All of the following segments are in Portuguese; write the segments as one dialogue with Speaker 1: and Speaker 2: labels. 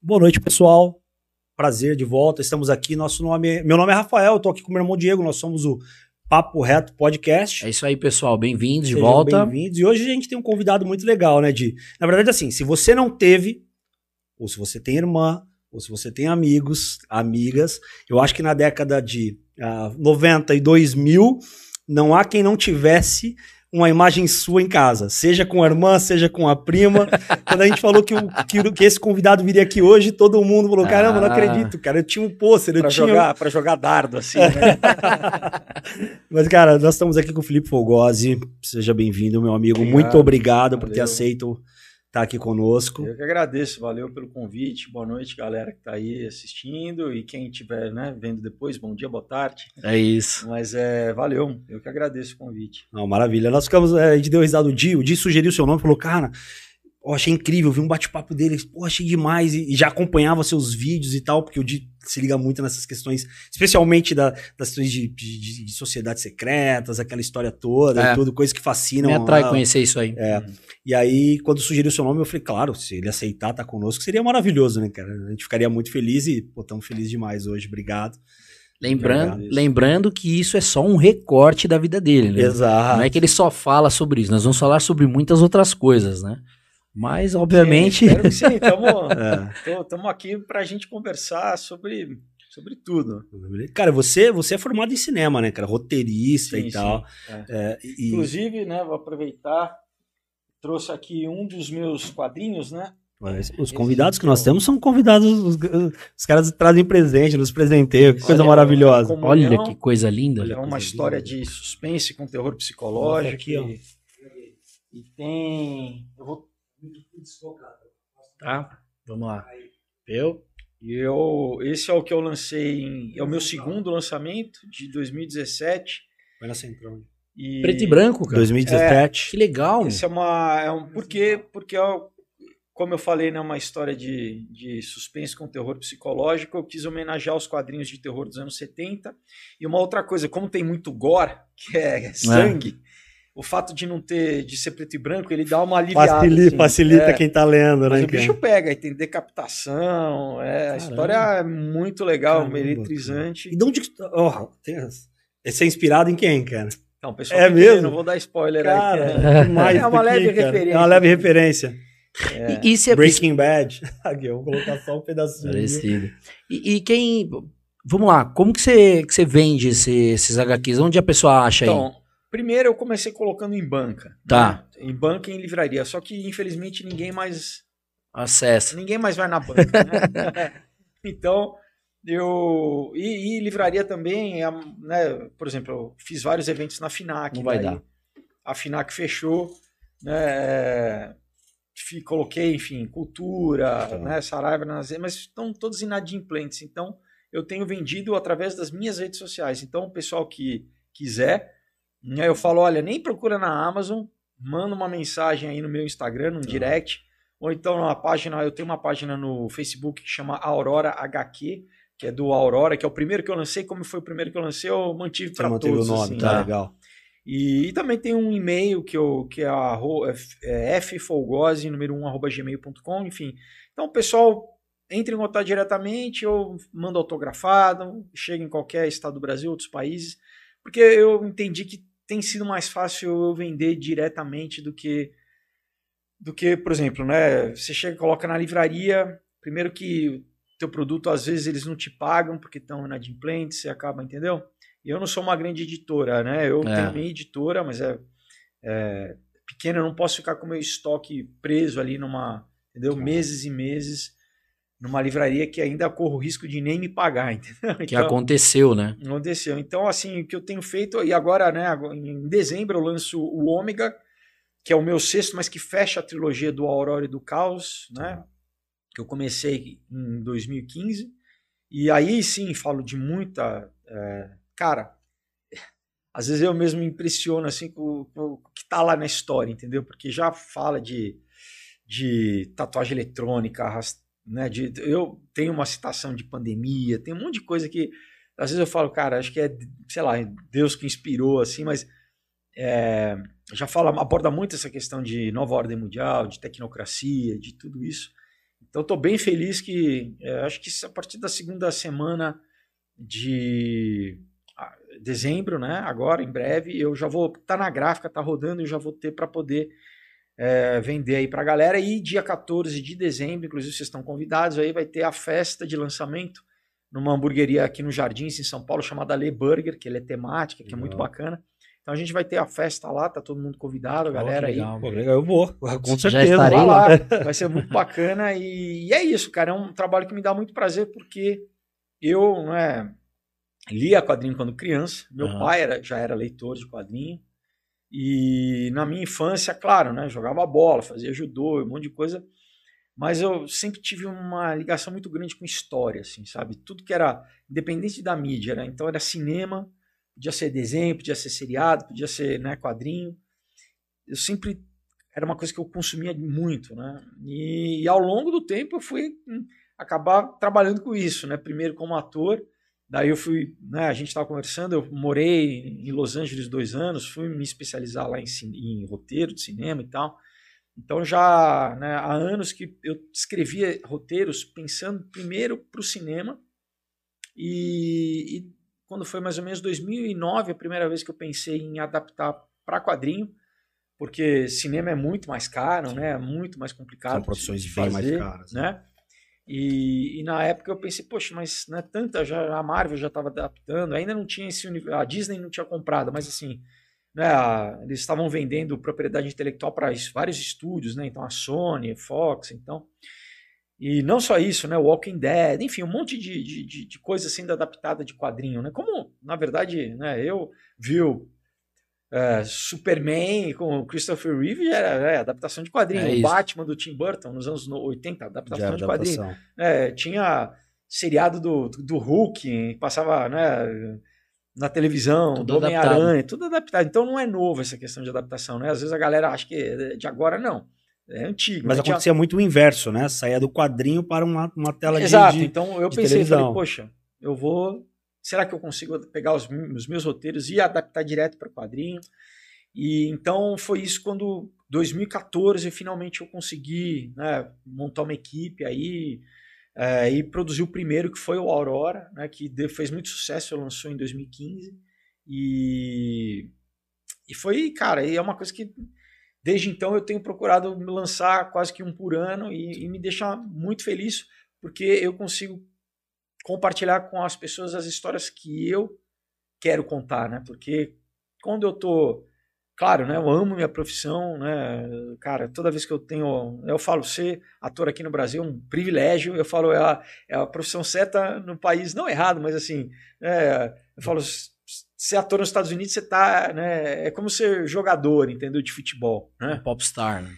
Speaker 1: Boa noite, pessoal. Prazer de volta. Estamos aqui. Nosso nome, meu nome é Rafael. Eu tô aqui com meu irmão Diego. Nós somos o Papo Reto Podcast.
Speaker 2: É isso aí, pessoal. Bem-vindos de volta.
Speaker 1: Bem-vindos. E hoje a gente tem um convidado muito legal, né, Di? Na verdade, assim, se você não teve, ou se você tem irmã, ou se você tem amigos, amigas, eu acho que na década de uh, 90 e 2000, não há quem não tivesse uma imagem sua em casa, seja com a irmã, seja com a prima. Quando a gente falou que, o, que, que, esse convidado viria aqui hoje, todo mundo falou: caramba, não acredito, cara. Eu tinha um pôster, eu
Speaker 2: pra
Speaker 1: tinha.
Speaker 2: Jogar, pra jogar dardo, assim, né?
Speaker 1: Mas, cara, nós estamos aqui com o Felipe Fogosi. Seja bem-vindo, meu amigo. Obrigado, Muito obrigado valeu. por ter aceito estar aqui conosco.
Speaker 3: Eu que agradeço, valeu pelo convite. Boa noite, galera que está aí assistindo e quem estiver né, vendo depois, bom dia, boa tarde.
Speaker 2: É isso.
Speaker 3: Mas é, valeu, eu que agradeço o convite.
Speaker 1: Não, maravilha. Nós ficamos, a gente deu risada do Di, o Di sugeriu o seu nome, falou, cara, eu achei incrível, vi um bate-papo dele, pô, achei demais, e, já acompanhava seus vídeos e tal, porque o Di se liga muito nessas questões, especialmente da, das questões de, de, de, sociedades secretas, aquela história toda, é. tudo, coisas que fascinam.
Speaker 2: Me atrai a, conhecer isso aí.
Speaker 1: É. Uhum. E aí, quando sugeriu seu nome, eu falei, claro, se ele aceitar, tá conosco, seria maravilhoso, né, cara? A gente ficaria muito feliz e, pô, tão feliz demais hoje, obrigado.
Speaker 2: Lembrando, lembrando que isso é só um recorte da vida dele, né?
Speaker 1: Exato.
Speaker 2: Não é que ele só fala sobre isso, nós vamos falar sobre muitas outras coisas, né? Mas, obviamente. Sim,
Speaker 3: espero que sim. Estamos é. aqui para a gente conversar sobre, sobre tudo.
Speaker 1: Cara, você, você é formado em cinema, né, cara? Roteirista sim, e tal.
Speaker 3: É. É, e... Inclusive, né, vou aproveitar, trouxe aqui um dos meus quadrinhos, né?
Speaker 1: Mas os convidados que nós temos são convidados, os, os caras trazem presente, nos presenteiam, que coisa maravilhosa.
Speaker 2: Olha que coisa linda.
Speaker 3: É uma história linda. de suspense com terror psicológico. Aqui, ó. E, e tem. Eu vou
Speaker 2: Tá? Vamos lá. Eu?
Speaker 3: Eu, esse é o que eu lancei, em, é o meu segundo lançamento de 2017.
Speaker 1: Vai na Centrão.
Speaker 2: E, Preto e branco, cara.
Speaker 1: 2017.
Speaker 2: É, que legal.
Speaker 3: Esse é uma, é um, por quê? Porque é, como eu falei, né, uma história de, de suspense com terror psicológico, eu quis homenagear os quadrinhos de terror dos anos 70. E uma outra coisa, como tem muito gore, que é sangue, é o fato de não ter, de ser preto e branco, ele dá uma aliviada.
Speaker 1: Facilita, assim, facilita é, quem tá lendo,
Speaker 3: né?
Speaker 1: o
Speaker 3: bicho pega, aí tem decapitação, é, a história é muito legal, Caramba, eletrizante.
Speaker 1: E de onde. Oh, tem, esse é inspirado em quem, cara?
Speaker 3: Não, pessoal,
Speaker 1: é mesmo?
Speaker 3: não vou dar spoiler
Speaker 1: cara,
Speaker 3: aí.
Speaker 1: É,
Speaker 3: é uma leve cara. referência.
Speaker 1: É uma leve referência.
Speaker 2: É. E, e se é
Speaker 1: Breaking Bad. Aqui, eu vou colocar só um pedacinho.
Speaker 2: Parecido. E, e, quem. Vamos lá, como que você, que você vende esse, esses HQs? Onde a pessoa acha
Speaker 3: então,
Speaker 2: aí?
Speaker 3: Primeiro eu comecei colocando em banca.
Speaker 2: Tá.
Speaker 3: Né? Em banca e em livraria. Só que, infelizmente, ninguém mais
Speaker 2: acessa.
Speaker 3: Ninguém mais vai na banca. né? então, eu. E, e, livraria também, é, né? Por exemplo, eu fiz vários eventos na FINAC.
Speaker 2: Não vai dar.
Speaker 3: A FINAC fechou. Né? Coloquei, enfim, cultura, tá. né? Saraiva, mas estão todos inadimplentes. Então, eu tenho vendido através das minhas redes sociais. Então, o pessoal que quiser eu falo, olha, nem procura na Amazon, manda uma mensagem aí no meu Instagram, no tá. direct, ou então na página, eu tenho uma página no Facebook que chama Aurora HQ, que é do Aurora, que é o primeiro que eu lancei, como foi o primeiro que eu lancei, eu mantive para todos.
Speaker 1: o nome, assim, tá, tá legal.
Speaker 3: E, e, também tem um e-mail que, eu, que é, é ffolgose, número 1, arroba gmail.com, enfim. Então, o pessoal entra em contato diretamente, ou manda autografado, chega em qualquer estado do Brasil, outros países, porque eu entendi que tem sido mais fácil eu vender diretamente do que do que, por exemplo, né, você chega e coloca na livraria, primeiro que teu produto às vezes eles não te pagam porque estão inadimplentes, você acaba, entendeu? Eu não sou uma grande editora, né? Eu é. tenho minha editora, mas é, é pequena, eu não posso ficar com meu estoque preso ali numa, entendeu? Meses e meses numa livraria que ainda corro o risco de nem me pagar, entendeu?
Speaker 2: Que então, aconteceu, né?
Speaker 3: Aconteceu. Então, assim, o que eu tenho feito, e agora, né, em dezembro eu lanço o Ômega, que é o meu sexto, mas que fecha a trilogia do Aurora e do Caos, né? Que eu comecei em 2015. E aí sim falo de muita. É, cara, às vezes eu mesmo me impressiono assim com, com o que tá lá na história, entendeu? Porque já fala de, de tatuagem eletrônica, né? De, eu tenho uma citação de pandemia, tem um monte de coisa que às vezes eu falo, cara, acho que é, sei lá, Deus que inspirou, assim, mas é, já fala, aborda muito essa questão de nova ordem mundial, de tecnocracia, de tudo isso. Então estou bem feliz que é, acho que a partir da segunda semana de ah, dezembro, né? Agora, em breve, eu já vou tá na gráfica, tá rodando, eu já vou ter para poder é, vender aí para a galera. E dia 14 de dezembro, inclusive vocês estão convidados aí, vai ter a festa de lançamento numa hamburgueria aqui no Jardins, em São Paulo, chamada Le Burger, que ele é temática, que é muito bacana. Então a gente vai ter a festa lá, tá todo mundo convidado, a galera
Speaker 2: legal.
Speaker 3: aí.
Speaker 1: Pô, legal, eu vou, com
Speaker 2: Já
Speaker 1: certeza.
Speaker 2: estarei
Speaker 3: Vai
Speaker 2: lá.
Speaker 3: vai ser muito bacana e, e é isso, cara. É um trabalho que me dá muito prazer porque eu né, lia quadrinho quando criança. Meu
Speaker 2: Aham.
Speaker 3: pai era, já era leitor de quadrinho. E na minha infância, claro, né, jogava bola, fazia judô, um monte de coisa. Mas eu sempre tive uma ligação muito grande com história, assim, sabe? Tudo que era independente da mídia, né? Então era cinema, podia ser desenho, podia ser seriado, podia ser né, quadrinho. Eu sempre era uma coisa que eu consumia muito, né? E, e ao longo do tempo eu fui hum, acabar trabalhando com isso, né? Primeiro como ator, daí eu fui, né? A gente estava conversando, eu morei em Los Angeles dois anos, fui me especializar lá em, em roteiro de cinema e tal. Então já né, há anos que eu escrevia roteiros pensando primeiro para o cinema e, e quando foi mais ou menos 2009 a primeira vez que eu pensei em adaptar para quadrinho, porque cinema é muito mais caro, né? É muito mais complicado.
Speaker 1: São
Speaker 3: de
Speaker 1: bem mais caras,
Speaker 3: né? E, e na época eu pensei, poxa, mas não é tanta, já, a Marvel já estava adaptando, ainda não tinha esse a Disney não tinha comprado, mas assim, né, a- eles estavam vendendo propriedade intelectual para vários estúdios, né? Então a Sony, Fox, então. E não só isso, né? Walking Dead, enfim, um monte de, de, de, de coisa sendo adaptada de quadrinho, né? Como, na verdade, né, eu vi o é, Superman com Christopher Reeve era é, adaptação de quadrinho.
Speaker 2: É
Speaker 3: o. Batman do Tim Burton nos anos no- 80,
Speaker 1: Já
Speaker 3: adaptação de quadrinho.
Speaker 1: adaptação.
Speaker 3: É, tinha seriado do, do Hulk, passava né, na televisão,
Speaker 2: Tudo
Speaker 3: do Homem-Aranha, tudo adaptado. Então não é novo essa questão de adaptação, né? Às vezes a galera acha que é de agora, não. É antigo.
Speaker 1: Mas
Speaker 3: né? Tinha-
Speaker 1: acontecia muito o inverso, né? Saía do quadrinho para uma, uma tela de-
Speaker 3: Exato,
Speaker 1: de,
Speaker 3: então eu pensei,
Speaker 1: televisão.
Speaker 3: falei, poxa, eu vou. Será que eu consigo pegar os, os meus roteiros e adaptar direto para quadrinho? E então foi isso quando 2014 finalmente eu consegui né, montar uma equipe aí é, e produzir o primeiro que foi o Aurora, né, que fez muito sucesso, lançou em 2015 e e foi, cara, e é uma coisa que desde então eu tenho procurado lançar quase que um por ano e, e me deixa muito feliz porque eu consigo compartilhar com as pessoas as histórias que eu quero contar, né? Porque quando eu tô, claro, né? Eu amo minha profissão, né? Cara, toda vez que eu tenho, eu falo ser ator aqui no Brasil é um privilégio. Eu falo é a, é a profissão certa no país, não errado, mas assim, é, eu falo ser ator nos Estados Unidos, você tá, né? É como ser jogador, entendeu? De futebol, né?
Speaker 2: Popstar, né?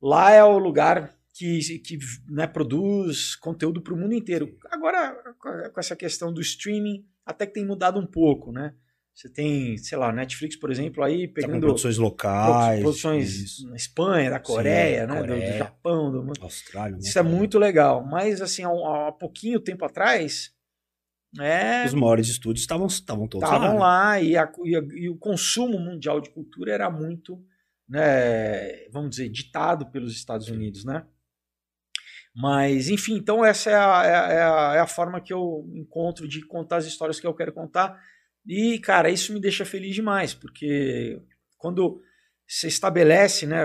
Speaker 3: Lá é o lugar que, que né, produz conteúdo para o mundo inteiro. Agora, com- essa questão do streaming, até que tem mudado um pouco, né? Você tem, sei lá, Netflix, por exemplo, aí
Speaker 1: Tá
Speaker 3: pegando
Speaker 1: produções locais.
Speaker 3: produções
Speaker 1: isso.
Speaker 3: na Espanha, da Coreia, né? do- Do,
Speaker 1: Coreia.
Speaker 3: Japão. Do,
Speaker 1: Austrália. né?
Speaker 3: isso é muito legal. Mas, assim, há, há pouquinho tempo atrás, é,
Speaker 1: Os maiores estúdios estavam estavam todos
Speaker 3: estavam
Speaker 1: lá.
Speaker 3: lá
Speaker 1: né?
Speaker 3: e, a- e a- e o consumo mundial de cultura era muito, né, vamos dizer, ditado pelos Estados Unidos, né? Mas, enfim, então essa é a, é a- é a- é a forma que eu encontro de contar as histórias que eu quero contar. E, cara, isso me deixa feliz demais, porque quando você estabelece, né,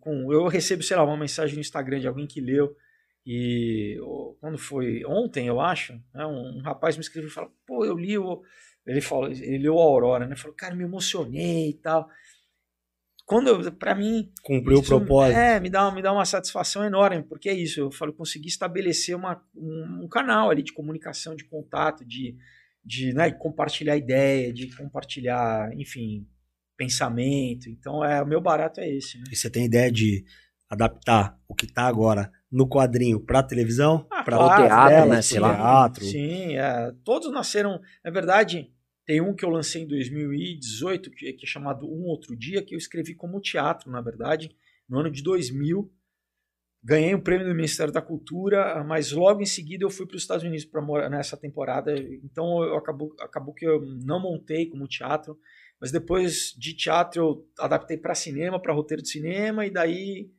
Speaker 3: com, eu recebo, sei lá, uma mensagem no Instagram de alguém que leu, e quando foi ontem, eu acho, né, um, um rapaz me escreveu e falou, pô, eu li o... Ele falou, ele leu a Aurora, né? Falou, cara, me emocionei e tal. Quando, eu- pra mim,
Speaker 1: Cumpriu o propósito.
Speaker 3: É, me dá, me dá uma satisfação enorme, porque é isso, eu falo, consegui estabelecer uma, um, um canal ali de comunicação, de contato, de, de né, compartilhar ideia, de compartilhar, enfim, pensamento. Então, é, o meu barato é esse. Né?
Speaker 1: E você tem ideia de adaptar o que tá agora no quadrinho pra televisão?
Speaker 3: Ah,
Speaker 1: pra
Speaker 2: claro, teatro, né,
Speaker 1: sim,
Speaker 2: sei lá.
Speaker 1: Teatro.
Speaker 3: Sim, é, todos nasceram. Na verdade, tem um que eu lancei em 2018, que, que é chamado Um Outro Dia, que eu escrevi como teatro, na verdade, no ano de 2000. Ganhei um prêmio do Ministério da Cultura, mas logo em seguida eu fui para os Estados Unidos para morar nessa temporada. Então eu acabou, acabou que eu não montei como teatro, mas depois de teatro eu adaptei para cinema, para roteiro de cinema, e daí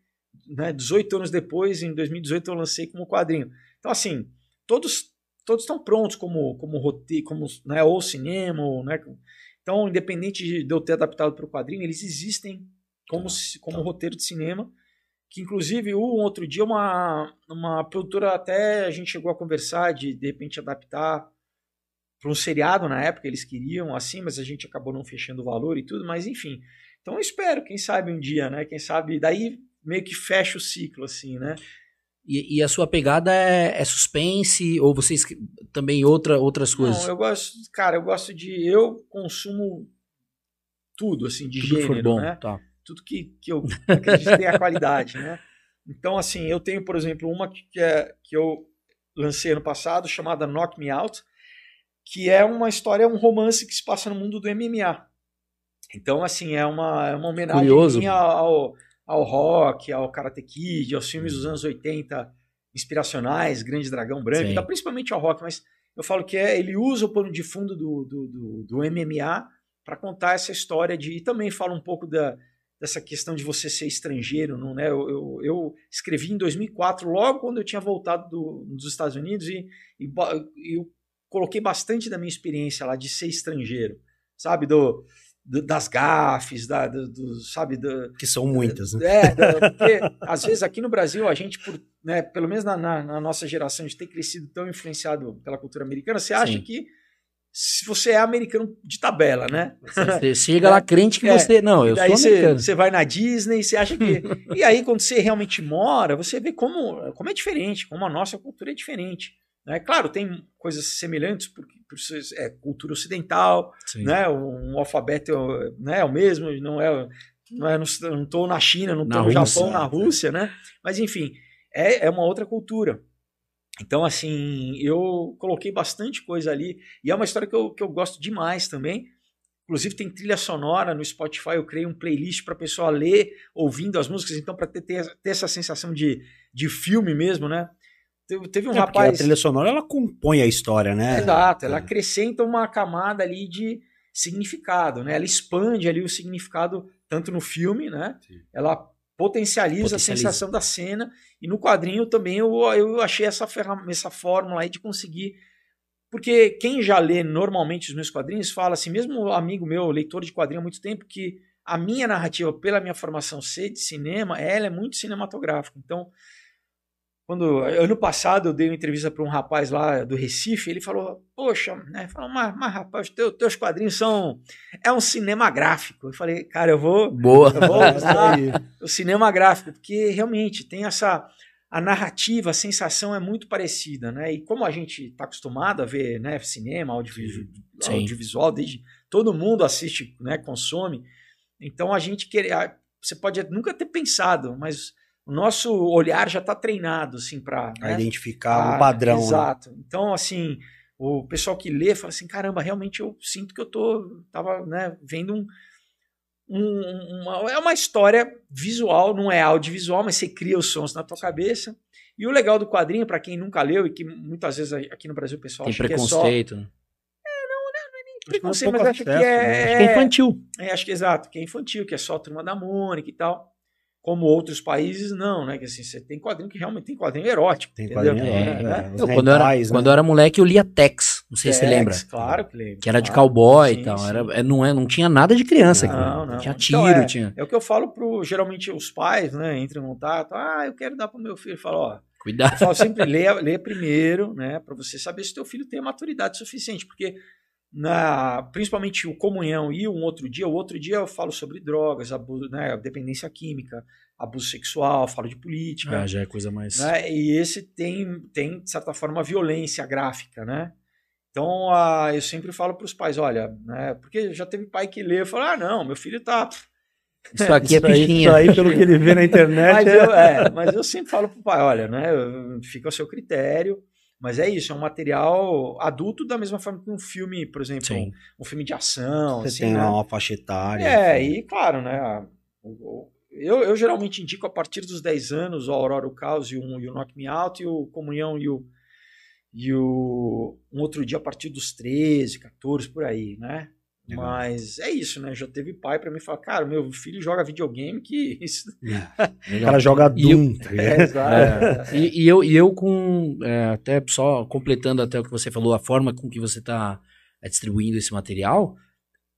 Speaker 3: né, 18 anos depois, em 2018, eu lancei como quadrinho. Então, assim, todos todos estão prontos como como roteiro, como né, ou cinema, ou, né, então, independente de eu ter adaptado para o quadrinho, eles existem como, tá, como tá. roteiro de cinema. Que, inclusive, um outro dia, uma, uma produtora até a gente chegou a conversar de, de repente, adaptar para um seriado na época, eles queriam assim, mas a gente acabou não fechando o valor e tudo, mas enfim. Então, eu espero, quem sabe um dia, né? Quem sabe, daí meio que fecha o ciclo, assim, né?
Speaker 2: E, e, a sua pegada é, é, suspense ou vocês também outra, outras coisas?
Speaker 3: Não, eu gosto, cara, eu gosto de eu consumo tudo assim de tudo gênero, bom, né? Tá. Tudo que, que eu acredito tem a qualidade, né? Então assim, eu tenho, por exemplo, uma que é que eu lancei ano passado chamada Knock Me Out, que é uma história, um romance que se passa no mundo do MMA. Então assim, é uma é uma homenagem Curioso. ao ao rock, ao Karate Kid, aos filmes dos anos 80 inspiracionais, Grande Dragão Branco, então, principalmente ao rock, mas eu falo que é, ele usa o pano de fundo do, do, do, do MMA para contar essa história de. E também fala um pouco da, dessa questão de você ser estrangeiro. Não, né? eu, eu, eu escrevi em 2004, logo quando eu tinha voltado do, dos Estados Unidos, e, e eu coloquei bastante da minha experiência lá de ser estrangeiro, sabe? Do, das gafes, da, do, do, sabe? Do,
Speaker 1: que são muitas,
Speaker 3: né? É, da, porque às vezes aqui no Brasil, a gente, por, né, pelo menos na, na, na, nossa geração, de ter crescido tão influenciado pela cultura americana, você acha Sim. que se você é americano de tabela, né?
Speaker 2: Você chega lá crente que é, você. Não, eu sou americano.
Speaker 3: Você vai na Disney, você acha que. e aí, quando você realmente mora, você vê como, como é diferente, como a nossa cultura é diferente. Né? Claro, tem coisas semelhantes, porque é cultura ocidental, né? um, um alfabeto né, é o mesmo, não é. Não é, não estou na China, não estou no Rússia, Japão, na Rússia, né? Mas enfim, é, é uma outra cultura. Então, assim, eu coloquei bastante coisa ali. E é uma história que eu, que eu gosto demais também. Inclusive, tem trilha sonora no Spotify. Eu criei um playlist para a pessoa ler ouvindo as músicas. Então, para ter, ter, ter, essa sensação de, de filme mesmo, né? Teve, um é rapaz.
Speaker 1: A trilha sonora ela compõe a história, né?
Speaker 3: Exato, ela é. acrescenta uma camada ali de significado, né? Ela expande ali o significado tanto no filme, né? Sim. Ela potencializa, potencializa, a sensação da cena e no quadrinho também eu, eu achei essa, essa fórmula aí de conseguir porque quem já lê normalmente os meus quadrinhos fala assim, mesmo amigo meu, leitor de quadrinho há muito tempo, que a minha narrativa, pela minha formação ser de cinema, ela é muito cinematográfica. Então, quando ano passado eu dei uma entrevista para um rapaz lá do Recife, ele falou: Poxa, né? Falou, mas, mas rapaz, teu, teus quadrinhos são. É um cinema gráfico. Eu falei, cara, eu vou.
Speaker 2: Boa.
Speaker 3: Eu vou usar o cinema gráfico, porque realmente tem essa. A narrativa, a sensação é muito parecida, né? E como a gente está acostumado a ver né, cinema, audiovisual, audiovisual, desde todo mundo assiste, né, consome. Então a gente quer. Você pode nunca ter pensado, mas o nosso olhar já está treinado assim para
Speaker 1: né? identificar um padrão. Né?
Speaker 3: Exato. Né? Então, assim, o pessoal que lê fala assim, caramba, realmente eu sinto que eu tô tava, né, vendo um, um uma, é uma história visual, não é audiovisual, mas você cria os sons na tua cabeça. E o legal do quadrinho, para quem nunca leu e que muitas vezes aqui no Brasil o pessoal
Speaker 2: Tem acha preconceito. que é só...
Speaker 3: É, não, não, não é nem preconceito, mas acho que é... Né?
Speaker 2: Acho que é infantil.
Speaker 3: É, acho que é exato, que é infantil, que é só a Turma da Mônica e tal como outros países, não, né? Que assim, você tem quadrinho que realmente tem quadrinho erótico. Tem entendeu? quadrinho
Speaker 2: é, é, é. Eu, quando, eu era, né? quando eu era moleque, eu lia Tex. Não sei Tex, se você lembra.
Speaker 3: Claro que lembro.
Speaker 2: Que era
Speaker 3: claro.
Speaker 2: de cowboy sim, e tal. Era, é, não, é, não tinha nada de criança aqui.
Speaker 3: Não, não.
Speaker 2: Tinha
Speaker 3: então,
Speaker 2: tiro,
Speaker 3: então, é,
Speaker 2: tinha.
Speaker 3: É o que eu falo pro, geralmente, os pais, né? Entram em contato. Ah, eu quero dar pro meu filho. Eu falo, ó.
Speaker 2: Cuidado.
Speaker 3: Eu falo sempre, lê, lê primeiro, né? Pra você saber se teu filho tem a maturidade suficiente. Porque na, principalmente o comunhão e um outro dia, o outro dia eu falo sobre drogas, abuso, né, dependência química, abuso sexual, falo de política.
Speaker 2: Ah, já é coisa mais.
Speaker 3: Né, e esse tem, tem, de certa forma, violência gráfica, né? Então, eu sempre falo para os pais, olha, né, porque já teve pai que lê e fala, ah, não, meu filho tá...
Speaker 2: Isso aqui é isso é pichinha.
Speaker 1: Isso aí, pelo que ele vê na internet.
Speaker 3: mas, eu, é, mas eu sempre falo para o pai, olha, né, fica ao seu critério, mas é isso, é um material adulto da mesma forma que um filme, por exemplo, um, um, filme de ação.
Speaker 1: Você
Speaker 3: assim,
Speaker 1: tem
Speaker 3: né?
Speaker 1: uma faixa etária.
Speaker 3: É, enfim. e claro, né? Eu, eu geralmente indico a partir dos 10 anos o Aurora o Caos e o, e o Knock Me Out e o Comunhão e o, e o um outro dia a partir dos 13, 14, por aí, né?
Speaker 1: Legal.
Speaker 3: Mas é isso, né? Já teve pai pra mim falar, cara, meu filho joga videogame que isso.
Speaker 1: O cara joga
Speaker 2: E eu-
Speaker 1: Doom, tá?
Speaker 3: É, exato.
Speaker 2: E, e eu, e eu com. é, até só completando até o que você falou, a forma com que você está distribuindo esse material.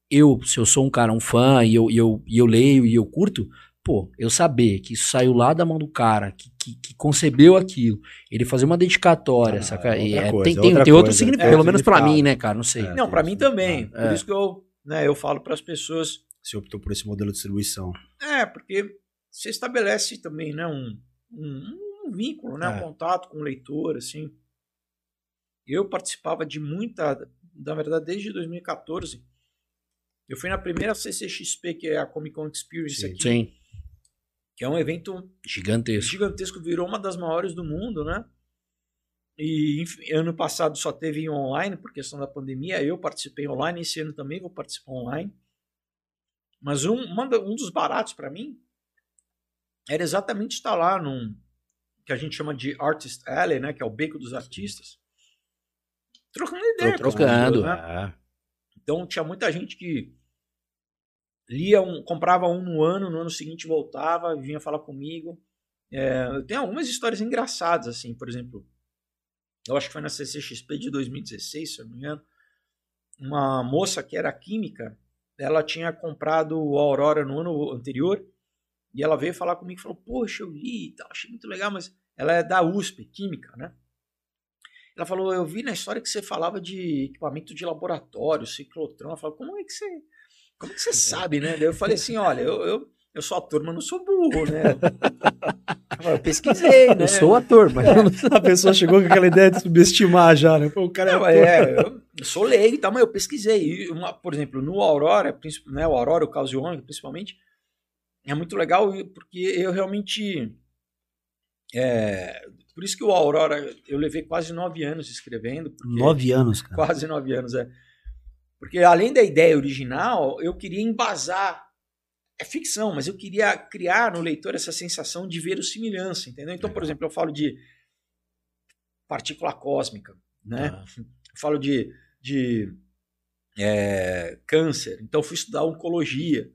Speaker 2: Eu, se eu sou um cara, um fã, e eu, e eu, e eu leio e eu curto, pô, eu saber que isso saiu lá da mão do cara, que, que, que concebeu aquilo, ele fazer uma dedicatória,
Speaker 1: Ah,
Speaker 2: saca?
Speaker 1: é
Speaker 2: é,
Speaker 1: coisa,
Speaker 2: tem,
Speaker 1: é
Speaker 2: tem,
Speaker 1: outra
Speaker 2: tem outro significado,
Speaker 3: é
Speaker 2: pelo menos pra
Speaker 1: significado.
Speaker 2: mim, né, cara? Não sei.
Speaker 1: É.
Speaker 3: Não, pra mim também.
Speaker 1: É.
Speaker 3: Por isso que eu, né, eu falo pras pessoas,
Speaker 1: Você optou por esse modelo de distribuição.
Speaker 3: é, porque você estabelece também, né, um, um, um vínculo, né,
Speaker 1: É.
Speaker 3: um contato com o leitor, assim. Eu participava de muita, na verdade, desde 2014. Eu fui na primeira CCXP, que é a Comic Con Experience
Speaker 1: Sim.
Speaker 3: aqui,
Speaker 2: Sim,
Speaker 3: que é um evento
Speaker 2: gigantesco.
Speaker 3: gigantesco, virou uma das maiores do mundo, né? E enfim, ano passado só teve em online por questão da pandemia. Eu participei online, esse ano também vou participar online. Mas um, um dos baratos para mim era exatamente estar lá num que a gente chama de Artist Alley, né? Que é o beco dos artistas. Trocando ideia. as
Speaker 2: Trocando.
Speaker 3: pessoas, né?
Speaker 1: É.
Speaker 3: Então tinha muita gente que lia um, comprava um no ano, no ano seguinte voltava, vinha falar comigo. É, eu tenho algumas histórias engraçadas, assim, por exemplo, eu acho que foi na CCXP de 2016, se eu não me engano, uma moça que era química, ela tinha comprado o Aurora no ano anterior, e ela veio falar comigo e falou, poxa, eu li e tal, achei muito legal, mas ela é da USP, química, né? Ela falou, eu vi na história que você falava de equipamento de laboratório, ciclotron. Ela falou, como é que você, como é que você sabe, né? Daí eu falei assim, olha, eu, eu, eu sou ator, mas não sou burro, né? Eu, pesquisei, né?
Speaker 2: Eu sou ator, mas sou.
Speaker 1: A pessoa chegou com aquela ideia de subestimar já, né? O cara é,
Speaker 3: Não,
Speaker 1: ator.
Speaker 3: é, eu, eu sou leigo e tal, mas eu pesquisei. Uma- por exemplo, no Aurora, né, o Aurora, o Caos Ômega, principalmente, é muito legal porque eu realmente. é, por isso que o Aurora, eu levei quase nove anos escrevendo.
Speaker 1: Nove anos, cara.
Speaker 3: Quase nove anos, é. Porque além da ideia original, eu queria embasar. É ficção, mas eu queria criar no leitor essa sensação de verossimilhança, entendeu? Então, por exemplo, eu falo de partícula cósmica, né?
Speaker 1: Ah.
Speaker 3: Eu falo de, de é, câncer, então eu fui estudar oncologia.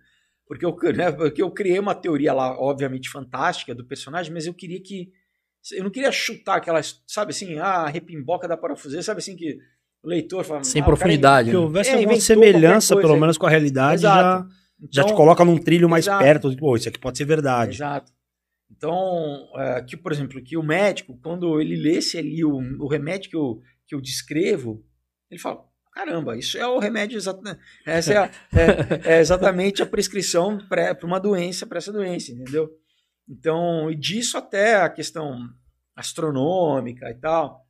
Speaker 3: Porque eu, né, porque eu criei uma teoria lá, obviamente fantástica, do personagem, mas eu queria que. Eu não queria chutar aquelas, sabe assim, ah, repimboca da parafuseira, sabe assim que o leitor fala.
Speaker 2: Sem
Speaker 3: ah, o cara
Speaker 2: profundidade.
Speaker 1: Que
Speaker 2: né?
Speaker 1: houvesse
Speaker 3: É,
Speaker 1: alguma semelhança, pelo menos com a realidade, já, já te
Speaker 3: Então-
Speaker 1: coloca num trilho mais
Speaker 3: Exato.
Speaker 1: perto. Pô, isso aqui pode ser verdade.
Speaker 3: Exato. Então, é, que, por exemplo, que o médico, quando ele lesse ali o, o remédio que eu, que eu descrevo, ele fala: caramba, isso é o remédio exatamente. Essa é, a- é- é exatamente a prescrição para uma doença, para essa doença, entendeu? Então, e disso até a questão astronômica e tal.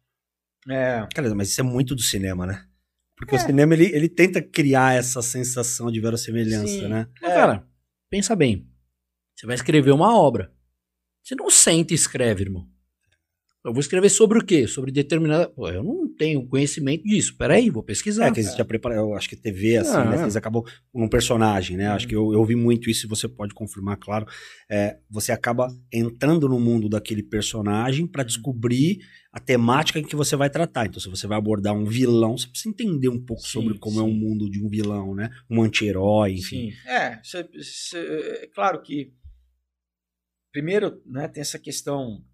Speaker 3: É,
Speaker 1: Cara, mas isso é muito do cinema, né? Porque o cinema, ele, ele tenta criar essa sensação de verossimilhança,
Speaker 3: Sim.
Speaker 1: né?
Speaker 2: Mas, cara, pensa bem. Você vai escrever uma obra. Você não senta e escreve, irmão. Eu vou escrever sobre o quê? Sobre determinada. Pô, eu não tenho conhecimento disso. Peraí, vou pesquisar.
Speaker 1: É, que existe a preparação, eu acho que TV, assim,
Speaker 2: Ah,
Speaker 1: né?
Speaker 2: é.
Speaker 1: Eles acabam com um personagem, né? Acho que eu, eu ouvi muito isso, e você pode confirmar, claro. É, você acaba entrando no mundo daquele personagem para descobrir a temática em que você vai tratar. Então, se você vai abordar um vilão, você precisa entender um pouco
Speaker 3: Sim,
Speaker 1: sobre como é
Speaker 3: sim.
Speaker 1: um mundo de um vilão, né? Um anti-herói, enfim.
Speaker 3: Sim. É, cê- cê- é claro que primeiro, né, tem essa questão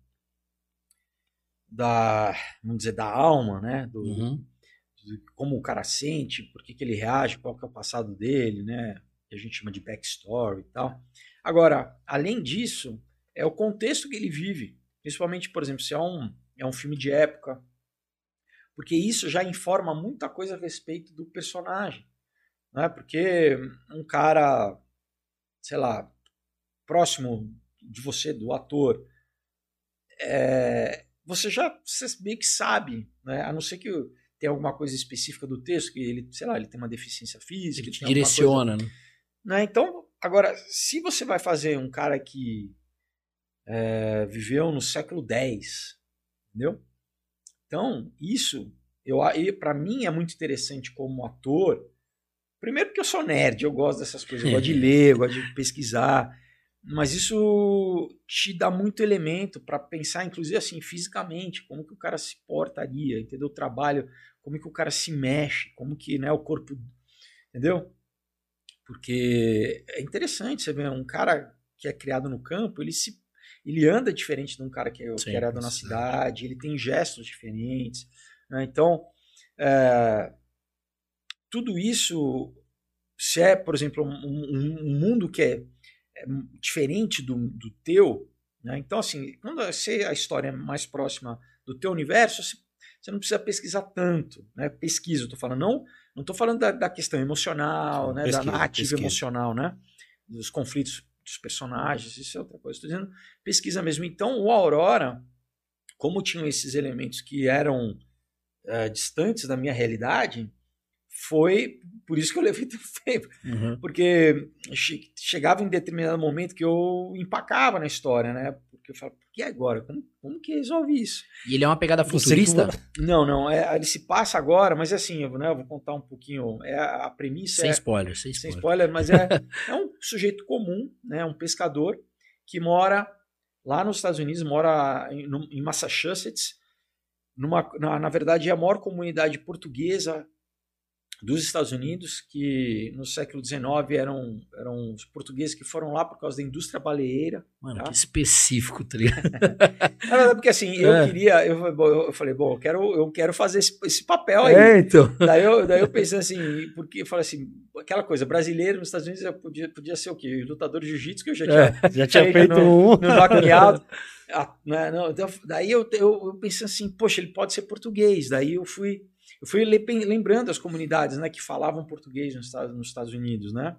Speaker 3: da, vamos dizer, da alma, né, do,
Speaker 2: Uhum.
Speaker 3: de como o cara sente, por que, que ele reage, qual que é o passado dele, né, que a gente chama de backstory e tal. Agora, além disso, é o contexto que ele vive, principalmente, por exemplo, se é um, é um filme de época, porque isso já informa muita coisa a respeito do personagem, né, porque um cara, sei lá, próximo de você, do ator, é, você já você meio que sabe, né? A não ser que tenha alguma coisa específica do texto, que ele, sei lá, ele tem uma deficiência física,
Speaker 2: Ele
Speaker 3: tem alguma coisa-
Speaker 2: direciona, né?
Speaker 3: né? Então, agora, se você vai fazer um cara que é, viveu no século X, entendeu? Então, isso, eu para mim é muito interessante como ator. Primeiro porque eu sou nerd, eu gosto dessas coisas, eu gosto de ler, eu gosto de pesquisar. Mas isso te dá muito elemento para pensar, inclusive assim, fisicamente, como que o cara se portaria, entendeu? O trabalho, como que o cara se mexe, como que né, o corpo. Entendeu? Porque é interessante você ver um cara que é criado no campo, ele se ele anda diferente de um cara que é Sim, criado na cidade, ele tem gestos diferentes. Né? Então, é, tudo isso, se é, por exemplo, um, um, um mundo que é, é diferente do, do teu, né? então, assim, quando você, a história é mais próxima do teu universo, você, você não precisa pesquisar tanto. Né? Pesquisa, eu estou falando, não não estou falando da, da, questão emocional, Sim, né, pesquisa, da narrativa pesquisa. emocional, né, dos conflitos dos personagens, isso é outra coisa. Estou dizendo pesquisa mesmo. Então, o Aurora, como tinham esses elementos que eram uh, distantes da minha realidade, foi por isso que eu levei tanto tempo. Uhum. Porque che chegava em determinado momento que eu empacava na história, né? Porque eu falo, e agora? Como, como que resolve isso?
Speaker 2: E ele é uma pegada futurista?
Speaker 3: Não, não. É, ele se passa agora, mas é assim, eu, né, eu vou contar um pouquinho. É, a premissa
Speaker 2: sem
Speaker 3: é,
Speaker 2: spoiler, sem
Speaker 3: spoiler.
Speaker 2: Sem
Speaker 3: spoiler, mas é, é um sujeito comum, né? Um pescador que mora lá nos Estados Unidos, mora em, em Massachusetts, numa, na, na verdade é a maior comunidade portuguesa dos Estados Unidos, que no século XIX eram, eram os portugueses que foram lá por causa da indústria baleeira.
Speaker 2: Mano, tá? que específico, tá ligado?
Speaker 3: é porque assim, eu é. queria, eu, eu, falei, bom, eu quero, eu quero fazer esse, esse papel aí.
Speaker 2: É, então.
Speaker 3: Daí eu, daí eu pensei assim, porque eu falei assim, aquela coisa, brasileiro nos Estados Unidos podia, podia ser o quê? Lutador de jiu-jitsu, que eu já tinha,
Speaker 1: é, já tinha feito no, um. No
Speaker 3: ah, né, não, então, daí eu, eu, eu pensei assim, poxa, ele pode ser português. Daí eu fui eu fui lembrando as comunidades né, que falavam português nos Estados, nos Estados Unidos, né?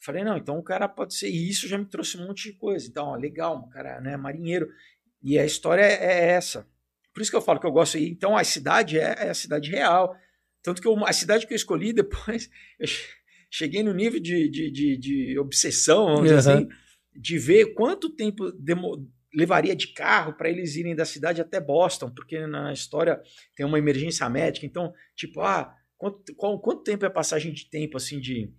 Speaker 3: Falei, não, então o cara pode ser. E isso já me trouxe um monte de coisa. Então, ó, legal, um cara né, marinheiro. E a história é, é essa. Por isso que eu falo que eu gosto. Então, a cidade é, é a cidade real. Tanto que eu, a cidade que eu escolhi depois, eu cheguei no nível de, de, de, de obsessão, vamos uhum. dizer assim, de ver quanto tempo demorou levaria de carro para eles irem da cidade até Boston, porque na história tem uma emergência médica. Então, tipo, ah, quanto, qual, quanto tempo é a passagem de tempo, assim, de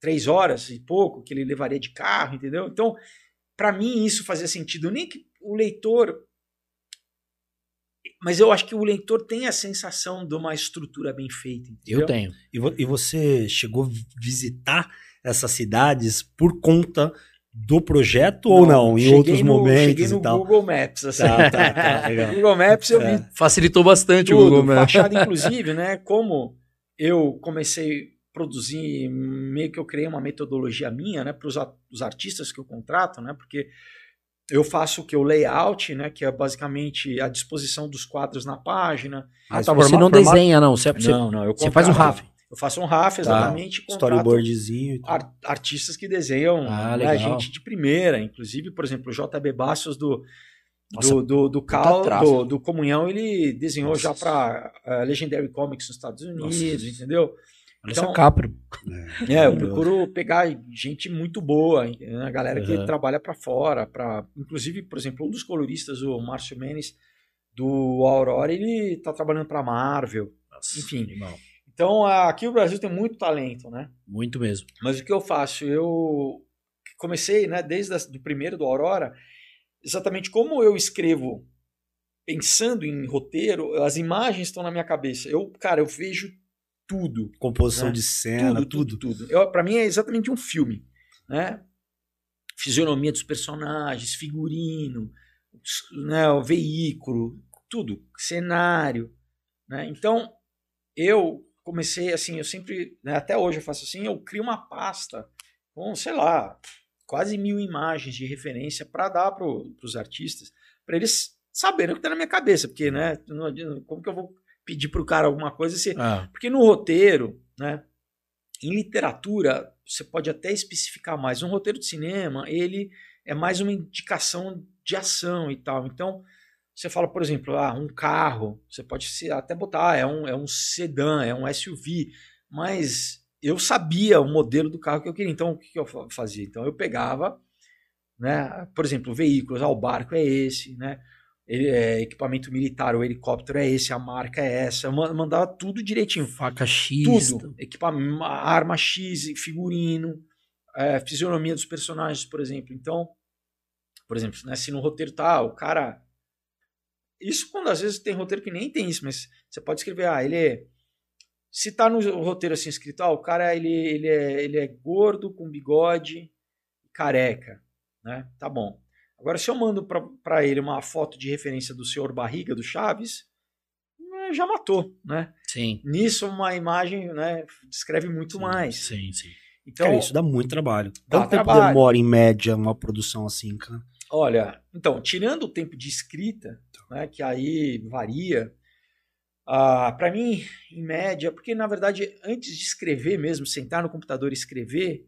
Speaker 3: três horas e pouco, que ele levaria de carro, entendeu? Então, para mim isso fazia sentido. Nem que o leitor. Mas eu acho que o leitor tem a sensação de uma estrutura bem feita. Entendeu?
Speaker 2: Eu tenho.
Speaker 1: E, vo e você chegou a visitar essas cidades por conta do projeto não, ou não? Em outros no, momentos cheguei no
Speaker 3: e tal? Google Maps. Assim. Tá, tá, tá, legal. Google Maps eu é. vi.
Speaker 2: Facilitou bastante tudo, o Google Maps.
Speaker 3: Fachada, inclusive, né? Como eu comecei a produzir, meio que eu criei uma metodologia minha, né? Para os artistas que eu contrato, né? Porque eu faço o que? O layout, né? Que é basicamente a disposição dos quadros na página.
Speaker 2: Ah, tá, você não desenha, não. Você,
Speaker 3: não, não. Eu
Speaker 2: você faz o RAF.
Speaker 3: Eu faço um RAF tá. exatamente.
Speaker 1: Tá. Storyboardzinho.
Speaker 3: Art, artistas que desenham ah, né, gente de primeira. Inclusive, por exemplo, o JB Bastos do, Nossa, do, do, do, Cal, do, do, Comunhão, ele desenhou Nossa. já para uh, eh, Legendary Comics nos Estados Unidos, Nossa. entendeu?
Speaker 2: Então, essa capa.
Speaker 3: É, é, eu procuro pegar gente muito boa, né, a galera uhum. que trabalha para fora, para inclusive, por exemplo, um dos coloristas, o Márcio Menes, do Aurora, ele tá trabalhando para Marvel. Nossa, enfim. Animal. Então, aqui o Brasil tem muito talento, né?
Speaker 2: Muito mesmo.
Speaker 3: Mas o que eu faço? Eu comecei, né, desde o primeiro do Aurora, exatamente como eu escrevo pensando em roteiro, as imagens estão na minha cabeça. Eu, cara, eu vejo tudo.
Speaker 1: Composição né? de cena, tudo.
Speaker 3: Tudo, tudo. Para mim é exatamente um filme, né? Fisionomia dos personagens, figurino, né, o veículo, tudo, cenário, né? Então, eu comecei assim, eu sempre, né, até hoje eu faço assim, eu crio uma pasta com, sei lá, quase mil imagens de referência para dar para os artistas, para eles saberem o que está na minha cabeça, porque, né, como que eu vou pedir para o cara alguma coisa se, ah. porque no roteiro, né, em literatura você pode até especificar mais, um roteiro de cinema ele é mais uma indicação de ação e tal, então você fala, por exemplo, ah, um carro, você pode até botar, ah, é um, é um sedã, é um SUV, mas eu sabia o modelo do carro que eu queria. Então, o que eu fazia? Então, eu pegava, né, por exemplo, veículos, ah, o barco é esse, né, ele, é, equipamento militar, o helicóptero é esse, a marca é essa. Eu mandava tudo direitinho.
Speaker 2: Faca X.
Speaker 3: Tudo. Equipamento, arma X, figurino, é, fisionomia dos personagens, por exemplo. Então, por exemplo, né, se no roteiro tá, o cara isso quando às vezes tem roteiro que nem tem isso, mas você pode escrever, ah, ele é, se tá no roteiro assim escrito, ó, o cara ele, ele, é, ele é gordo, com bigode, careca, né? Tá bom. Agora, se eu mando para ele uma foto de referência do senhor Barriga, do Chaves, eh, já matou, né?
Speaker 2: Sim.
Speaker 3: Nisso, uma imagem né, descreve muito
Speaker 2: sim,
Speaker 3: mais.
Speaker 2: Sim, sim.
Speaker 1: Então, cara, isso dá muito trabalho.
Speaker 3: Dá
Speaker 1: Quanto
Speaker 3: trabalho.
Speaker 1: tempo demora, em média, uma produção assim, cara?
Speaker 3: Olha, então, tirando o tempo de escrita, né, que aí varia, uh, para mim, em média, porque na verdade, antes de escrever mesmo, sentar no computador e escrever,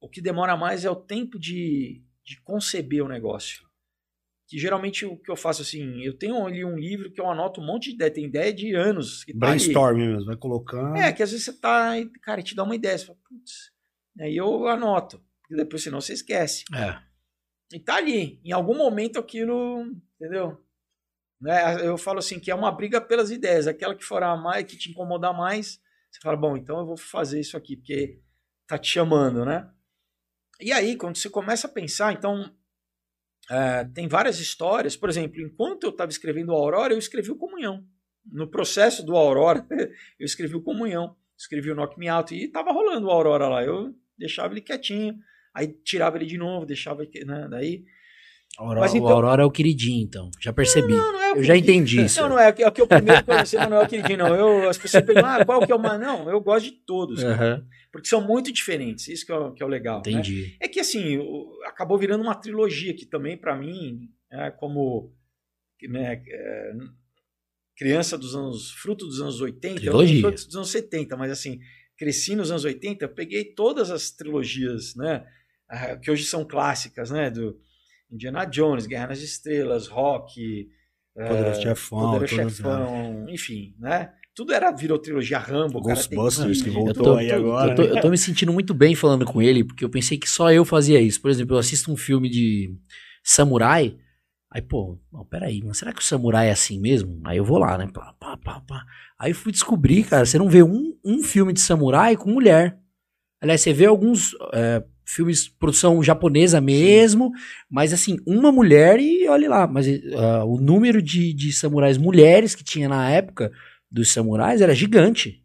Speaker 3: o que demora mais é o tempo de, de conceber o negócio. Que geralmente o que eu faço assim, eu tenho ali um livro que eu anoto um monte de ideia, tem ideia de anos. Que
Speaker 1: Brainstorm tá mesmo, vai colocando.
Speaker 3: É, que às vezes você tá, cara, te dá uma ideia, você fala, putz, aí eu anoto, porque depois senão você esquece.
Speaker 2: É.
Speaker 3: E tá ali, em algum momento aquilo, entendeu? Né? Eu falo assim, que é uma briga pelas ideias, aquela que for a mais, que te incomodar mais, você fala, bom, então eu vou fazer isso aqui, porque tá te chamando, né? E aí, quando você começa a pensar, então, é, tem várias histórias. Por exemplo, enquanto eu estava escrevendo o Aurora, eu escrevi o Comunhão. No processo do Aurora, eu escrevi o Comunhão, escrevi o Knock Me Out e estava rolando o Aurora lá. Eu deixava ele quietinho, aí tirava ele de novo, deixava né, daí...
Speaker 2: Aurora, Mas, então, o Aurora é o queridinho, então. Já percebi. Não, não é eu já entendi isso.
Speaker 3: Não, não é. É o que eu primeiro conheci, não é o queridinho, não. Eu, as pessoas perguntam, ah, qual que é o mais. Não, eu gosto de todos. Uhum. Porque são muito diferentes. Isso que é, que é o legal.
Speaker 2: Né? Entendi.
Speaker 3: Né? É que, assim, acabou virando uma trilogia que também, para mim, é como né, é, criança dos anos. fruto dos anos 80,
Speaker 2: trilogia.
Speaker 3: fruto dos anos 70, mas assim, cresci nos anos 80, peguei todas as trilogias, né? Que hoje são clássicas, né? Do Indiana Jones, Guerra nas Estrelas, Rock.
Speaker 1: Poderoso é, Chefão,
Speaker 3: Poderoso Chefão, enfim, né? Tudo era, virou trilogia Rambo.
Speaker 1: Ghostbusters,
Speaker 3: tem...
Speaker 1: que voltou tô, aí agora.
Speaker 2: Eu tô, eu tô, me sentindo muito bem falando com ele, porque eu pensei que só eu fazia isso. Por exemplo, eu assisto um filme de samurai, aí, pô, não, peraí, mas será que o samurai é assim mesmo? Aí eu vou lá, né? Pá, pá, pá, pá. Aí fui descobrir, cara, você não vê um, um filme de samurai com mulher. Aliás, você vê alguns é, filmes, produção japonesa mesmo, Sim. mas assim, uma mulher e olhe lá. Mas uh, o número de, de samurais mulheres que tinha na época dos samurais era gigante.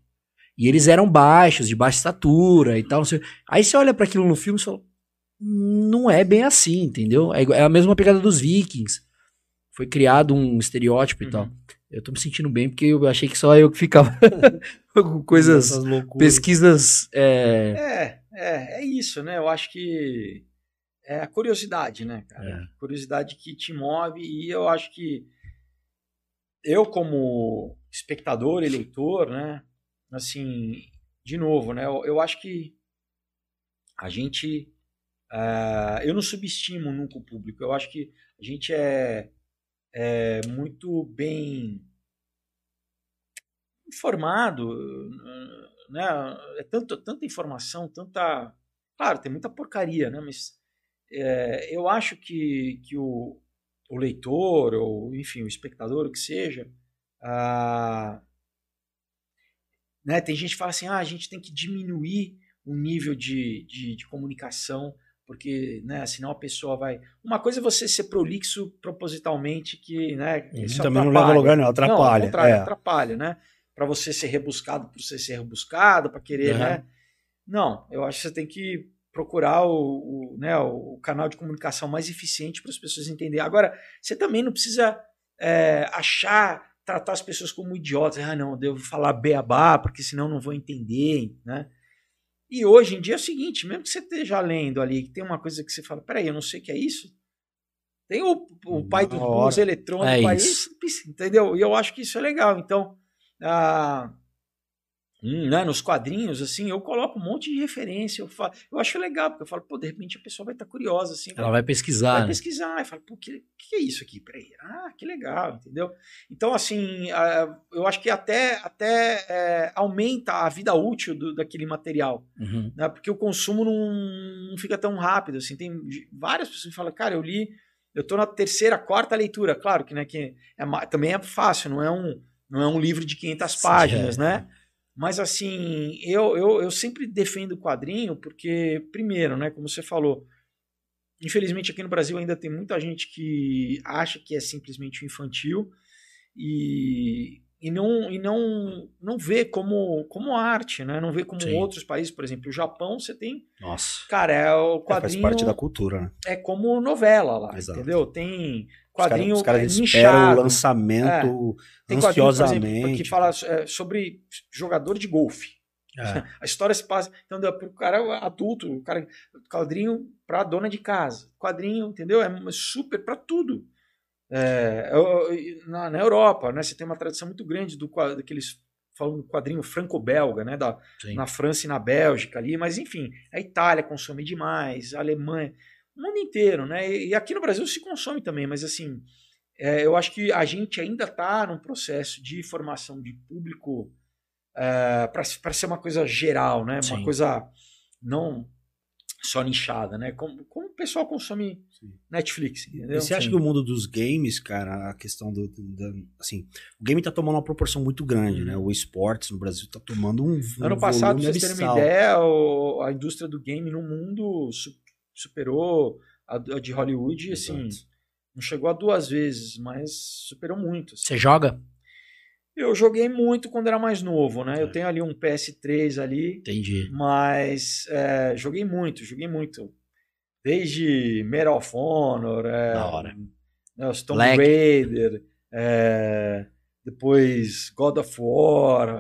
Speaker 2: E eles eram baixos, de baixa estatura e tal. Aí você olha para aquilo no filme e fala, não é bem assim, entendeu? É, é, a mesma pegada dos vikings. Foi criado um estereótipo uhum. e tal. Eu tô me sentindo bem porque eu achei que só eu que ficava com coisas, pesquisas. É...
Speaker 3: é, é, é isso, né? Eu acho que é a curiosidade, né, cara? É. Curiosidade que te move e eu acho que eu como espectador e leitor, né? Assim, de novo, né? Eu, eu acho que a gente. Uh, eu não subestimo nunca o público. Eu acho que a gente é, é muito bem informado, né? É tanto, tanta informação, tanta. Claro, tem muita porcaria, né? Mas é, eu acho que, que o, o leitor, ou enfim, o espectador, o que seja, ah, né, tem gente que fala assim, ah, a gente tem que diminuir o nível de, de, de comunicação, porque né, senão a pessoa vai. Uma coisa é você ser prolixo propositalmente, que né,
Speaker 1: isso também não leva a lugar, não, atrapalha. Não,
Speaker 3: é. atrapalha, né? Para você ser rebuscado, para você ser rebuscado, para querer, uhum. né? Não, eu acho que você tem que procurar o, o, né, o canal de comunicação mais eficiente para as pessoas entenderem. Agora, você também não precisa é, achar tratar as pessoas como idiotas. Ah, não, devo falar beabá, porque senão não vou entender, né? E hoje em dia é o seguinte, mesmo que você esteja lendo ali, que tem uma coisa que você fala, peraí, eu não sei o que é isso. Tem o, o pai dos bons eletrônicos é aí, entendeu? E eu acho que isso é legal. Então, ah, Hum, né, nos quadrinhos, assim, eu coloco um monte de referência. Eu, falo, eu acho legal, porque eu falo, pô, de repente a pessoa vai estar tá curiosa, assim.
Speaker 2: Ela vai pesquisar. Vai
Speaker 3: né? pesquisar, e fala, pô, que, que é isso aqui? Peraí. Ah, que legal, entendeu? Então, assim, eu acho que até, até é, aumenta a vida útil do, daquele material,
Speaker 2: uhum.
Speaker 3: né? Porque o consumo não, não fica tão rápido, assim. Tem várias pessoas que falam, cara, eu li, eu tô na terceira, quarta leitura. Claro que, né, que é, também é fácil, não é um, não é um livro de 500 páginas, Sim, é. né? Mas assim, eu, eu, eu sempre defendo o quadrinho porque, primeiro, né, como você falou, infelizmente aqui no Brasil ainda tem muita gente que acha que é simplesmente infantil e, e não e não não vê como como arte, né? Não vê como
Speaker 2: Sim.
Speaker 3: outros países, por exemplo, o Japão, você tem,
Speaker 2: Nossa.
Speaker 3: cara, é o
Speaker 1: É, faz
Speaker 3: quadrinho
Speaker 1: parte da cultura, né?
Speaker 3: é como novela lá,
Speaker 1: Exato.
Speaker 3: entendeu? Tem
Speaker 1: Os
Speaker 3: quadrinho
Speaker 1: os caras
Speaker 3: é,
Speaker 1: esperam
Speaker 3: nichado.
Speaker 1: o lançamento
Speaker 3: Tem quadrinho, por
Speaker 1: ansiosamente.
Speaker 3: exemplo, que fala é, sobre jogador de golfe.
Speaker 2: É.
Speaker 3: A história se passa. Então, para o cara adulto, o cara, quadrinho para dona de casa. Quadrinho, entendeu? É super para tudo. É, eu- na, na Europa, né, você tem uma tradição muito grande do daqueles falam do quadrinho franco-belga, né, da,
Speaker 2: Sim.
Speaker 3: na França e na Bélgica ali, mas enfim, a Itália consome demais, a Alemanha, o mundo inteiro, né? E, e aqui no Brasil se consome também, mas assim, é, eu acho que a gente ainda está num processo de formação de público para ser uma coisa geral, né? Uma
Speaker 2: Sim.
Speaker 3: coisa não só nichada, né? Como, como o pessoal consome
Speaker 1: Sim.
Speaker 3: Netflix, entendeu?
Speaker 1: E você acha
Speaker 3: Sim.
Speaker 1: que o mundo dos games, cara, a questão do, do- da- assim, o game tá tomando uma proporção muito grande,
Speaker 3: Uhum.
Speaker 1: né? O esportes no Brasil tá tomando um, um
Speaker 3: Ano passado, pra vocês terem uma ideia, o- a indústria do game no mundo su- superou a, a de Hollywood, assim,
Speaker 1: Exato.
Speaker 3: não chegou a duas vezes, mas superou muito. assim.
Speaker 2: Você joga?
Speaker 3: Eu joguei muito quando era mais novo, né? Eu
Speaker 2: É.
Speaker 3: tenho ali um PS3 ali,
Speaker 2: Entendi.
Speaker 3: mas é, joguei muito, joguei muito. Desde Medal of Honor, é,
Speaker 2: Da hora.
Speaker 3: né, os Tomb
Speaker 2: Black.
Speaker 3: Raider, é, depois God of War,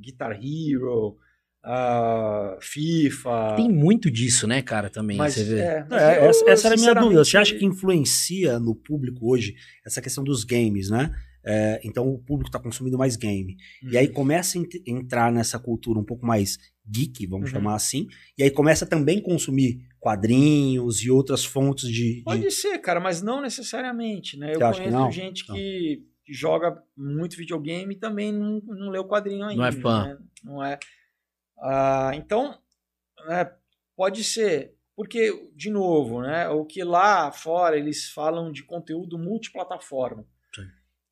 Speaker 3: Guitar Hero, uh, FIFA.
Speaker 2: Tem muito disso, né, cara, também.
Speaker 3: mas,
Speaker 2: você vê.
Speaker 3: é, mas
Speaker 1: É,
Speaker 3: eu,
Speaker 1: essa, essa era a minha dúvida. Você acha que influencia no público hoje essa questão dos games, né? É, então o público está consumindo mais game. E aí começa a ent- entrar nessa cultura um pouco mais geek, vamos
Speaker 3: Uhum.
Speaker 1: chamar assim. E aí começa também a consumir quadrinhos e outras fontes de. de-
Speaker 3: Pode ser, cara, mas não necessariamente, né? Eu
Speaker 1: Você que
Speaker 3: conheço
Speaker 1: não?
Speaker 3: gente
Speaker 1: Não.
Speaker 3: que que joga muito videogame e também não, não lê o quadrinho ainda.
Speaker 2: Não é fã.
Speaker 3: né? Não é. Ah, então, né, pode ser. Porque, de novo, né, o que lá fora eles falam de conteúdo multiplataforma.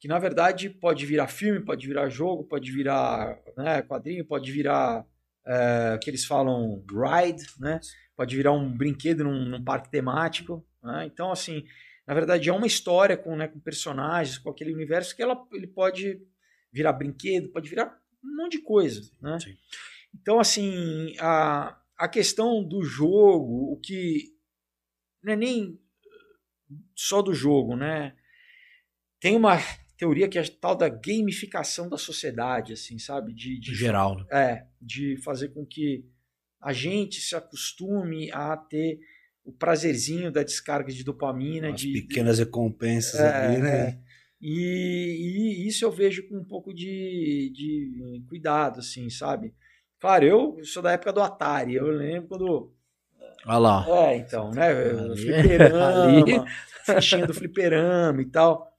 Speaker 3: Que na verdade pode virar filme, pode virar jogo, pode virar né, quadrinho, pode virar é, o que eles falam ride, né? Pode virar um brinquedo num, num parque temático. né? Então, assim, na verdade é uma história com, né, com personagens, com aquele universo que ela, ele pode virar brinquedo, pode virar um monte de coisa, né?
Speaker 2: Sim.
Speaker 3: Então, assim, a, a questão do jogo, o que não é nem só do jogo, né? Tem uma teoria que é a tal da gamificação da sociedade, assim, sabe? De, de
Speaker 2: geral. né?
Speaker 3: é, de fazer com que a gente se acostume a ter o prazerzinho da descarga de dopamina,
Speaker 1: as
Speaker 3: de,
Speaker 1: pequenas recompensas
Speaker 3: É,
Speaker 1: ali, né?
Speaker 3: é. E, e isso eu vejo com um pouco de, de cuidado, assim, sabe? Claro, eu sou da época do Atari, eu lembro quando.
Speaker 2: Olha lá.
Speaker 3: É, então, né? Fliperama, fichinha do fliperama e tal.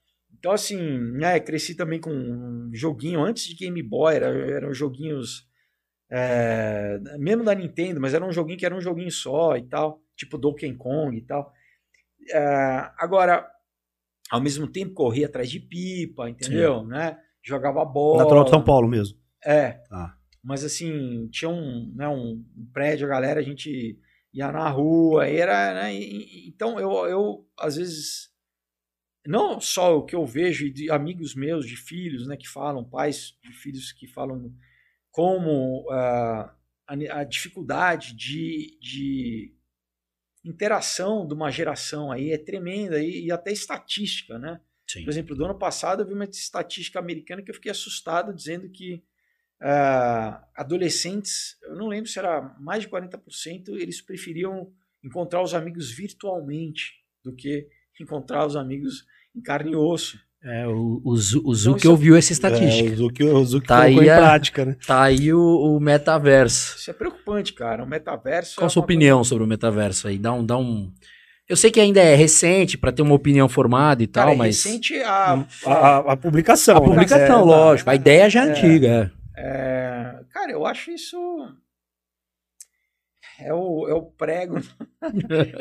Speaker 3: Então, assim, né, cresci também com um joguinho antes de Game Boy, era, eram joguinhos. é, mesmo da Nintendo, mas era um joguinho que era um joguinho só e tal, tipo Donkey Kong e tal. É, agora, ao mesmo tempo, corria atrás de pipa, entendeu? Né? Jogava bola.
Speaker 1: Natural de São Paulo mesmo.
Speaker 3: É.
Speaker 1: Tá.
Speaker 3: Mas assim, tinha um, né, um prédio, a galera, a gente ia na rua, era, né, e- então eu, eu, às vezes, não só o que eu vejo de amigos meus, de filhos, né, que falam, pais de filhos que falam como ah, a, a dificuldade de, de interação de uma geração aí é tremenda e, e até estatística, né?
Speaker 2: Sim.
Speaker 3: Por exemplo, do ano passado eu vi uma estatística americana que eu fiquei assustado dizendo que ah, adolescentes, eu não lembro se era mais de 40%, eles preferiam encontrar os amigos virtualmente do que encontrar os amigos em carne e osso.
Speaker 2: É, o, o, o Zuki
Speaker 3: isso-
Speaker 2: ouviu essa
Speaker 1: É,
Speaker 2: estatística.
Speaker 1: o Zuki, o Zuki
Speaker 2: Tá
Speaker 1: colocou
Speaker 2: aí
Speaker 1: em
Speaker 2: a-
Speaker 1: prática, né?
Speaker 2: Tá aí o, o metaverso.
Speaker 3: Isso é preocupante, cara. O metaverso.
Speaker 2: Qual
Speaker 3: é
Speaker 2: a sua
Speaker 3: uma
Speaker 2: opinião sobre o metaverso aí? Dá um, dá um. Eu sei que ainda é recente pra ter uma opinião formada e
Speaker 3: Cara,
Speaker 2: tal,
Speaker 3: é
Speaker 2: mas.
Speaker 3: recente a,
Speaker 1: A, a- publicação.
Speaker 2: A
Speaker 1: né?
Speaker 2: publicação,
Speaker 1: É,
Speaker 2: lógico. A ideia já é,
Speaker 3: É.
Speaker 2: antiga.
Speaker 3: É, cara, eu acho isso. É o, é o prego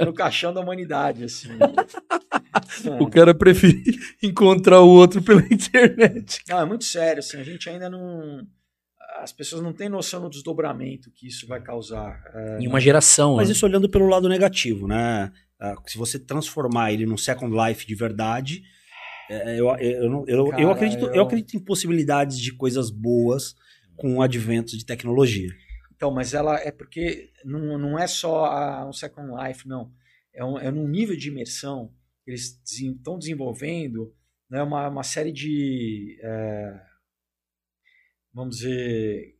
Speaker 3: no caixão da humanidade, assim.
Speaker 2: O cara prefere encontrar o outro pela internet.
Speaker 3: Não, é muito sério, assim, a gente ainda não. As pessoas não têm noção do desdobramento que isso vai causar. É,
Speaker 2: Em uma geração.
Speaker 1: Mas
Speaker 2: né?
Speaker 1: isso olhando pelo lado negativo, né? Ah, Se você transformar ele num Second Life de verdade, É, eu, eu, não- eu,
Speaker 3: Cara,
Speaker 1: eu, acredito, eu...
Speaker 3: eu-
Speaker 1: acredito em possibilidades de coisas boas com o advento de tecnologia.
Speaker 3: Então, mas ela é porque não, não é só a, um Second Life, não. É, um, é num nível de imersão. Eles estão desenvolvendo né, uma, uma série de. é, vamos dizer.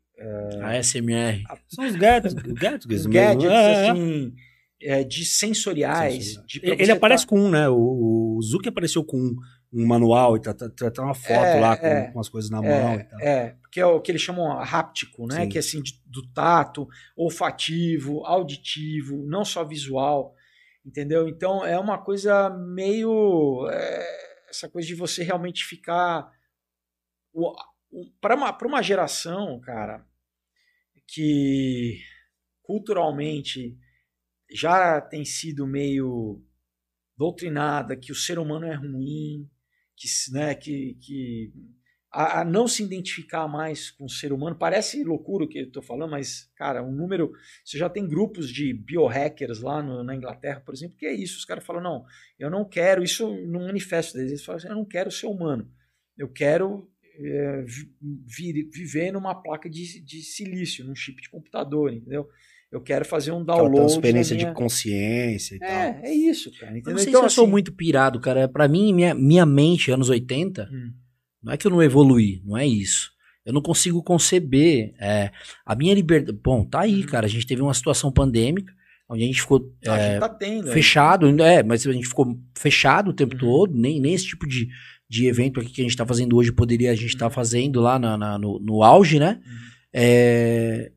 Speaker 2: A SMR.
Speaker 1: São os gadgets, gadgets,
Speaker 3: gadgets
Speaker 1: É, é.
Speaker 3: assim, é, de sensoriais. de
Speaker 1: Ele aparece
Speaker 3: tá-
Speaker 1: com um, né? O, o Zuki apareceu com um, um manual e tá, tá, tá- tá uma foto
Speaker 3: É,
Speaker 1: lá com,
Speaker 3: é.
Speaker 1: com as coisas na mão e tal.
Speaker 3: É, é, que é o que eles chamam háptico, né?
Speaker 1: Sim.
Speaker 3: Que é assim, de- do tato, olfativo, auditivo, não só visual, entendeu? Então é uma coisa meio. é, essa coisa de você realmente ficar. Para uma, pra uma geração, cara, que culturalmente já tem sido meio doutrinada que o ser humano é ruim, que, né, que, que a, a não se identificar mais com o ser humano. Parece loucura o que eu estou falando, mas, cara, um número. Você já tem grupos de biohackers lá no- na Inglaterra, por exemplo, que é isso. Os caras falam: não, eu não quero, isso no manifesto deles, eles falam assim: eu não quero ser humano, eu quero. é, vi- viver numa placa de, de silício, num chip de computador, entendeu? Eu quero fazer um
Speaker 1: Aquela
Speaker 3: download. da
Speaker 1: transferência
Speaker 3: minha-
Speaker 1: de consciência e tal.
Speaker 3: É, é isso, cara.
Speaker 2: Eu
Speaker 3: Entendeu?
Speaker 2: não sei
Speaker 3: então,
Speaker 2: se eu sou
Speaker 3: assim,
Speaker 2: muito pirado, cara. Pra mim, minha, minha mente, anos 80,
Speaker 3: Hum.
Speaker 2: não é que eu não evoluí, não é isso. Eu não consigo conceber é, a minha liberdade. Bom, tá aí,
Speaker 3: Uhum.
Speaker 2: cara. A gente teve uma situação pandêmica, onde a gente ficou
Speaker 3: a
Speaker 2: é,
Speaker 3: gente tá tendo. aí.
Speaker 2: fechado, ainda é, mas a gente ficou fechado o tempo
Speaker 3: Uhum.
Speaker 2: todo, nem, nem esse tipo de, de evento aqui que a gente tá fazendo hoje poderia a gente estar
Speaker 3: Uhum.
Speaker 2: fazendo lá na- na- no, no auge, né?
Speaker 3: Uhum.
Speaker 2: É,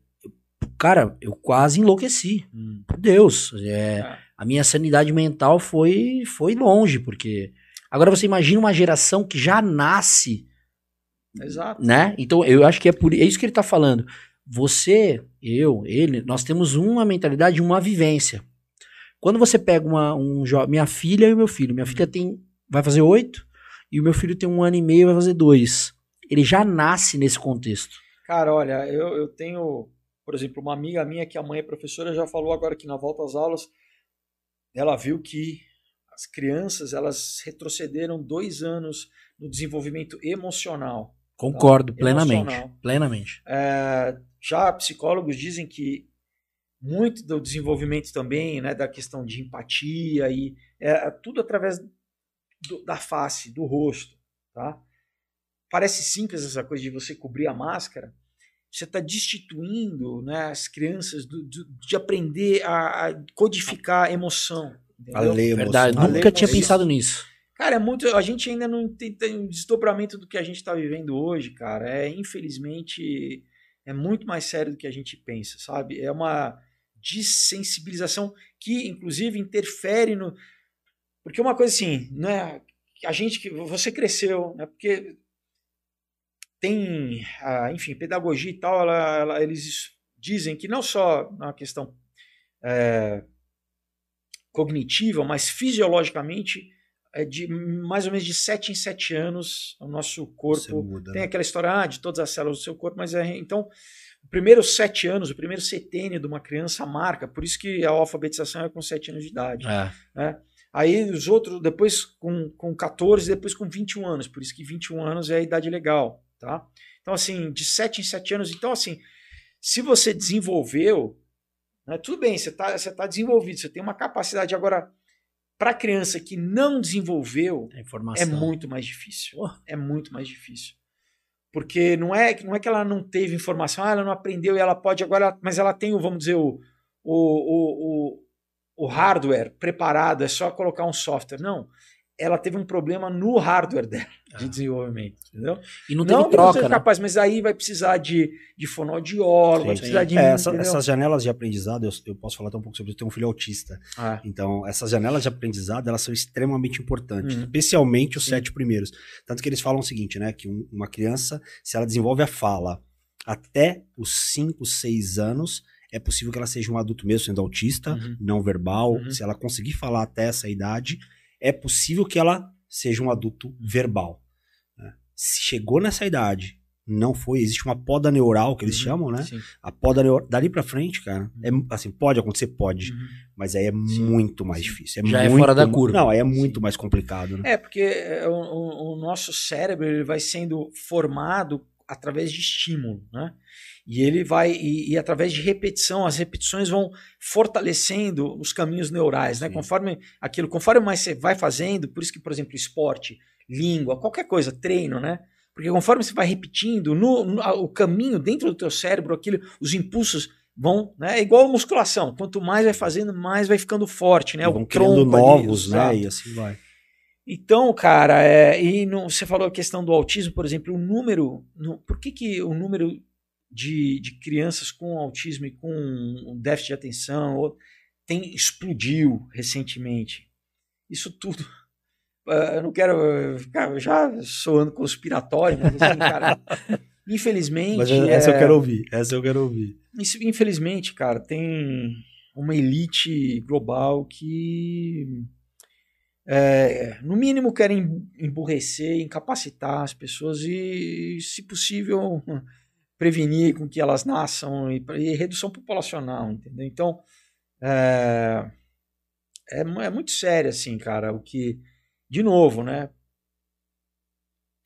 Speaker 2: cara, eu quase enlouqueci,
Speaker 3: Hum.
Speaker 2: por Deus. É,
Speaker 3: É.
Speaker 2: a minha sanidade mental foi, foi longe, porque. Agora você imagina uma geração que já nasce
Speaker 3: Exato.
Speaker 2: né? Então eu acho que é por é isso que ele tá falando. Você, eu, ele, nós temos uma mentalidade, uma vivência. Quando você pega uma, um jovem, minha filha e o meu filho, minha filha tem, vai fazer oito e o meu filho tem um ano e meio, vai fazer dois. Ele já nasce nesse contexto.
Speaker 3: Cara, olha, eu, eu tenho, por exemplo, uma amiga minha que a mãe é professora, já falou agora que na volta às aulas, ela viu que as crianças elas retrocederam dois anos no desenvolvimento emocional.
Speaker 2: Concordo
Speaker 3: Tá.
Speaker 2: plenamente,
Speaker 3: Emocional.
Speaker 2: plenamente.
Speaker 3: É, já psicólogos dizem que muito do desenvolvimento também, né, da questão de empatia e é, é tudo através do- da face, do rosto, tá? Parece simples essa coisa de você cobrir a máscara. Você está destituindo né, as crianças do- do- de aprender a, a codificar a emoção.
Speaker 1: A
Speaker 3: entendeu?
Speaker 1: ler
Speaker 2: Verdade,
Speaker 1: emoção.
Speaker 3: A
Speaker 2: nunca
Speaker 3: lei
Speaker 2: tinha
Speaker 3: consciente.
Speaker 2: pensado nisso.
Speaker 3: Cara, é muito. A gente ainda não tem, tem um desdobramento do que a gente está vivendo hoje, cara. É infelizmente é muito mais sério do que a gente pensa, sabe? É uma dessensibilização que, inclusive, interfere no. Porque uma coisa assim, né? A gente que você cresceu, né? Porque tem, ah, enfim, pedagogia e tal. ela- ela- eles dizem que não só na questão é, cognitiva, mas fisiologicamente é de mais ou menos de 7 em 7 anos o nosso corpo
Speaker 1: muda,
Speaker 3: tem
Speaker 1: né?
Speaker 3: aquela história ah, de todas as células do seu corpo, mas é, então o primeiro sete anos, o primeiro setênio de uma criança marca, por isso que a alfabetização é com 7 anos de idade.
Speaker 2: É.
Speaker 3: né? Aí os outros, depois com, com 14, depois com 21 anos, por isso que 21 anos é a idade legal, tá? Então assim, de 7 em 7 anos, então assim, se você desenvolveu, né, tudo bem, você está você tá desenvolvido, você tem uma capacidade agora para criança que não desenvolveu,
Speaker 2: A
Speaker 3: é muito mais difícil. É muito mais difícil. Porque não é, não é que ela não teve informação, ah, ela não aprendeu e ela pode agora, mas ela tem, o, vamos dizer, o, o, o, o hardware preparado, é só colocar um software. Não. Ela teve um problema no hardware dela de
Speaker 2: Ah.
Speaker 3: desenvolvimento, entendeu?
Speaker 2: E não teve
Speaker 3: não
Speaker 2: troca,
Speaker 3: seja
Speaker 2: né?
Speaker 3: capaz, mas aí vai precisar de, de fonoaudiólogo, vai
Speaker 1: Sim.
Speaker 3: precisar de.
Speaker 1: É, essa- essas janelas de aprendizado, eu, eu posso falar até um pouco sobre isso, eu tenho um filho autista.
Speaker 3: Ah,
Speaker 1: Então, essas janelas de aprendizado, elas são extremamente importantes,
Speaker 3: Uhum.
Speaker 1: especialmente os
Speaker 3: Sim.
Speaker 1: sete primeiros. Tanto que eles falam o seguinte, né, que um- uma criança, se ela desenvolve a fala até os 5, 6 anos, é possível que ela seja um adulto mesmo sendo autista,
Speaker 3: Uhum.
Speaker 1: não verbal.
Speaker 3: Uhum.
Speaker 1: Se ela conseguir falar até essa idade, é possível que ela seja um adulto verbal. né? Se chegou nessa idade não foi. Existe uma poda neural que eles
Speaker 3: Uhum,
Speaker 1: chamam, né?
Speaker 3: Sim.
Speaker 1: A poda neural, dali pra frente, cara, é assim, pode acontecer, pode,
Speaker 3: Uhum.
Speaker 1: mas aí é muito mais difícil. É
Speaker 2: Já é
Speaker 1: muito-
Speaker 2: fora da curva.
Speaker 1: Não, aí é muito mais complicado, né?
Speaker 3: É, porque é, o, o- o nosso cérebro ele vai sendo formado através de estímulo, né? E ele vai, e, e através de repetição, as repetições vão fortalecendo os caminhos neurais, né?
Speaker 1: Sim.
Speaker 3: Conforme aquilo, conforme mais você vai fazendo, por isso que, por exemplo, esporte, língua, qualquer coisa, treino, né? Porque conforme você vai repetindo, no, no- o caminho dentro do teu cérebro, aquilo, os impulsos vão, né? É igual a musculação. Quanto mais vai fazendo, mais vai ficando forte, né?
Speaker 1: E
Speaker 3: O
Speaker 1: vão criando
Speaker 3: tronco ali,
Speaker 1: novos,
Speaker 3: exato.
Speaker 1: né? E assim vai.
Speaker 3: Então, cara, é, e no- você falou a questão do autismo, por exemplo, o número. no- por que, que o número de, de crianças com autismo e com déficit de atenção ou- tem explodiu recentemente? Isso tudo. ah, eu não quero eh, ficar já soando conspiratório, mas assim, cara, infelizmente.
Speaker 1: Mas essa eu
Speaker 3: é-
Speaker 1: quero ouvir, essa eu quero ouvir.
Speaker 3: infelizmente, cara, tem uma elite global que, é, no mínimo, querem emburrecer, incapacitar as pessoas e, se possível, prevenir com que elas nasçam e, e redução populacional, entendeu? Então, é, é, é muito sério, assim, cara, o que, de novo, né?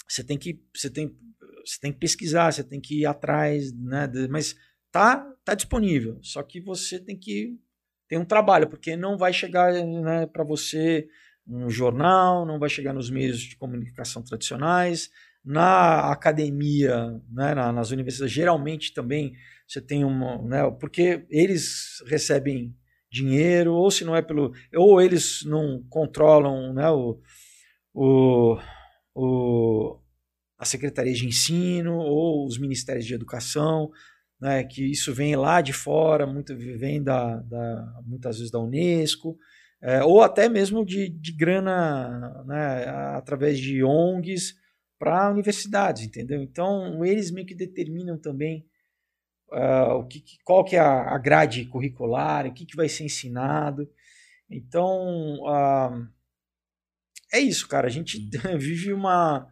Speaker 3: Você tem que, você tem, você tem que pesquisar, você tem que ir atrás, né? de- mas tá, tá disponível. Só que você tem que ter um trabalho, porque não vai chegar né, para você no jornal, não vai chegar nos meios de comunicação tradicionais, na academia, né, na- nas universidades. Geralmente também você tem uma, né, porque eles recebem dinheiro, ou se não é pelo, ou eles não controlam, né, o, o, o a secretaria de ensino ou os ministérios de educação, né, que isso vem lá de fora, muito vem da, da muitas vezes da Unesco, é, ou até mesmo de, de grana né, através de ONGs para universidades, entendeu? Então eles meio que determinam também ah, o que, qual que é a, grade curricular, o que, que vai ser ensinado. Então ah, é isso, cara. A gente vive uma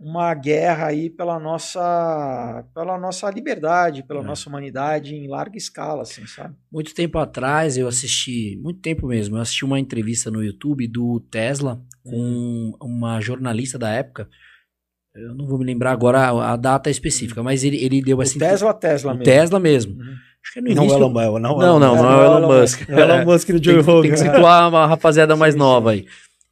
Speaker 3: uma guerra aí pela nossa pela nossa liberdade, pela
Speaker 2: É.
Speaker 3: nossa humanidade em larga escala, assim, sabe?
Speaker 2: Muito tempo atrás eu assisti, muito tempo mesmo, eu assisti uma entrevista no YouTube do Tesla com uma jornalista da época. Eu não vou me lembrar agora a, a data específica, mas ele, ele deu
Speaker 3: O
Speaker 2: assim.
Speaker 3: Tesla, Tesla mesmo.
Speaker 2: Tesla mesmo.
Speaker 3: Uhum.
Speaker 2: Acho que é no
Speaker 1: Não o
Speaker 2: início.
Speaker 1: Elon Musk, não,
Speaker 2: Não, não, não,
Speaker 3: Musk.
Speaker 2: é o
Speaker 3: Elon
Speaker 2: Musk.
Speaker 1: O Elon Musk no Joe
Speaker 2: que- tem
Speaker 1: Rogan.
Speaker 2: que situar uma rapaziada mais
Speaker 3: Sim,
Speaker 2: nova
Speaker 3: sim.
Speaker 2: aí.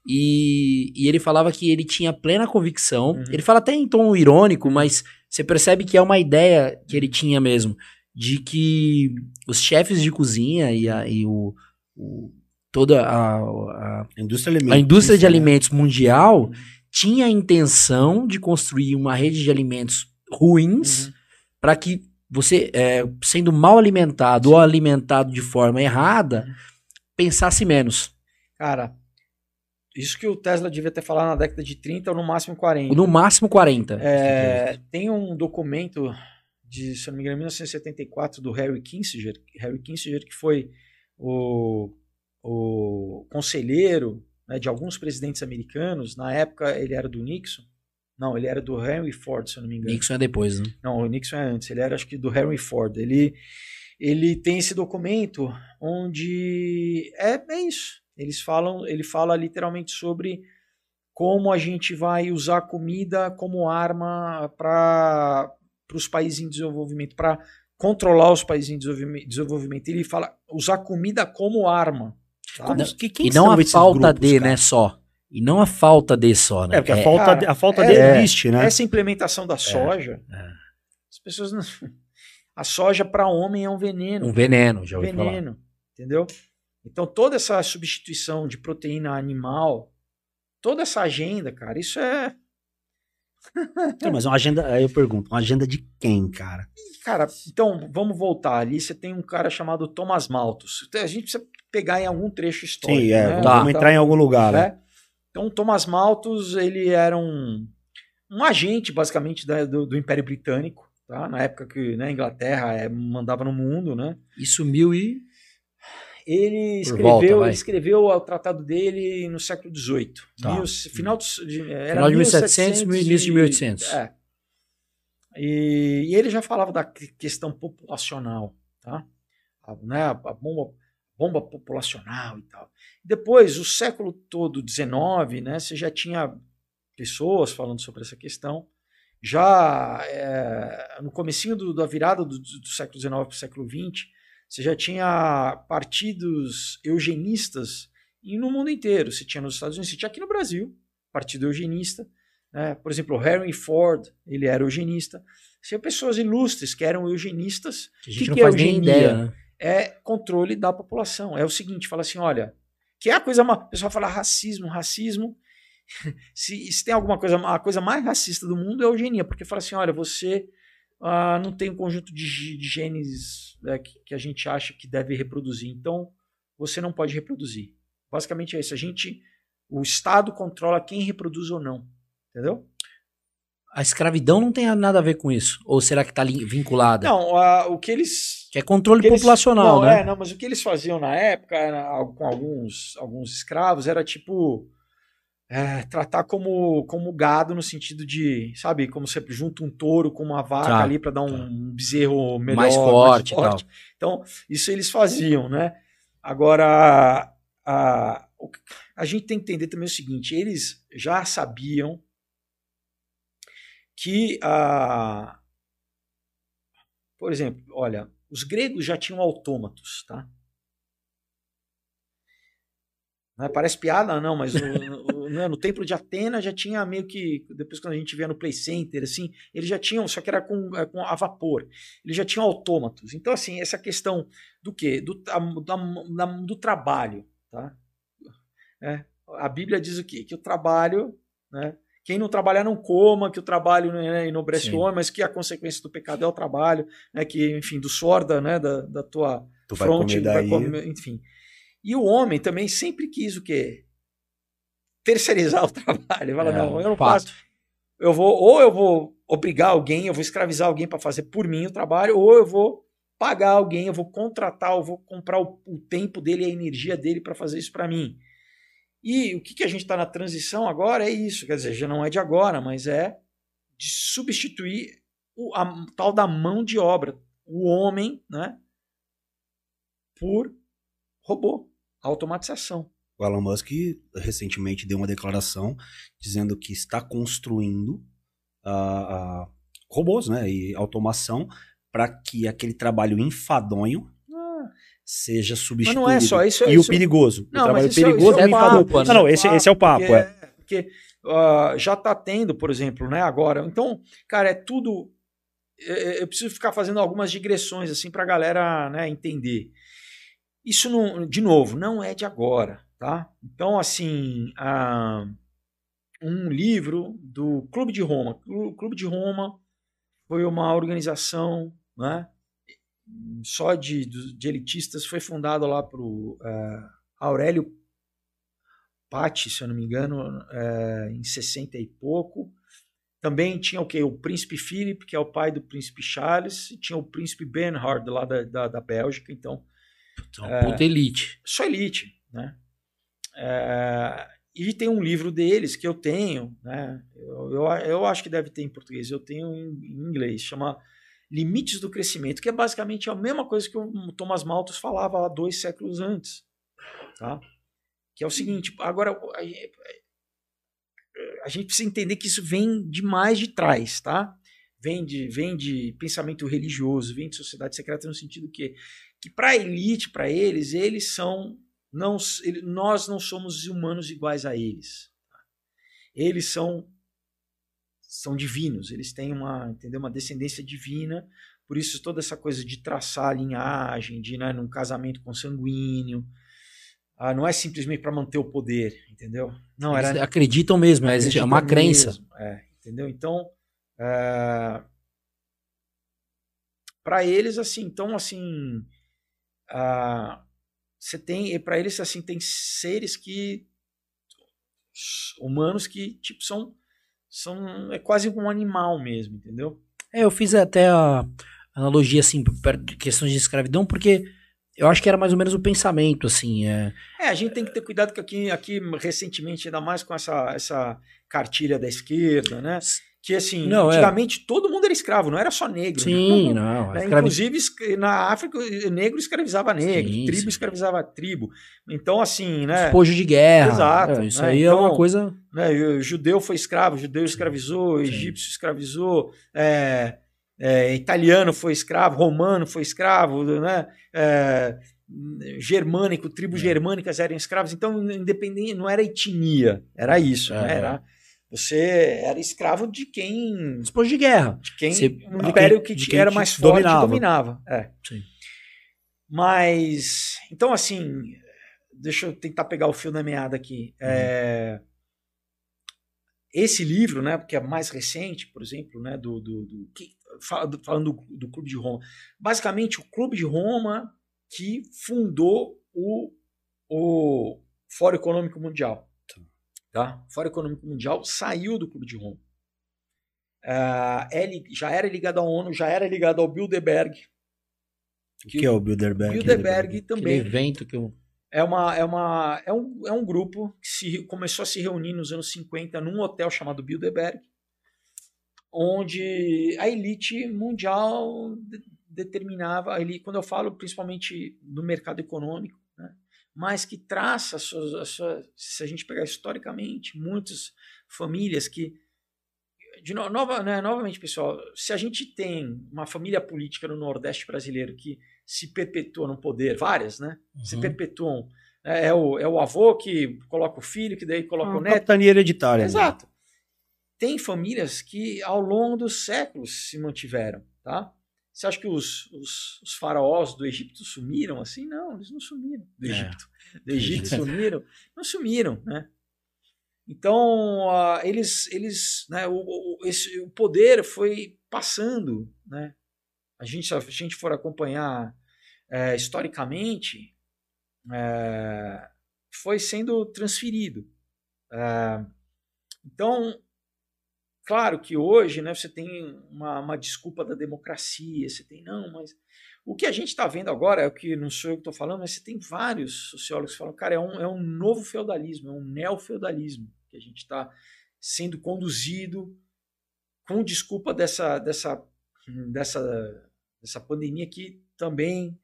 Speaker 2: E, e ele falava que ele tinha plena convicção.
Speaker 3: Uhum.
Speaker 2: Ele fala até em tom irônico, mas você percebe que é uma ideia que ele tinha mesmo. De que os chefes de cozinha e, a, e o, o- toda a, a,
Speaker 1: A indústria
Speaker 2: a
Speaker 1: alimentícia,
Speaker 2: indústria de
Speaker 1: né?
Speaker 2: alimentos mundial tinha a intenção de construir uma rede de alimentos ruins
Speaker 3: Uhum.
Speaker 2: para que você, é, sendo mal alimentado ou alimentado de forma errada, pensasse menos.
Speaker 3: Cara, isso que o Tesla devia ter falado na década de 30 ou no máximo 40.
Speaker 2: No máximo 40.
Speaker 3: É, tem um documento de, se não me engano, 1974 do Harry Kissinger, Harry Kissinger que foi o, o conselheiro né, de alguns presidentes americanos. Na época ele era do Nixon. Não, ele era do Henry Ford, se eu não me engano.
Speaker 2: Nixon é depois, né?
Speaker 3: Não, o Nixon é antes. Ele era, acho que, do Henry Ford. Ele, ele tem esse documento onde é, é isso. Eles falam, ele fala literalmente sobre como a gente vai usar comida como arma para os países em desenvolvimento, para controlar os países em desenvolvime- desenvolvimento. Ele fala usar comida como arma.
Speaker 1: Como-
Speaker 2: Não,
Speaker 1: que- quem
Speaker 2: e não
Speaker 1: são
Speaker 2: a
Speaker 1: esses
Speaker 2: falta
Speaker 1: grupos,
Speaker 2: de,
Speaker 1: cara?
Speaker 2: né, só. E não a falta de só, né?
Speaker 1: É, porque a
Speaker 2: É-
Speaker 1: falta,
Speaker 3: cara,
Speaker 1: de, a falta
Speaker 3: é- é-
Speaker 1: existe, né?
Speaker 3: Essa implementação da soja,
Speaker 2: é.
Speaker 3: as pessoas não... A soja para homem é um veneno.
Speaker 2: um veneno, já ouvi falar.
Speaker 3: veneno, entendeu? Então toda essa substituição de proteína animal, toda essa agenda, cara, isso é,
Speaker 1: Então, mas uma agenda, aí eu pergunto, uma agenda de quem, cara?
Speaker 3: cara. Então vamos voltar ali. Você tem um cara chamado Thomas Malthus. Então, A gente precisa pegar em algum trecho histórico.
Speaker 1: Sim, é,
Speaker 3: né?
Speaker 1: vamos
Speaker 3: Então,
Speaker 1: entrar em algum lugar, né?
Speaker 3: né? Então Thomas Malthus ele era um, um agente basicamente da- do, do Império Britânico, tá? Na época que né, a Inglaterra eh, mandava no mundo, né?
Speaker 2: Isso mil e...
Speaker 3: Ele escreveu,
Speaker 2: volta,
Speaker 3: ele escreveu o tratado dele no século XVIII.
Speaker 2: Tá.
Speaker 3: Final, dos- de, era
Speaker 2: Final de 1700,
Speaker 3: 1700
Speaker 2: início de 1800.
Speaker 3: É. E, e ele já falava da questão populacional, tá? A, né, a bomba, bomba populacional e tal. Depois, o século todo, 19, né, você já tinha pessoas falando sobre essa questão. Já é, no comecinho do, da virada do, do século XIX para o século XX, você já tinha partidos eugenistas e no mundo inteiro. Você tinha nos Estados Unidos, você tinha aqui no Brasil, partido eugenista. Né? Por exemplo, Henry Ford, ele era eugenista. Você tinha pessoas ilustres que eram eugenistas.
Speaker 2: Que a gente
Speaker 3: que
Speaker 2: não
Speaker 3: que é
Speaker 2: faz nem
Speaker 3: eugenia?
Speaker 2: ideia, né?
Speaker 3: É controle da população. É o seguinte, fala assim, olha, que é a coisa, o pessoal fala racismo, racismo. se, se tem alguma coisa, a coisa mais racista do mundo é a eugenia, porque fala assim, olha, você ah, não tem um conjunto de, de genes né, que, que a gente acha que deve reproduzir, então você não pode reproduzir. Basicamente é isso. A gente, o Estado controla quem reproduz ou não, entendeu?
Speaker 2: A escravidão não tem nada a ver com isso? Ou será que está vinculada?
Speaker 3: Não, ah, o que eles
Speaker 2: Que é controle
Speaker 3: que eles-
Speaker 2: populacional,
Speaker 3: não,
Speaker 2: né?
Speaker 3: É, não, mas o que eles faziam na época, era, com alguns, alguns escravos, era tipo é, tratar como, como gado no sentido de, sabe, como você junta um touro com uma vaca
Speaker 2: Tá,
Speaker 3: ali para dar um bezerro melhor,
Speaker 2: Mais forte e tal.
Speaker 3: Então, isso eles faziam, né? Agora, a, o- a gente tem que entender também o seguinte: eles já sabiam que, a, por exemplo, olha, os gregos já tinham autômatos, tá? Não é? Parece piada, não, mas o- o- né, no templo de Atena já tinha meio que, depois quando a gente via no Play Center, assim, eles já tinham, só que era com, é, com a vapor, eles já tinham autômatos. Então, assim, essa questão do quê? Do, da- da- do trabalho, tá? É, a Bíblia diz o quê? Que o trabalho, né? Quem não trabalhar não coma, que o trabalho né, enobrece
Speaker 2: Sim.
Speaker 3: o homem, mas que a consequência do pecado é o trabalho, né? Que, enfim, do suor da, né, da, da tua
Speaker 1: Tu
Speaker 3: fronte, vai comer, enfim. E o homem também sempre quis o quê? Terceirizar o trabalho. Fala,
Speaker 2: É,
Speaker 3: não, eu não
Speaker 2: fato.
Speaker 3: faço. Eu vou, ou eu vou obrigar alguém, eu vou escravizar alguém para fazer por mim o trabalho, ou eu vou pagar alguém, eu vou contratar, eu vou comprar o, o tempo dele e a energia dele para fazer isso para mim. E o que, que a gente está na transição agora é isso, quer dizer, já não é de agora, mas é de substituir o, a tal da mão de obra, o homem, né, por robô, automatização.
Speaker 1: O Elon Musk recentemente deu uma declaração dizendo que está construindo ah, ah, robôs né, e automação para que aquele trabalho enfadonho seja
Speaker 3: Mas
Speaker 1: substituído.
Speaker 3: não é só isso. é
Speaker 1: e o
Speaker 3: isso.
Speaker 1: perigoso.
Speaker 3: Não,
Speaker 1: o trabalho
Speaker 3: mas é-
Speaker 1: perigoso
Speaker 3: é
Speaker 1: e
Speaker 3: o
Speaker 2: papo?
Speaker 1: Não, não, esse, esse é o papo.
Speaker 3: Porque,
Speaker 1: É.
Speaker 3: porque, ah, já está tendo, por exemplo, né, agora. Então, cara, é tudo. é- é- Eu preciso ficar fazendo algumas digressões assim para a galera né, entender. Isso, não, de novo, não é de agora. Tá? Então, assim, ah, um livro do Clube de Roma. O Clube de Roma foi uma organização né, só de, de elitistas, foi fundado lá por eh, Aurélio Patti, se eu não me engano, eh, em 60 e pouco. Também tinha o que? O príncipe Philip, que é o pai do príncipe Charles, e tinha o príncipe Bernhard lá da, da, da Bélgica, então
Speaker 2: Então, puta elite.
Speaker 3: só elite, né? É, e tem um livro deles que eu tenho, né? Eu, eu, eu acho que deve ter em português, eu tenho em, em inglês, chama Limites do Crescimento, que é basicamente a mesma coisa que o Thomas Malthus falava há dois séculos antes, tá? Que é o seguinte, agora a, gente precisa entender que isso vem de mais de trás, tá? Vem de, vem de pensamento religioso, vem de sociedade secreta no sentido que que para a elite, para eles, eles são não ele- nós não somos humanos iguais a eles. Eles são são divinos, eles têm uma, entendeu, uma descendência divina, por isso toda essa coisa de traçar a linhagem, de né, num casamento consanguíneo, ah, não é simplesmente para manter o poder, entendeu? Não
Speaker 2: Eles
Speaker 3: era
Speaker 2: acreditam mesmo, é, é uma
Speaker 3: acredita
Speaker 2: crença.
Speaker 3: mesmo, É, entendeu? Então, para eles, assim, então, assim, ah, você tem, para eles, assim, tem seres que, humanos que, tipo, são, são, é quase um animal mesmo, entendeu?
Speaker 2: É, eu fiz até a analogia, assim, per- de questões de escravidão, porque eu acho que era mais ou menos o pensamento, assim, é...
Speaker 3: É, a gente tem que ter cuidado que aqui, aqui recentemente, ainda mais com essa, essa cartilha da esquerda, né? Que assim,
Speaker 2: Não, é.
Speaker 3: antigamente todo mundo era escravo, não era só negro.
Speaker 2: Sim,
Speaker 3: né?
Speaker 2: não.
Speaker 3: Né?
Speaker 2: escravi-
Speaker 3: Inclusive, na África, negro escravizava negro,
Speaker 2: Sim,
Speaker 3: tribo
Speaker 2: sim.
Speaker 3: escravizava tribo. Então, assim, né?
Speaker 2: Despojo de guerra.
Speaker 3: Exato,
Speaker 2: É, isso
Speaker 3: né?
Speaker 2: aí é
Speaker 3: Então,
Speaker 2: uma coisa.
Speaker 3: né, o judeu foi escravo, judeu escravizou,
Speaker 2: Sim.
Speaker 3: egípcio escravizou, é, é, italiano foi escravo, romano foi escravo, né? é, germânico, tribos
Speaker 2: É.
Speaker 3: germânicas eram escravos. Então, independente, não era etnia, era isso,
Speaker 2: É.
Speaker 3: né? Era, você era escravo de quem,
Speaker 2: Despojo de guerra.
Speaker 3: de quem
Speaker 2: Você-
Speaker 3: um império que
Speaker 1: quem
Speaker 3: era mais forte
Speaker 1: dominava.
Speaker 3: dominava. É.
Speaker 2: Sim.
Speaker 3: Mas, então assim, deixa eu tentar pegar o fio da meada aqui. É, esse livro, né, que é mais recente, por exemplo, né, do, do, do- que- fala- do- falando do, do Clube de Roma, basicamente o Clube de Roma que fundou o, o Fórum Econômico Mundial. Tá? O Fórum Econômico Mundial saiu do Clube de Roma. Ah, é li- já era ligado à ONU, já era ligado ao Bilderberg.
Speaker 1: O que é o Bilderberg?
Speaker 3: Bilderberg também
Speaker 2: Aquele evento que eu.
Speaker 3: é, uma, é, uma, é, um, é um grupo que se, começou a se reunir nos anos 50 num hotel chamado Bilderberg, onde a elite mundial de- determinava, a elite, quando eu falo principalmente no mercado econômico, mas que traça, as suas, as suas- se a gente pegar historicamente, muitas famílias que. De no- nova, né, novamente, pessoal, se a gente tem uma família política no Nordeste brasileiro que se perpetua no poder, várias, né? se
Speaker 2: Uhum.
Speaker 3: perpetuam. É, é o, é o avô que coloca o filho, que daí coloca o
Speaker 1: Uma
Speaker 3: neto.
Speaker 1: capitania hereditária. né?
Speaker 3: Exato. Tem famílias que ao longo dos séculos se mantiveram, tá? Você acha que os, os, os faraós do Egito sumiram assim? Não, eles não sumiram. Do
Speaker 2: É.
Speaker 3: Egito. Do Egito sumiram? Não sumiram, né? Então, ah, eles, eles né, o, o, esse, o poder foi passando, né? A gente, se a gente for acompanhar é, historicamente, é, foi sendo transferido. É, então, claro que hoje né, você tem uma, uma desculpa da democracia, você tem, não, mas o que a gente está vendo agora, é o que não sou eu que estou falando, mas você tem vários sociólogos que falam, cara, é um, é um novo feudalismo, é um neofeudalismo que a gente está sendo conduzido com desculpa dessa, dessa, dessa, dessa pandemia que também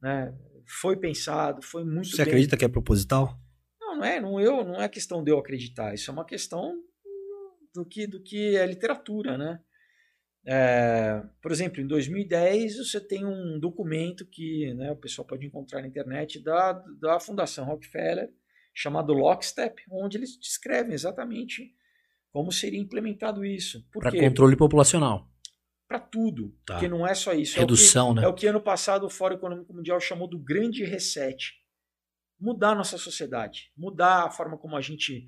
Speaker 3: né, foi pensado, foi muito
Speaker 1: Você
Speaker 3: bem
Speaker 1: acredita que é proposital?
Speaker 3: não, não é, não eu, não é questão de eu acreditar, isso é uma questão do que do que é literatura, né? É, por exemplo, em 2010 você tem um documento que né, o pessoal pode encontrar na internet da, da Fundação Rockefeller chamado Lockstep, onde eles descrevem exatamente como seria implementado isso.
Speaker 2: Para controle populacional.
Speaker 3: Para tudo,
Speaker 2: Tá.
Speaker 3: porque não é só isso.
Speaker 2: Redução,
Speaker 3: é o que,
Speaker 2: né?
Speaker 3: É o que ano passado o Fórum Econômico Mundial chamou do grande reset. Mudar a nossa sociedade, mudar a forma como a gente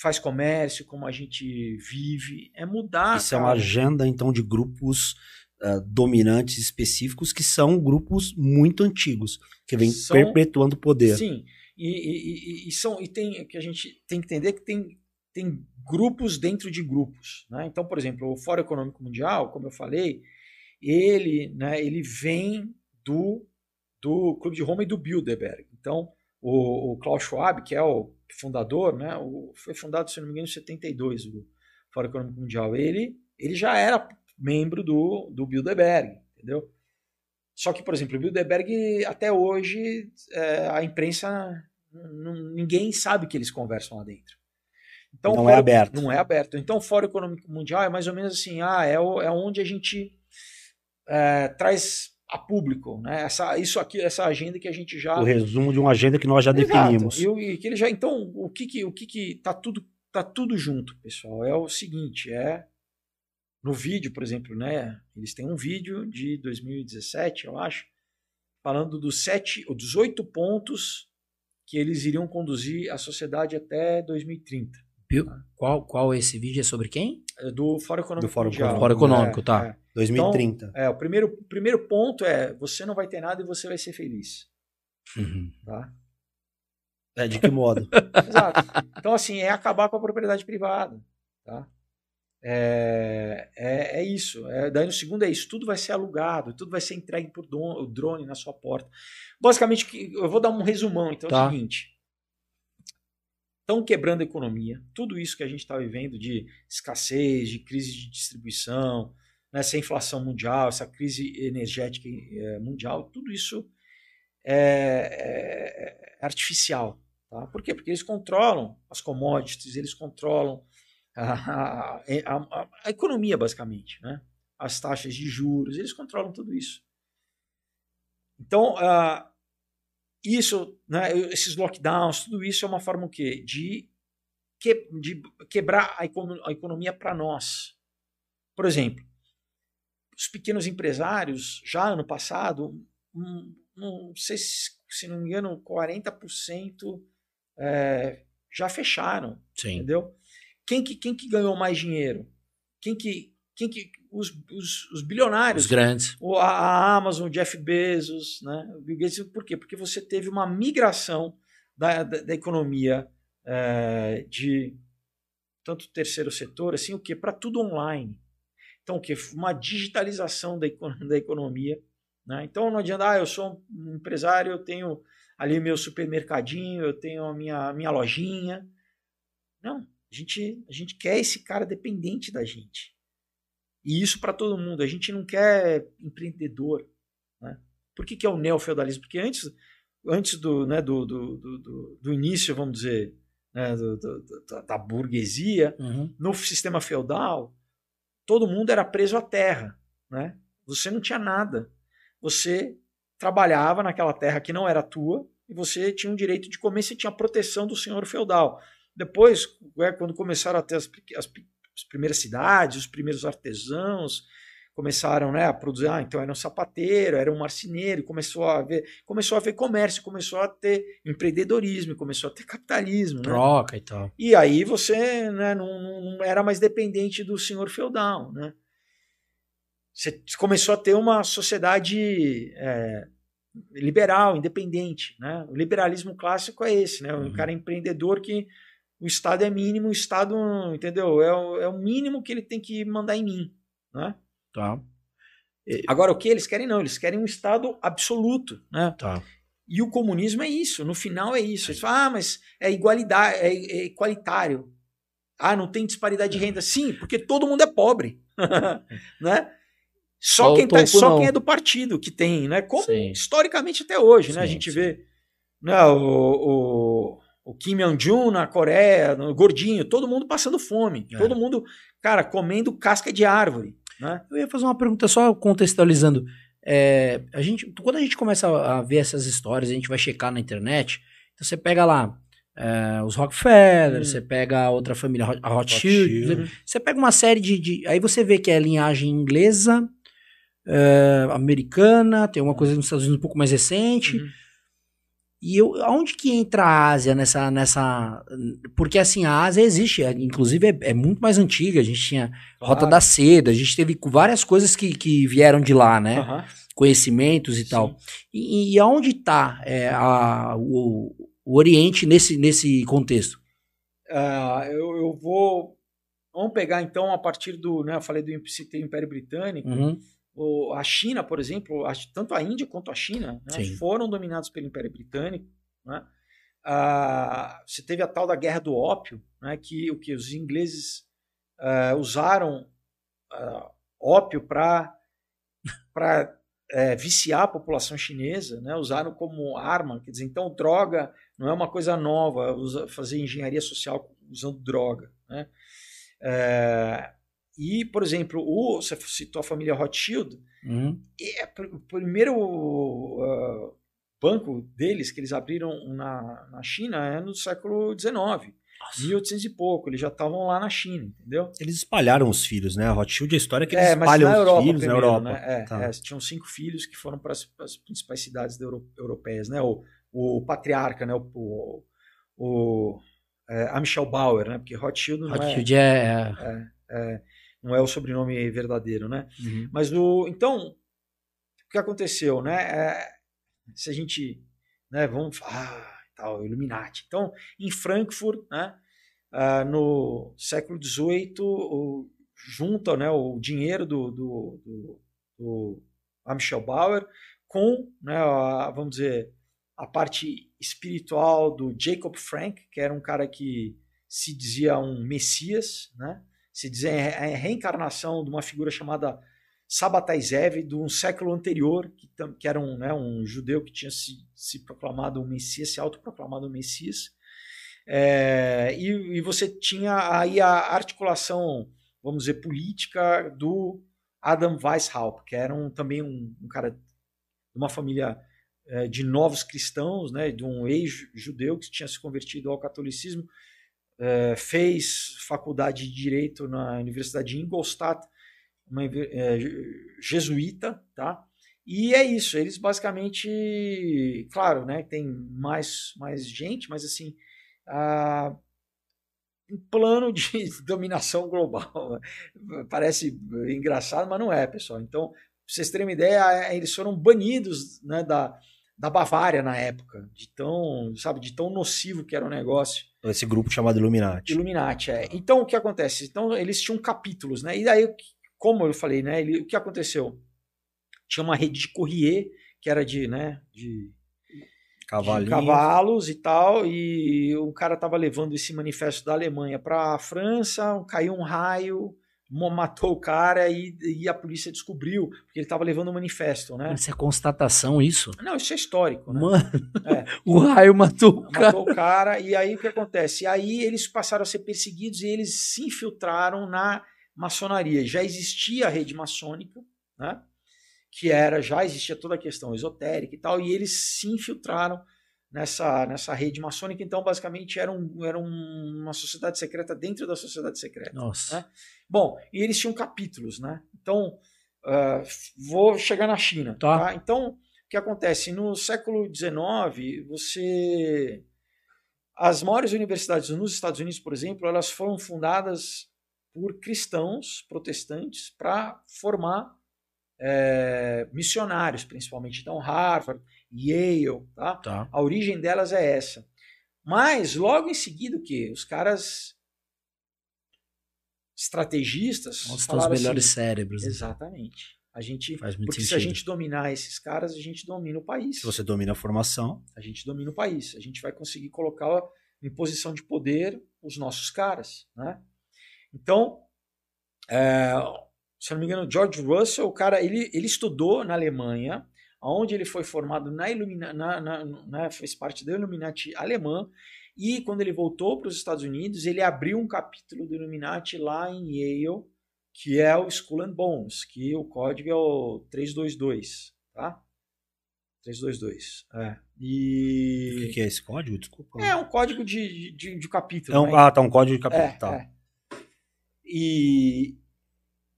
Speaker 3: faz comércio, como a gente vive, é mudar.
Speaker 1: Isso é uma
Speaker 3: cara.
Speaker 1: agenda, então, de grupos ah, dominantes específicos que são grupos muito antigos, que vêm
Speaker 3: São-
Speaker 1: perpetuando o poder.
Speaker 3: Sim, e, e- e- e são e tem que a gente tem que entender que tem, tem grupos dentro de grupos, né? Então, por exemplo, o Fórum Econômico Mundial, como eu falei, ele, né, ele vem do do Clube de Roma e do Bilderberg. Então, o, o Klaus Schwab, que é o fundador, né, o, foi fundado, se não me engano, em 72, o Fórum Econômico Mundial. Ele, ele já era membro do, do Bilderberg, entendeu? Só que, por exemplo, o Bilderberg, até hoje, é, a imprensa, ninguém sabe que eles conversam lá dentro. Então,
Speaker 1: Não
Speaker 3: o
Speaker 1: é
Speaker 3: Fórum-
Speaker 1: aberto.
Speaker 3: Não é aberto. Então, o Fórum Econômico Mundial é mais ou menos assim, ah, é, o- é onde a gente é, traz a público, né? Essa, isso aqui, essa agenda que a gente já
Speaker 1: O resumo de uma agenda que nós já
Speaker 3: Exato.
Speaker 1: definimos.
Speaker 3: E, e que ele já, então, o que que, o que que tá tudo tá tudo junto, pessoal? É o seguinte, é no vídeo, por exemplo, né? Eles têm um vídeo de 2017, eu acho, falando dos sete, ou dos oito pontos que eles iriam conduzir a sociedade até 2030.
Speaker 2: Viu? Qual, qual esse vídeo é sobre quem?
Speaker 3: É Do Fórum Econômico
Speaker 1: Do Fórum
Speaker 3: Mundial.
Speaker 1: Econômico.
Speaker 2: Fórum Econômico,
Speaker 3: É,
Speaker 2: tá.
Speaker 3: é.
Speaker 1: 2030.
Speaker 3: É, o primeiro, primeiro ponto é você não vai ter nada e você vai ser feliz,
Speaker 2: Uhum.
Speaker 3: tá?
Speaker 1: É, de que modo?
Speaker 3: Exato. Então, assim, é acabar com a propriedade privada. Tá? É, é, é isso. É, daí no segundo é isso. Tudo vai ser alugado, tudo vai ser entregue por don- o drone na sua porta. Basicamente, que- eu vou dar um resumão. Então é
Speaker 2: Tá.
Speaker 3: o seguinte: estão quebrando a economia. Tudo isso que a gente está vivendo de escassez, de crise de distribuição, né, essa inflação mundial, essa crise energética é, mundial, tudo isso é, é artificial. Tá? Por quê? Porque eles controlam as commodities, eles controlam a, a, a, a economia, basicamente. Né? As taxas de juros, eles controlam tudo isso. Então, uh, isso, né, esses lockdowns, tudo isso é uma forma o quê? De, que, de quebrar a, a economia para nós. Por exemplo, os pequenos empresários, já ano passado, um, não sei se, se não me engano, 40% é, já fecharam.
Speaker 2: Sim.
Speaker 3: Entendeu? Quem que, quem que ganhou mais dinheiro? Quem que, quem que os, os, os bilionários?
Speaker 2: Os grandes.
Speaker 3: A, a Amazon, o Jeff Bezos, né? O Bill Gates, por quê? Porque você teve uma migração da, da, da economia é, de tanto terceiro setor, assim, o que? Para tudo online. Então, o que? Uma digitalização da, da economia. Né? Então, não adianta, ah, eu sou um empresário, eu tenho ali meu supermercadinho, eu tenho a minha, minha lojinha. Não, a gente, a gente quer esse cara dependente da gente. E isso para todo mundo. A gente não quer empreendedor. Né? Por que, que é o neofeudalismo? Porque antes, antes do, né, do, do, do, do início, vamos dizer, né, do, do, da burguesia,
Speaker 2: uhum.
Speaker 3: no sistema feudal, todo mundo era preso à terra. Né? Você não tinha nada. Você trabalhava naquela terra que não era tua e você tinha o direito de comer, você tinha a proteção do senhor feudal. Depois, é, quando começaram a ter as, as, as, primeiras cidades, os primeiros artesãos começaram né, a produzir, ah, então era um sapateiro, era um marceneiro, começou a ver, começou a ver comércio, começou a ter empreendedorismo, começou a ter capitalismo. Né?
Speaker 2: Troca né? e tal.
Speaker 3: E aí você né, não, não, era mais dependente do senhor feudal, né? Você começou a ter uma sociedade é, liberal, independente. Né? O liberalismo clássico é esse, né? Uhum. cara empreendedor que o Estado é mínimo, o Estado, entendeu? É o, é o mínimo que ele tem que mandar em mim. Né?
Speaker 2: Tá.
Speaker 3: Agora, o que eles querem? Não, eles querem um Estado absoluto. Né?
Speaker 2: Tá.
Speaker 3: E o comunismo é isso, no final é isso. Eles falam, ah, mas é igualdade, é, é igualitário. Ah, não tem disparidade de renda. Sim, porque todo mundo é pobre. né? Só, quem, tá, só quem é do partido que tem, né? Como Sim. historicamente até hoje, né? Sim, a gente sim. vê né, o, o, o Kim Jong-un na Coreia, no gordinho, todo mundo passando fome. É. Todo mundo, cara, comendo casca de árvore. Né?
Speaker 2: Eu ia fazer uma pergunta só contextualizando. É, a gente, quando a gente começa a ver essas histórias, a gente vai checar na internet. Então você pega lá é, os Rockefeller, hum. você pega a outra família, a Rothschild, Rothschild. Você pega uma série de, de, Aí você vê que é linhagem inglesa, uh, americana, tem uma coisa nos Estados Unidos um pouco mais recente. Uhum. E eu, aonde que entra a Ásia nessa, nessa. Porque assim, a Ásia existe, é, inclusive é, é muito mais antiga. A gente tinha claro. Rota da Seda, a gente teve várias coisas que, que vieram de lá, né? Uhum. Conhecimentos e Sim. tal. E, e aonde está é, o, o Oriente nesse, nesse contexto?
Speaker 3: Uh, eu, eu vou. Vamos pegar então a partir do. Né, eu falei do Império Britânico.
Speaker 2: Uhum
Speaker 3: o, a China, por exemplo, a, tanto a Índia quanto a China né, foram dominados pelo Império Britânico. Né? Ah, você teve a tal da Guerra do Ópio, né, que o que os ingleses ah, usaram ah, ópio para para é, viciar a população chinesa, né, usaram como arma, quer dizer, então droga não é uma coisa nova, usa, fazer engenharia social usando droga, né? É, e, por exemplo, o, você citou a família Rothschild,
Speaker 2: uhum.
Speaker 3: é o primeiro uh, banco deles que eles abriram na, na China é no século XIX. Nossa. 1800 e pouco, eles já estavam lá na China, entendeu?
Speaker 1: Eles espalharam os filhos, né? A Rothschild, a história é que eles é, espalham os
Speaker 3: Europa
Speaker 1: filhos
Speaker 3: primeiro,
Speaker 1: na Europa.
Speaker 3: Né? É, tá. é, tinham cinco filhos que foram para as, principais cidades euro, europeias, né? O, o patriarca, né? O, o, o é, a Michelle Bauer, né? Porque Rothschild não
Speaker 2: Rothschild é,
Speaker 3: é, é, é não é o sobrenome verdadeiro, né?
Speaker 2: Uhum.
Speaker 3: Mas o então o que aconteceu, né? É, se a gente, né? Vamos ah, tal Illuminati. Então, em Frankfurt, né? Ah, no século XVIII, junta, né? O dinheiro do, do, do, do Michel Bauer com, né? A, vamos dizer a parte espiritual do Jacob Frank, que era um cara que se dizia um messias, né? Se dizia a reencarnação de uma figura chamada Sabatai Zev, de um século anterior, que, que era um, né, um judeu que tinha se, se proclamado um messias, se autoproclamado um messias. É, e, e, você tinha aí a articulação, vamos dizer, política do Adam Weishaupt, que era um, também um, um cara de uma família é, de novos cristãos, né, de um ex-judeu que tinha se convertido ao catolicismo, é, fez faculdade de Direito na Universidade de Ingolstadt, uma é, jesuíta, tá? E é isso, eles basicamente, claro, né, tem mais, mais gente, mas assim, a, um plano de dominação global. Parece engraçado, mas não é, pessoal. Então, pra vocês terem uma ideia, eles foram banidos né, da, da Bavária na época, de tão, sabe, de tão nocivo que era o negócio.
Speaker 1: Esse grupo chamado Illuminati.
Speaker 3: Illuminati, é. Então, o que acontece? Então, eles tinham capítulos, né? E daí, como eu falei, né? Ele, o que aconteceu? Tinha uma rede de courrier, que era de, né, de, de cavalos e tal, e o cara estava levando esse manifesto da Alemanha para a França, caiu um raio, matou o cara e, e a polícia descobriu, porque ele estava levando um manifesto, né?
Speaker 2: Isso é constatação, isso?
Speaker 3: Não, isso é histórico, né?
Speaker 2: Mano, é. o raio matou o cara.
Speaker 3: Matou o cara, e aí o que acontece? E aí eles passaram a ser perseguidos e eles se infiltraram na maçonaria. Já existia a rede maçônica, né? Que era, já existia toda a questão esotérica e tal, e eles se infiltraram nessa, nessa rede maçônica. Então, basicamente, era, um, era uma sociedade secreta dentro da sociedade secreta.
Speaker 2: Nossa.
Speaker 3: Né? Bom, e eles tinham capítulos, né? Então, uh, vou chegar na China. Tá. tá. Então, o que acontece? No século XIX, você. As maiores universidades nos Estados Unidos, por exemplo, elas foram fundadas por cristãos protestantes para formar é, missionários, principalmente. Então, Harvard, Yale, tá?
Speaker 2: tá?
Speaker 3: A origem delas é essa. Mas, logo em seguida, o que? Os caras estrategistas.
Speaker 2: Onde estão os melhores assim, cérebros.
Speaker 3: Né? Exatamente. A gente, Faz muito porque sentido. se a gente dominar esses caras, a gente domina o país.
Speaker 1: Se você domina a formação,
Speaker 3: a gente domina o país. A gente vai conseguir colocar em posição de poder os nossos caras, né? Então, é, se não me engano, George Russell, o cara, ele, ele estudou na Alemanha, onde ele foi formado na Ilumina, na, na, na, fez parte da Illuminati alemã, e quando ele voltou para os Estados Unidos, ele abriu um capítulo do Illuminati lá em Yale, que é o Skull and Bones, que o código é o 322, tá? 322. É.
Speaker 1: E... O que, é esse código? Desculpa.
Speaker 3: É um código de, de, de capítulo.
Speaker 1: É um,
Speaker 3: né?
Speaker 1: Ah, tá, um código de capítulo.
Speaker 3: É,
Speaker 1: tá.
Speaker 3: É. E,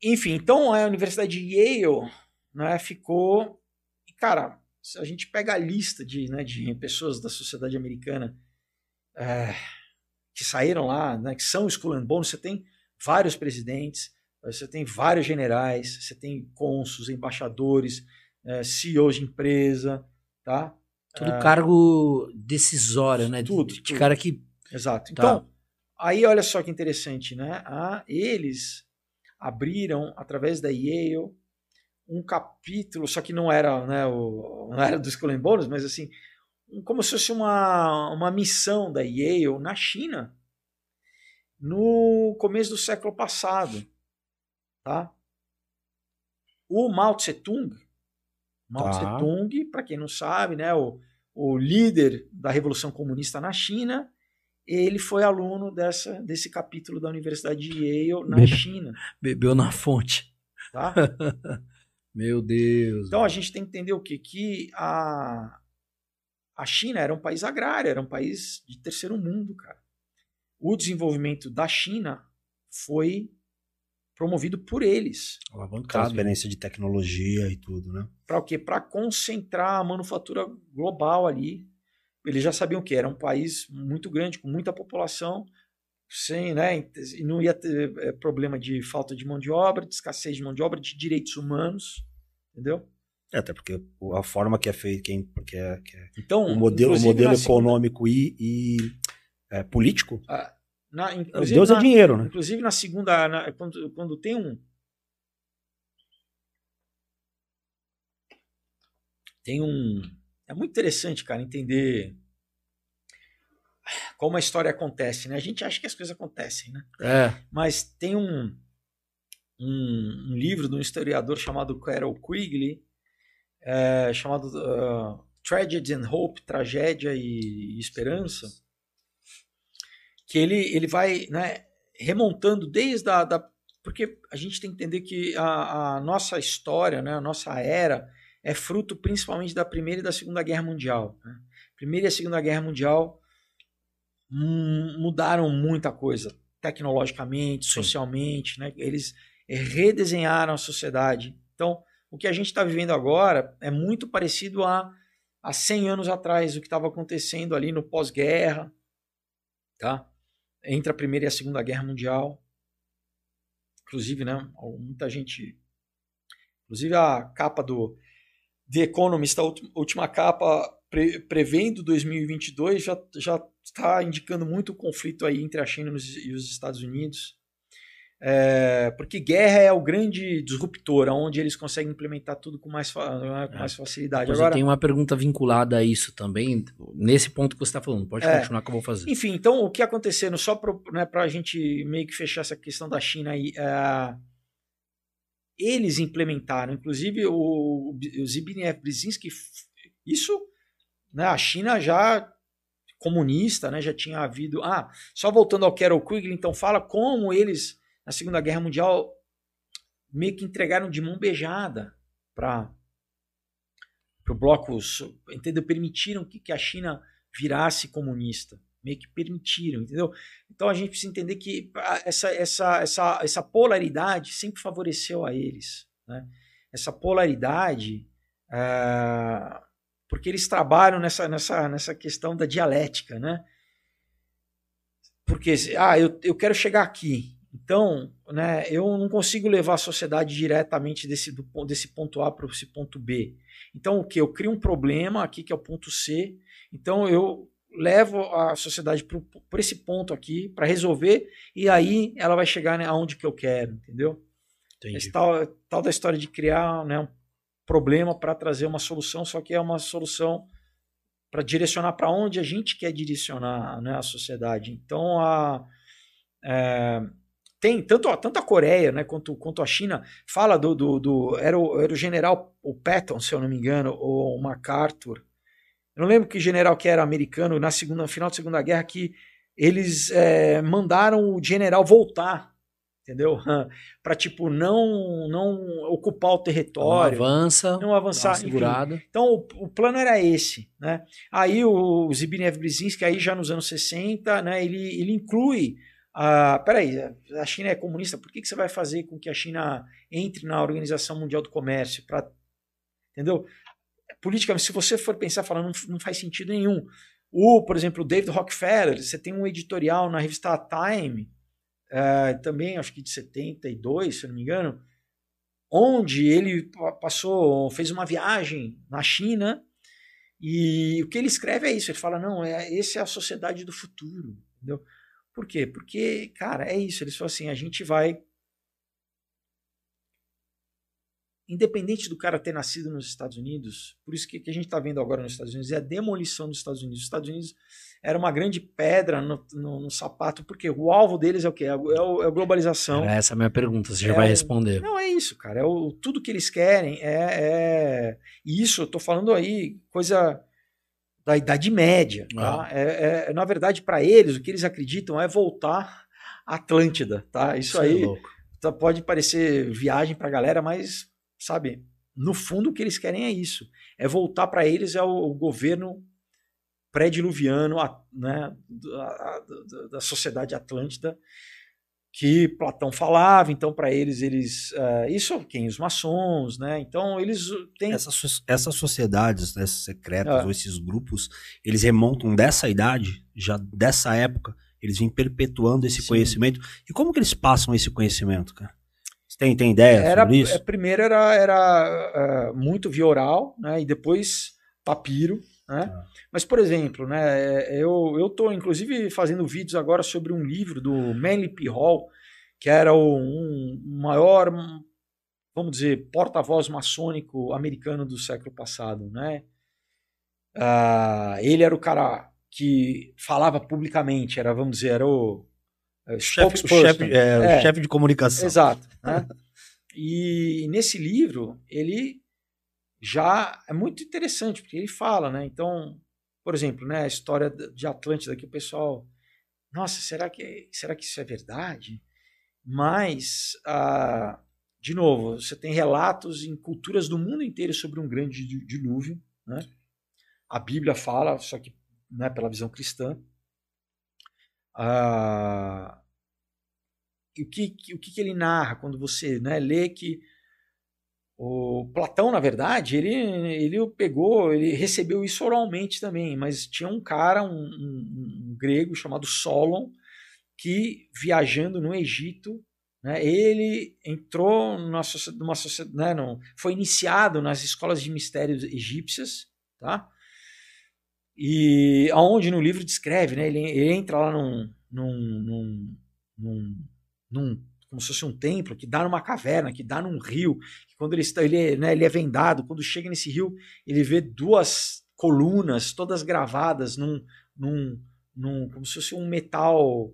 Speaker 3: enfim, então a Universidade de Yale né, ficou. Cara, se a gente pega a lista de, né, de pessoas da sociedade americana é, que saíram lá, né, que são Skull and Bones, você tem vários presidentes, você tem vários generais, você tem cônsuls, embaixadores, é, CEOs de empresa, tá?
Speaker 2: Tudo é, cargo decisório, né?
Speaker 3: Tudo.
Speaker 2: De,
Speaker 3: de
Speaker 2: cara que.
Speaker 3: Exato. Tá. Então, aí olha só que interessante, né? Ah, eles abriram, através da Yale, um capítulo, só que não era, né, o, não era dos Bones, mas assim, como se fosse uma, uma missão da Yale na China no começo do século passado. Tá? O Mao Tse Tung, Mao tá. Tse Tung, para quem não sabe, né, o, o líder da Revolução Comunista na China, ele foi aluno dessa, desse capítulo da Universidade de Yale na Bebe, China.
Speaker 2: Bebeu na fonte.
Speaker 3: Tá?
Speaker 2: Meu Deus.
Speaker 3: Então a gente tem que entender o quê? Que a, a China era um país agrário, era um país de terceiro mundo, cara. O desenvolvimento da China foi promovido por eles.
Speaker 1: Alavancado. Transferência de tecnologia e tudo, né?
Speaker 3: Para o quê? Para concentrar a manufatura global ali. Eles já sabiam que era um país muito grande, com muita população, sem, né? E não ia ter é, problema de falta de mão de obra, de escassez de mão de obra, de direitos humanos, entendeu?
Speaker 1: É, até porque a forma que é feito, quem, que é, que é
Speaker 3: então,
Speaker 1: o modelo, o modelo econômico segunda... e, e é, político.
Speaker 3: Ah, na,
Speaker 1: Deus é
Speaker 3: na,
Speaker 1: é dinheiro, né?
Speaker 3: Inclusive na segunda, na, quando, quando tem um tem um é muito interessante, cara, entender como a história acontece, né? A gente acha que as coisas acontecem, né?
Speaker 2: É.
Speaker 3: Mas tem um, um, um livro de um historiador chamado Carol Quigley, é, chamado uh, Tragedy and Hope, Tragédia e, e Esperança, que ele, ele vai né, remontando desde a... Da, porque a gente tem que entender que a, a nossa história, né, a nossa era, é fruto principalmente da Primeira e da Segunda Guerra Mundial. Né? Primeira e Segunda Guerra Mundial mudaram muita coisa, tecnologicamente, Sim. socialmente, né? eles redesenharam a sociedade. Então, o que a gente está vivendo agora é muito parecido a, a 100 anos atrás, o que estava acontecendo ali no pós-guerra, tá? entre a Primeira e a Segunda Guerra Mundial. Inclusive, né, muita gente... Inclusive a capa do The Economist, a última capa pre, prevendo 2022, já, já está indicando muito conflito aí entre a China e os Estados Unidos. É, porque guerra é o grande disruptor, onde eles conseguem implementar tudo com mais, né, com é. mais facilidade.
Speaker 2: Agora tem uma pergunta vinculada a isso também, nesse ponto que você está falando. Pode é, continuar que eu vou fazer.
Speaker 3: Enfim, então o que acontecendo, só para né, a gente meio que fechar essa questão da China aí, é, eles implementaram, inclusive o, o Zbigniew Brzezinski, isso, né, a China já comunista, né, já tinha havido. Ah, só voltando ao Carol Quigley, então fala como eles na Segunda Guerra Mundial meio que entregaram de mão beijada para o bloco, entendeu? Permitiram que, que a China virasse comunista, meio que permitiram, entendeu? Então a gente precisa entender que essa, essa, essa, essa polaridade sempre favoreceu a eles, né? Essa polaridade, uh, porque eles trabalham nessa, nessa, nessa questão da dialética, né? Porque, ah, eu, eu quero chegar aqui, então, né, eu não consigo levar a sociedade diretamente desse, do, desse ponto A para esse ponto B. Então, o que? Eu crio um problema aqui, que é o ponto C. Então, eu levo a sociedade por esse ponto aqui para resolver e aí ela vai chegar né, aonde que eu quero, entendeu? Esse tal, tal da história de criar né, um problema para trazer uma solução, só que é uma solução para direcionar para onde a gente quer direcionar né, a sociedade. Então, a, é, tem tanto, tanto a Coreia né, quanto, quanto a China fala do, do, do era, o, era o general o Patton, se eu não me engano, ou o MacArthur. Eu não lembro que general que era americano na segunda no final da Segunda Guerra que eles é, mandaram o general voltar, entendeu? Para tipo não não ocupar o território,
Speaker 2: não avança,
Speaker 3: não avançar,
Speaker 2: segurado.
Speaker 3: Então o, o, plano era esse, né? Aí o Zbigniew Brzezinski aí já nos anos 60, né? Ele ele inclui ah, peraí, a China é comunista, por que, que você vai fazer com que a China entre na Organização Mundial do Comércio? Pra, entendeu? Politicamente, se você for pensar, falar, não, não faz sentido nenhum. O, por exemplo, o David Rockefeller, você tem um editorial na revista Time, eh, também acho que de 72, se não me engano, onde ele passou, fez uma viagem na China e o que ele escreve é isso. Ele fala, não, é, essa é a sociedade do futuro, entendeu? Por quê? Porque, cara, é isso. Eles falam assim: a gente vai. Independente do cara ter nascido nos Estados Unidos, por isso que, que a gente está vendo agora nos Estados Unidos é a demolição dos Estados Unidos. Os Estados Unidos era uma grande pedra no, no, no sapato, porque o alvo deles é o quê? É, o, é a globalização.
Speaker 2: Era essa é a minha pergunta, você já vai responder.
Speaker 3: Não, é isso, cara. É o, tudo que eles querem é. é isso, eu tô falando aí, coisa da Idade Média. Tá? Ah. É, é, na verdade, para eles, o que eles acreditam é voltar à Atlântida. Tá? Isso, Isso é aí é pode parecer viagem para a galera, mas, sabe, no fundo o que eles querem é isso. É voltar para eles é o, o governo pré-diluviano né, da, da, da sociedade atlântida que Platão falava, então para eles eles uh, isso quem os maçons, né? Então eles têm
Speaker 1: essas, essas sociedades né, secretas é. ou esses grupos, eles remontam dessa idade, já dessa época, eles vêm perpetuando esse Sim. conhecimento. E como que eles passam esse conhecimento, cara? Você tem, tem ideia
Speaker 3: era,
Speaker 1: sobre isso?
Speaker 3: É, primeiro era, era uh, muito via oral, né? E depois papiro, né? Ah. Mas, por exemplo, né, eu, eu tô inclusive fazendo vídeos agora sobre um livro do Manly P. Hall, que era o um maior, vamos dizer, porta-voz maçônico americano do século passado. Né? ah, ele era o cara que falava publicamente, era, vamos dizer, era o, é,
Speaker 1: Chefe, é,
Speaker 3: É.
Speaker 1: de comunicação.
Speaker 3: Exato. né? E nesse livro, ele já é muito interessante, porque ele fala, né? Então, por exemplo, né, a história de Atlântida, que o pessoal. Nossa, será que, será que isso é verdade? Mas, ah, de novo, você tem relatos em culturas do mundo inteiro sobre um grande di- dilúvio. Né? A Bíblia fala, só que né, pela visão cristã. Ah, e o que, o que ele narra quando você né, lê que o Platão, na verdade, ele, ele pegou, ele recebeu isso oralmente também, mas tinha um cara, um, um- um grego chamado Solon, que viajando no Egito, né, ele entrou numa numa sociedade, né, não, foi iniciado nas escolas de mistérios egípcias, tá? E aonde no livro descreve, né, ele, ele entra lá num, num, num, num, num- como se fosse um templo que dá numa caverna, que dá num rio, quando ele está, ele, é, né, ele é vendado, quando chega nesse rio, ele vê duas colunas todas gravadas num, num, num como se fosse um metal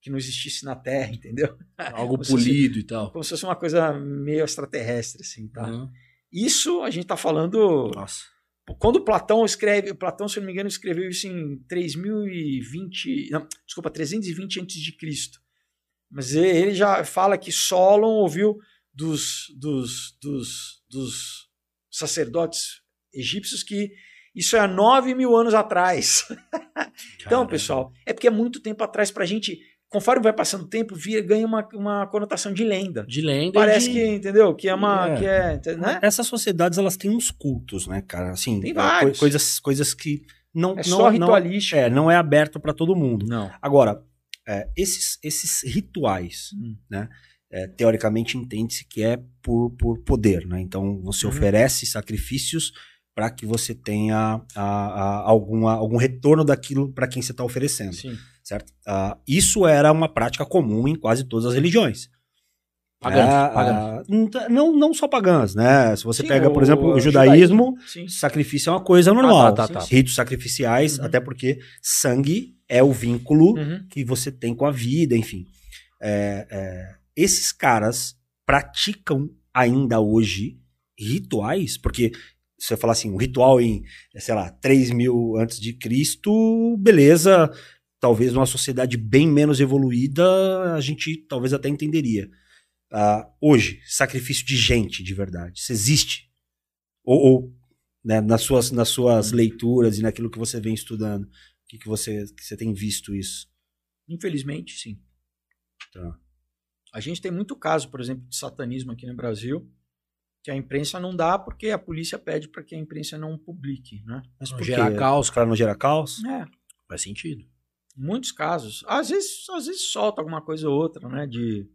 Speaker 3: que não existisse na Terra, entendeu?
Speaker 2: Algo
Speaker 3: Como se fosse-
Speaker 2: polido e tal.
Speaker 3: Como se fosse uma coisa meio extraterrestre, assim, tá?
Speaker 2: Uhum.
Speaker 3: Isso a gente tá falando
Speaker 2: Nossa.
Speaker 3: quando Platão escreve, Platão, se eu não me engano, escreveu isso em 3020, não, desculpa, 320 antes de Cristo. Mas ele já fala que Solon ouviu dos, dos, dos, dos sacerdotes egípcios que isso é há 9 mil anos atrás. Então, pessoal, é porque é muito tempo atrás pra gente, conforme vai passando o tempo, vira, ganha uma, uma conotação de lenda.
Speaker 2: De lenda.
Speaker 3: Parece
Speaker 2: de...
Speaker 3: que, entendeu? Que é uma.
Speaker 2: É.
Speaker 3: Que é, né?
Speaker 1: Essas sociedades, elas têm uns cultos, né, cara? Assim,
Speaker 3: Tem
Speaker 1: é,
Speaker 3: vários.
Speaker 1: co- coisas, coisas que não,
Speaker 3: É
Speaker 1: não,
Speaker 3: só
Speaker 1: não,
Speaker 3: ritualístico.
Speaker 1: é, não é aberto para todo mundo.
Speaker 3: Não.
Speaker 1: Agora, é, esses, esses rituais,
Speaker 3: Hum.
Speaker 1: né? É, teoricamente entende-se que é por, por poder, né? Então você
Speaker 3: Uhum.
Speaker 1: oferece sacrifícios para que você tenha a, a, alguma, algum retorno daquilo para quem você está oferecendo,
Speaker 3: Sim.
Speaker 1: certo? Ah, isso era uma prática comum em quase todas as religiões.
Speaker 2: Pagãs,
Speaker 1: É,
Speaker 2: pagãs.
Speaker 1: ah, não tá- não, não só pagãs, né? Se você
Speaker 3: Sim,
Speaker 1: pega, por exemplo, o, judaísmo,
Speaker 3: Sim.
Speaker 1: sacrifício é uma coisa normal.
Speaker 2: Ah, tá, tá, tá.
Speaker 1: Ritos sacrificiais,
Speaker 3: Uhum.
Speaker 1: até porque sangue é o vínculo
Speaker 3: Uhum.
Speaker 1: que você tem com a vida, enfim. É, é, esses caras praticam ainda hoje rituais, porque se você falar assim, um ritual em, sei lá, 3 mil antes de Cristo, beleza, talvez numa sociedade bem menos evoluída, a gente talvez até entenderia. Ah, hoje, sacrifício de gente de verdade, isso existe? Ou, ou, né, nas suas, nas suas leituras e naquilo que você vem estudando, o que, que, você, que você tem visto isso?
Speaker 3: Infelizmente, sim.
Speaker 1: Tá.
Speaker 3: A gente tem muito caso, por exemplo, de satanismo aqui no Brasil, que a imprensa não dá porque a polícia pede para que a imprensa não publique, né?
Speaker 1: Mas
Speaker 2: Não
Speaker 1: quê?
Speaker 2: caos.
Speaker 1: Para não gerar caos?
Speaker 3: É,
Speaker 2: Faz sentido.
Speaker 3: muitos casos. Às vezes, às vezes solta alguma coisa ou outra, né? De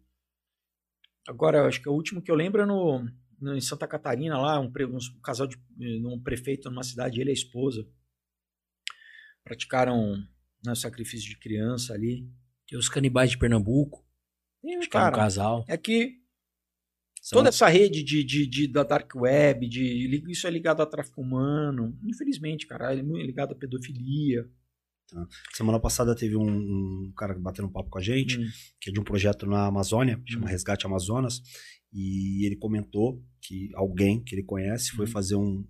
Speaker 3: agora, eu acho que o último que eu lembro é no, no- em Santa Catarina lá, um, pre- um casal de um prefeito numa cidade, ele e a esposa praticaram né, sacrifício de criança ali.
Speaker 2: Tem os canibais de Pernambuco.
Speaker 3: E,
Speaker 2: Acho que é um
Speaker 3: cara,
Speaker 2: casal.
Speaker 3: é que
Speaker 1: São-
Speaker 3: Toda essa rede de, de, de- da dark web, de, isso é ligado ao tráfico humano, infelizmente, cara, é muito ligado à pedofilia.
Speaker 1: Semana passada teve um, um cara batendo um papo com a gente,
Speaker 3: Hum.
Speaker 1: que é de um projeto na Amazônia, chama
Speaker 3: Hum.
Speaker 1: Resgate Amazonas, e ele comentou que alguém que ele conhece foi
Speaker 3: Hum.
Speaker 1: fazer um-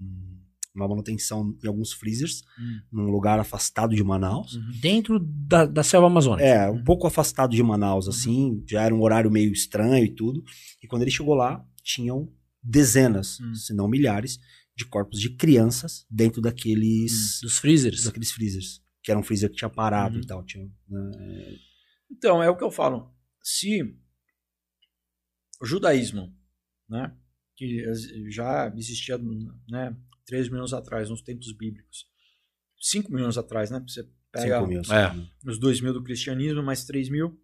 Speaker 1: um- uma manutenção em alguns freezers,
Speaker 3: Hum.
Speaker 1: num lugar afastado de Manaus.
Speaker 3: Uhum.
Speaker 2: Dentro da, da selva amazônica.
Speaker 1: É, um pouco afastado de Manaus, assim, já era um horário meio estranho e tudo. E quando ele chegou lá, tinham dezenas,
Speaker 3: Hum.
Speaker 1: se não milhares, de corpos de crianças dentro daqueles,
Speaker 2: Dos freezers.
Speaker 1: daqueles freezers. Que era um freezer que tinha parado
Speaker 3: Uhum.
Speaker 1: e tal. Tinha, né,
Speaker 3: Então, é o que eu falo. Se o judaísmo, né, que já existia né, 3 mil anos atrás, nos tempos bíblicos, 5 mil anos atrás, né? Você pega
Speaker 1: mil.
Speaker 2: É.
Speaker 3: os 2 mil do cristianismo, mais 3 mil.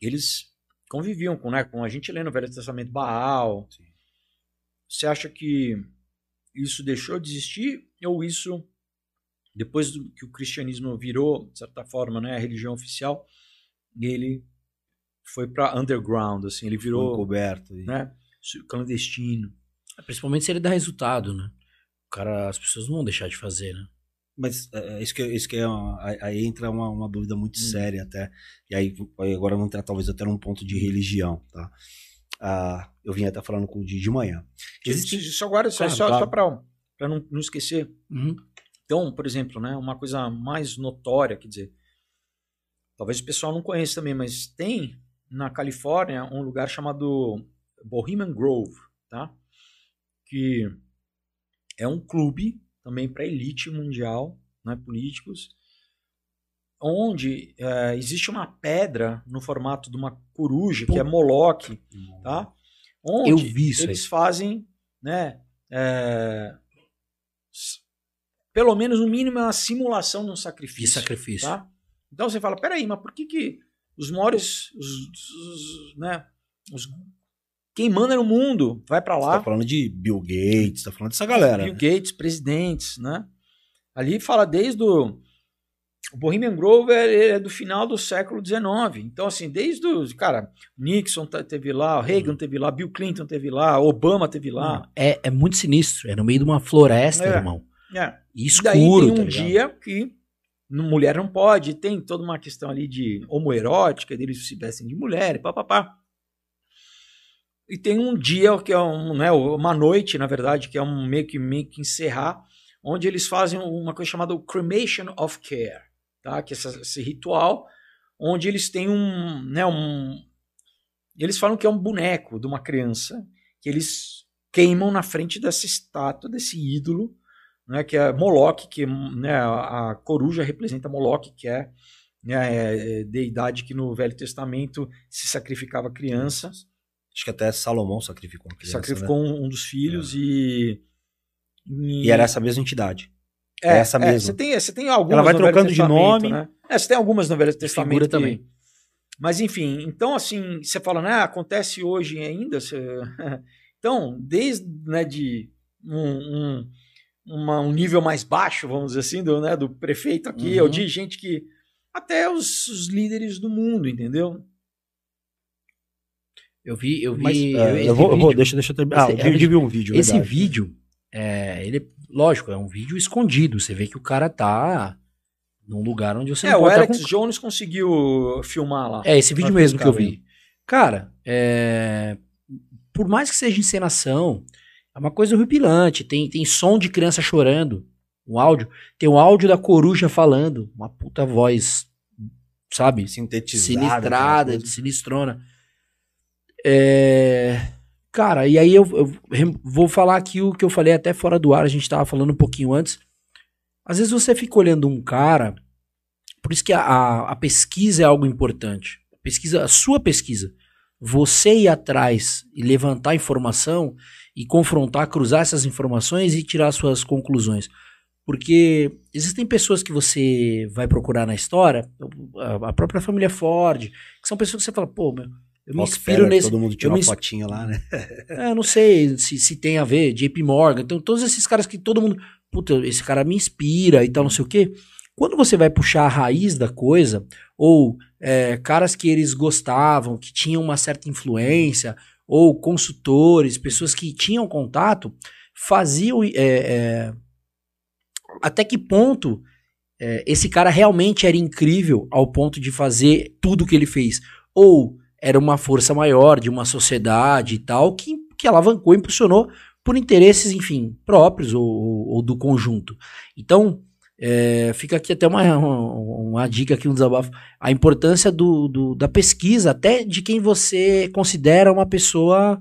Speaker 3: Eles conviviam com, né, com a gente lendo o Velho Testamento Baal.
Speaker 1: Sim.
Speaker 3: Você acha que isso deixou de existir ou isso, depois do, que o cristianismo virou, de certa forma, né, a religião oficial, ele foi para underground, assim, ele virou
Speaker 1: encoberto.
Speaker 3: né, clandestino.
Speaker 2: Principalmente se ele dá resultado, né? cara, as pessoas não vão deixar de fazer, né?
Speaker 1: Mas é, é isso que, isso que é uma, aí- entra uma, uma dúvida muito
Speaker 3: Hum.
Speaker 1: séria até. E aí aí agora vamos entrar talvez até num ponto de religião, tá? Ah, eu vim até falando com o Di de manhã.
Speaker 3: Isso agora, só,
Speaker 1: Claro,
Speaker 3: só,
Speaker 1: claro.
Speaker 3: só para para não, não esquecer.
Speaker 2: Uhum.
Speaker 3: Então, por exemplo, né, uma coisa mais notória, quer dizer, talvez o pessoal não conheça também, mas tem na Califórnia um lugar chamado Bohemian Grove, tá? Que é um clube também para elite mundial, né, políticos, onde eh, existe uma pedra no formato de uma coruja, que é Moloch, tá? Onde
Speaker 2: Eu vi isso
Speaker 3: eles fazem, né, é, pelo menos no mínimo é uma simulação de um
Speaker 2: De
Speaker 3: sacrifício,
Speaker 2: sacrifício.
Speaker 3: tá? Então você fala, peraí, mas por que que os maiores, os, os- né, os, quem manda no mundo vai para
Speaker 1: Você
Speaker 3: lá,
Speaker 1: tá falando de Bill Gates, tá falando dessa galera.
Speaker 3: Bill
Speaker 1: né?
Speaker 3: Gates, presidentes, né? Ali fala desde o, o Bohemian Grove é, do final do século XIX. Então, assim, desde os. Cara, Nixon tá- teve lá, Reagan teve lá, Bill Clinton teve lá, Obama teve lá.
Speaker 2: É, é muito sinistro. É no meio de uma floresta,
Speaker 3: É.
Speaker 2: irmão.
Speaker 3: É.
Speaker 2: E
Speaker 3: E daí
Speaker 2: escuro,
Speaker 3: tem um
Speaker 2: tá
Speaker 3: dia que mulher não pode, tem toda uma questão ali de homoerótica, deles se vestem de mulher, papapá. E tem um dia que é um, né, uma noite, na verdade, que é um meio que, meio que encerrar, onde eles fazem uma coisa chamada cremation of care, tá? Que é essa- esse ritual onde eles têm um, né, um eles falam que é um boneco de uma criança que eles queimam na frente dessa estátua, desse ídolo, né, que é Moloch, que né, a, a coruja representa Moloch, que é, né, é, é deidade que no Velho Testamento se sacrificava crianças,
Speaker 1: Acho que até Salomão sacrificou uma criança.
Speaker 3: sacrificou um, um dos filhos e,
Speaker 1: né? E era essa mesma entidade.
Speaker 3: é,
Speaker 1: essa
Speaker 3: é,
Speaker 1: mesmo.
Speaker 3: Você tem, você tem algumas
Speaker 1: Ela vai trocando de nome.
Speaker 3: Né? É, você tem algumas no Velho Testamento que-
Speaker 2: também.
Speaker 3: Mas enfim, então assim, você fala, né, acontece hoje ainda. você- Então, desde né, de um, um, uma- um nível mais baixo, vamos dizer assim, do, né, do prefeito aqui,
Speaker 2: Uhum.
Speaker 3: ou de gente que. Até os, os líderes do mundo, entendeu?
Speaker 2: Eu vi, eu vi.
Speaker 1: Mas,
Speaker 2: eu-
Speaker 1: é, eu, vou, eu vou-
Speaker 2: vídeo-
Speaker 1: deixa, deixa eu terminar. Ah,
Speaker 2: esse-
Speaker 1: eu vi, um vídeo.
Speaker 2: Esse
Speaker 1: verdade.
Speaker 2: vídeo, é, ele, lógico, é um vídeo escondido. Você vê que o cara tá num lugar onde você
Speaker 3: É,
Speaker 2: não
Speaker 3: o
Speaker 2: pode estar
Speaker 3: Alex
Speaker 2: com-
Speaker 3: Jones conseguiu filmar lá.
Speaker 2: É, esse vídeo mesmo que eu vi. Cara, é, por mais que seja encenação, é uma coisa horripilante. Tem, tem som de criança chorando, um áudio. Tem um áudio da coruja falando, uma puta voz, sabe?
Speaker 1: Sintetizada.
Speaker 2: Sinistrada, sinistrona. É, Cara, e aí eu, eu vou falar aqui o que eu falei até fora do ar, a gente tava falando um pouquinho antes. Às vezes você fica olhando um cara, por isso que a, a, a pesquisa é algo importante. Pesquisa, a sua pesquisa, você ir atrás e levantar informação e confrontar, cruzar essas informações e tirar suas conclusões. Porque existem pessoas que você vai procurar na história, a própria família Ford, que são pessoas que você fala, pô, meu, eu me inspiro nesse.
Speaker 1: Todo mundo tirou uma fotinha lá, né?
Speaker 2: É, eu não sei se, se tem a ver, JP Morgan, então todos esses caras que todo mundo, puta, esse cara me inspira e tal, não sei o quê. Quando você vai puxar a raiz da coisa, ou é, caras que eles gostavam, que tinham uma certa influência, ou consultores, pessoas que tinham contato, faziam. é, é, até que ponto é, esse cara realmente era incrível ao ponto de fazer tudo que ele fez? Ou era uma força maior de uma sociedade e tal que, que alavancou, impulsionou por interesses, enfim, próprios ou, ou- do conjunto. Então, é, fica aqui até uma, uma, uma dica aqui, um desabafo. A importância do, do- da pesquisa, até de quem você considera uma pessoa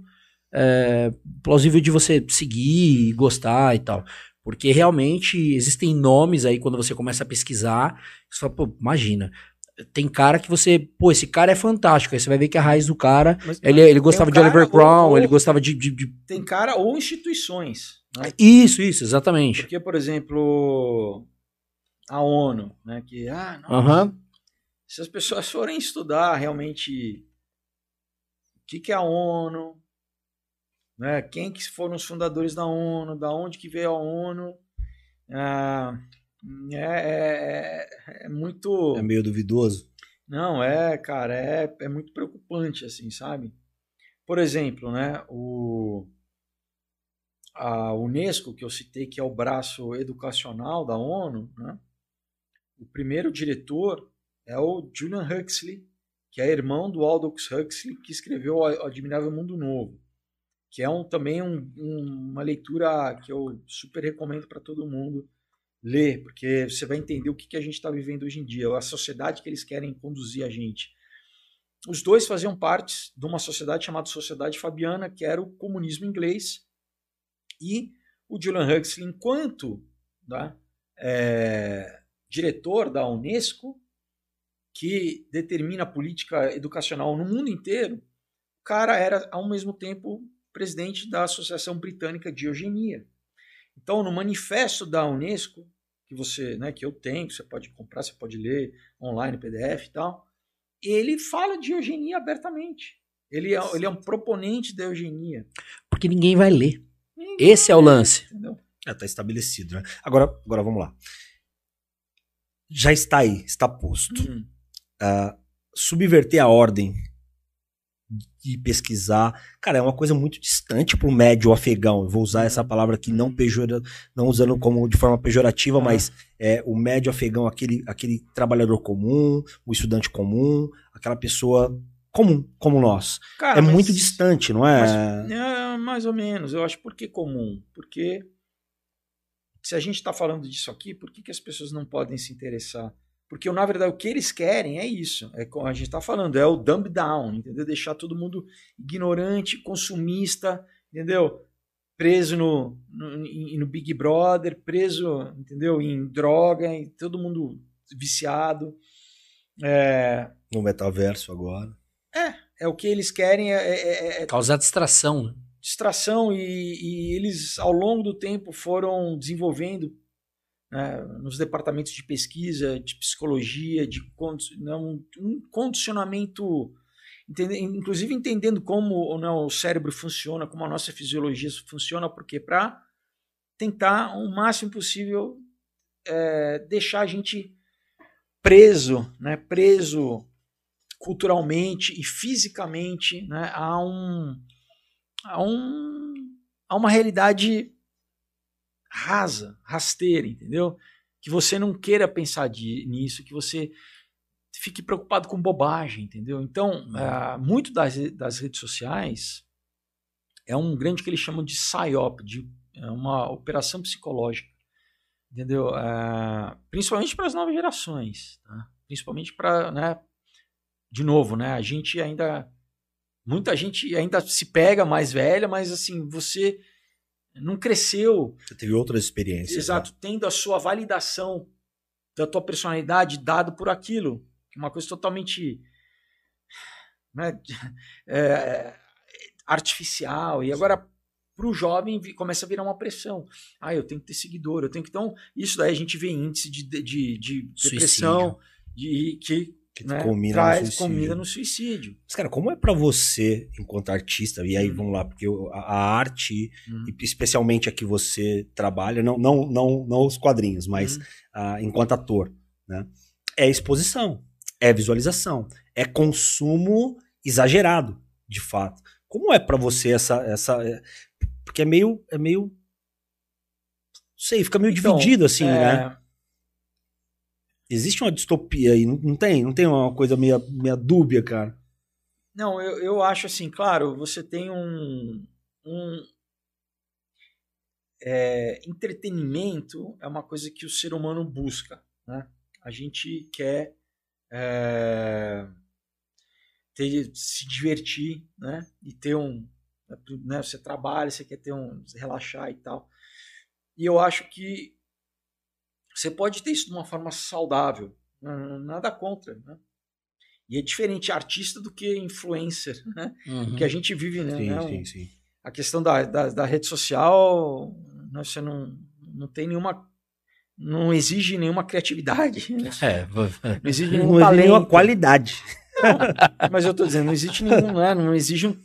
Speaker 2: é, plausível de você seguir, gostar e tal. Porque realmente existem nomes aí quando você começa a pesquisar, você fala, pô, imagina. Tem cara que você, pô, esse cara é fantástico. Aí você vai ver que a raiz do cara,
Speaker 3: Mas
Speaker 2: ele, ele gostava
Speaker 3: um
Speaker 2: de Oliver Crown, ele gostava de, de- de-
Speaker 3: Tem cara ou instituições. Né?
Speaker 2: Isso, isso, exatamente.
Speaker 3: Porque, por exemplo, a ONU, né? Que, ah, nossa,
Speaker 2: Aham.
Speaker 3: se as pessoas forem estudar realmente o que, que é a ONU, né? quem que foram os fundadores da ONU, da onde que veio a ONU, ah, é, é- é muito...
Speaker 1: É meio duvidoso.
Speaker 3: Não, é, cara, é, é muito preocupante, assim, sabe? Por exemplo, né, o... a Unesco, que eu citei, que é o braço educacional da ONU, né? o primeiro diretor é o Julian Huxley, que é irmão do Aldous Huxley, que escreveu O Admirável Mundo Novo, que é um, também um, um, uma leitura que eu super recomendo para todo mundo ler, porque você vai entender o que, que a gente está vivendo hoje em dia, a sociedade que eles querem conduzir a gente. Os dois faziam parte de uma sociedade chamada Sociedade Fabiana, que era o comunismo inglês, e o Julian Huxley, enquanto tá, é, diretor da Unesco, que determina a política educacional no mundo inteiro, o cara era, ao mesmo tempo, presidente da Associação Britânica de Eugenia. Então, no manifesto da Unesco, que você, né, que eu tenho, que você pode comprar, você pode ler online, PDF e tal, ele fala de eugenia abertamente. Ele é, ele é um proponente da eugenia.
Speaker 2: Porque ninguém vai ler. Ninguém Esse vai é o lance.
Speaker 1: Entendeu? É, tá estabelecido, né? Agora, agora vamos lá. Já está aí, está posto. Uhum. Uh, subverter a ordem de pesquisar. Cara, é uma coisa muito distante para o médio afegão. Eu vou usar essa palavra aqui não pejora, não usando como de forma pejorativa, ah. mas é o médio afegão, aquele, aquele trabalhador comum, o estudante comum, aquela pessoa comum, como nós. Cara, é mas, muito distante, não é?
Speaker 3: Mas, é? Mais ou menos. Eu acho por que comum? Porque se a gente está falando disso aqui, por que, que as pessoas não podem se interessar? Porque, na verdade, o que eles querem é isso. É como a gente está falando, é o dumb down, entendeu? Deixar todo mundo ignorante, consumista, entendeu? Preso no, no, no Big Brother, preso, entendeu? Em droga, em todo mundo viciado. É...
Speaker 1: No metaverso agora.
Speaker 3: É, é o que eles querem é, é, é,
Speaker 2: é causar distração, né?
Speaker 3: Distração e, e, eles ao longo do tempo foram desenvolvendo né, nos departamentos de pesquisa, de psicologia, de não, né, um condicionamento, entende, inclusive entendendo como não, o cérebro funciona, como a nossa fisiologia funciona, porque para tentar o máximo possível é, deixar a gente preso, né, preso culturalmente e fisicamente né, a, um, a, um, a uma realidade rasa, rasteira, entendeu? Que você não queira pensar de, nisso, que você fique preocupado com bobagem, entendeu? Então, uh, muito das, das redes sociais é um grande que eles chamam de psyop, de é uma operação psicológica, entendeu? Uh, principalmente para as novas gerações, tá? principalmente para, né, de novo, né? A gente ainda, muita gente ainda se pega mais velha, mas assim você não cresceu.
Speaker 1: Você teve outras experiências.
Speaker 3: Né? Exato, né? tendo a sua validação da tua personalidade dado por aquilo. É uma coisa totalmente né, é, artificial. E agora, para o jovem, começa a virar uma pressão. Ah, eu tenho que ter seguidor, eu tenho que. Então, isso daí a gente vê índice de, de, de depressão, de, que que né? combina traz, no suicídio. combina no suicídio.
Speaker 1: Mas, cara, como é para você, enquanto artista, e aí hum. vamos lá, porque a, a arte, hum. especialmente a que você trabalha, não, não, não, não os quadrinhos, mas hum. uh, enquanto ator, né? É exposição, é visualização, é consumo exagerado, de fato. Como é para você essa, essa, é, porque é meio, é meio, não sei, fica meio então, dividido assim, é... né? Existe uma distopia aí, não, tem? Não tem uma coisa meio, meio dúbia, cara?
Speaker 3: Não, eu, eu acho assim, claro, você tem um. um é, entretenimento é uma coisa que o ser humano busca. Né? A gente quer é, ter, se divertir né? e ter um. Né? Você trabalha, você quer ter um. relaxar e tal. E eu acho que você pode ter isso de uma forma saudável, nada contra, né? E é diferente artista do que influencer, né? Uhum. Que a gente vive, né? Sim, né? sim, sim. A questão da, da, da, rede social, né? você não, não tem nenhuma não exige nenhuma criatividade. Né? É,
Speaker 1: não exige nenhum não talento. nenhuma qualidade.
Speaker 3: Não, mas eu estou dizendo, não existe nenhum, né? não exige um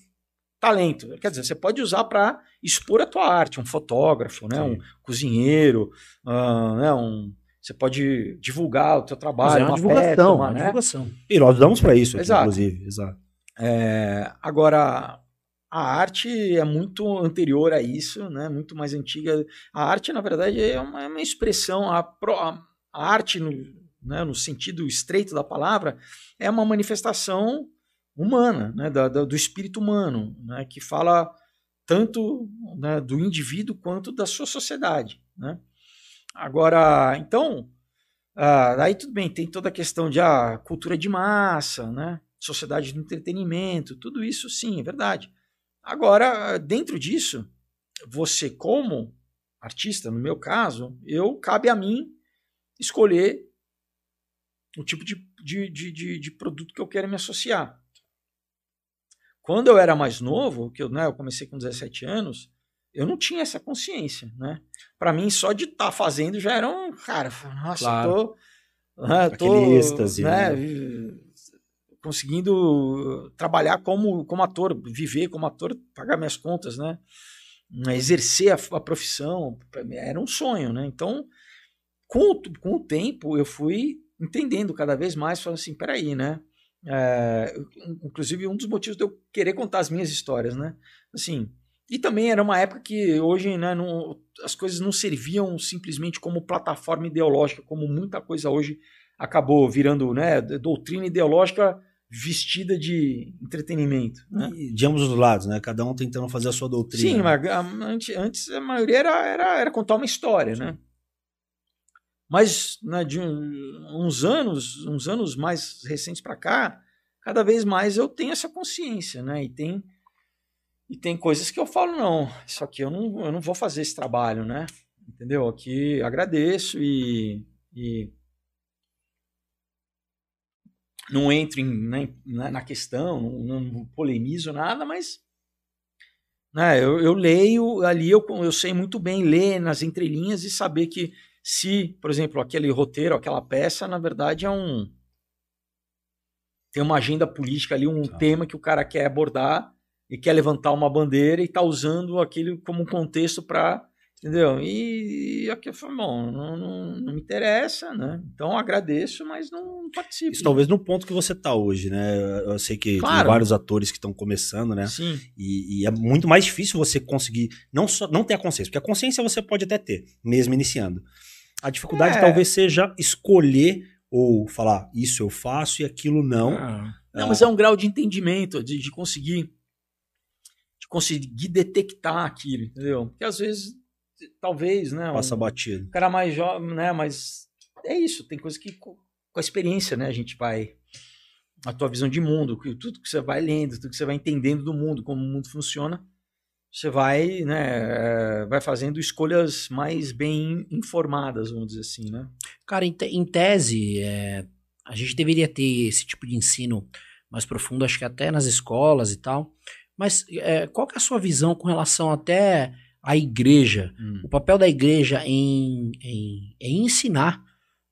Speaker 3: talento. Quer dizer, você pode usar para expor a tua arte, um fotógrafo, né, um cozinheiro, uh, né, um, você pode divulgar o teu trabalho, é
Speaker 1: uma, uma divulgação, uma, né? divulgação. E nós damos para isso, aqui, inclusive. Exato.
Speaker 3: É, agora, a arte é muito anterior a isso, né? Muito mais antiga. A arte, na verdade, é uma, é uma expressão. A, a, a arte, no, né, no sentido estreito da palavra, é uma manifestação humana, né, da, da, do espírito humano, né, que fala tanto né, do indivíduo quanto da sua sociedade. Né? Agora, então, ah, aí tudo bem, tem toda a questão de ah, cultura de massa, né? sociedade do entretenimento, tudo isso sim, é verdade. Agora, dentro disso, você como artista, no meu caso, eu cabe a mim escolher o tipo de, de, de, de, produto que eu quero me associar. Quando eu era mais novo, que eu, né, eu comecei com 17 anos, eu não tinha essa consciência, né? Para mim, só de estar tá fazendo já era um cara, nossa, claro. eu tô, né, tô êxtase, né, né? conseguindo trabalhar como, como ator, viver como ator, pagar minhas contas, né? Exercer a, a profissão, era um sonho, né? Então, com, com o tempo, eu fui entendendo cada vez mais, falando assim, peraí, né? É, inclusive, um dos motivos de eu querer contar as minhas histórias, né? Assim, e também era uma época que hoje né, não, as coisas não serviam simplesmente como plataforma ideológica, como muita coisa hoje acabou virando né, doutrina ideológica vestida de entretenimento. Né?
Speaker 1: de ambos os lados, né? Cada um tentando fazer a sua doutrina.
Speaker 3: Sim, mas antes a maioria era, era, era contar uma história, né? Mas né, de uns anos, uns anos mais recentes para cá, cada vez mais eu tenho essa consciência, né? E tem e tem coisas que eu falo não, isso aqui eu não, eu não vou fazer esse trabalho, né? Entendeu? Aqui agradeço e, e não entro em, né, na questão, não, não, polemizo nada, mas né, eu, eu, leio ali, eu, eu sei muito bem ler nas entrelinhas e saber que se, por exemplo, aquele roteiro, aquela peça, na verdade é um. Tem uma agenda política ali, um tá. tema que o cara quer abordar e quer levantar uma bandeira e está usando aquilo como um contexto para Entendeu? E, e aqui eu falei, bom, não, não, não, me interessa, né? Então agradeço, mas não participo.
Speaker 1: Isso talvez no ponto que você está hoje, né? Eu sei que claro. tem vários atores que estão começando, né?
Speaker 3: Sim.
Speaker 1: E, e, é muito mais difícil você conseguir não só não ter a consciência, porque a consciência você pode até ter, mesmo iniciando. A dificuldade é. talvez seja escolher ou falar isso eu faço e aquilo não.
Speaker 3: Ah. Não, ah. mas é um grau de entendimento, de, de conseguir de conseguir detectar aquilo, entendeu? Porque às vezes talvez, né?
Speaker 1: Passa
Speaker 3: um,
Speaker 1: batido.
Speaker 3: Um cara mais jovem, né? Mas é isso, tem coisa que com a experiência, né? A gente vai. A tua visão de mundo, tudo que você vai lendo, tudo que você vai entendendo do mundo, como o mundo funciona, você vai, né, eh, vai fazendo escolhas mais bem informadas, vamos dizer assim, né?
Speaker 2: Cara, em, te, em tese, é, a gente deveria ter esse tipo de ensino mais profundo, acho que até nas escolas e tal. Mas é, qual que é a sua visão com relação até a igreja, hum. o papel da igreja em, em, em ensinar,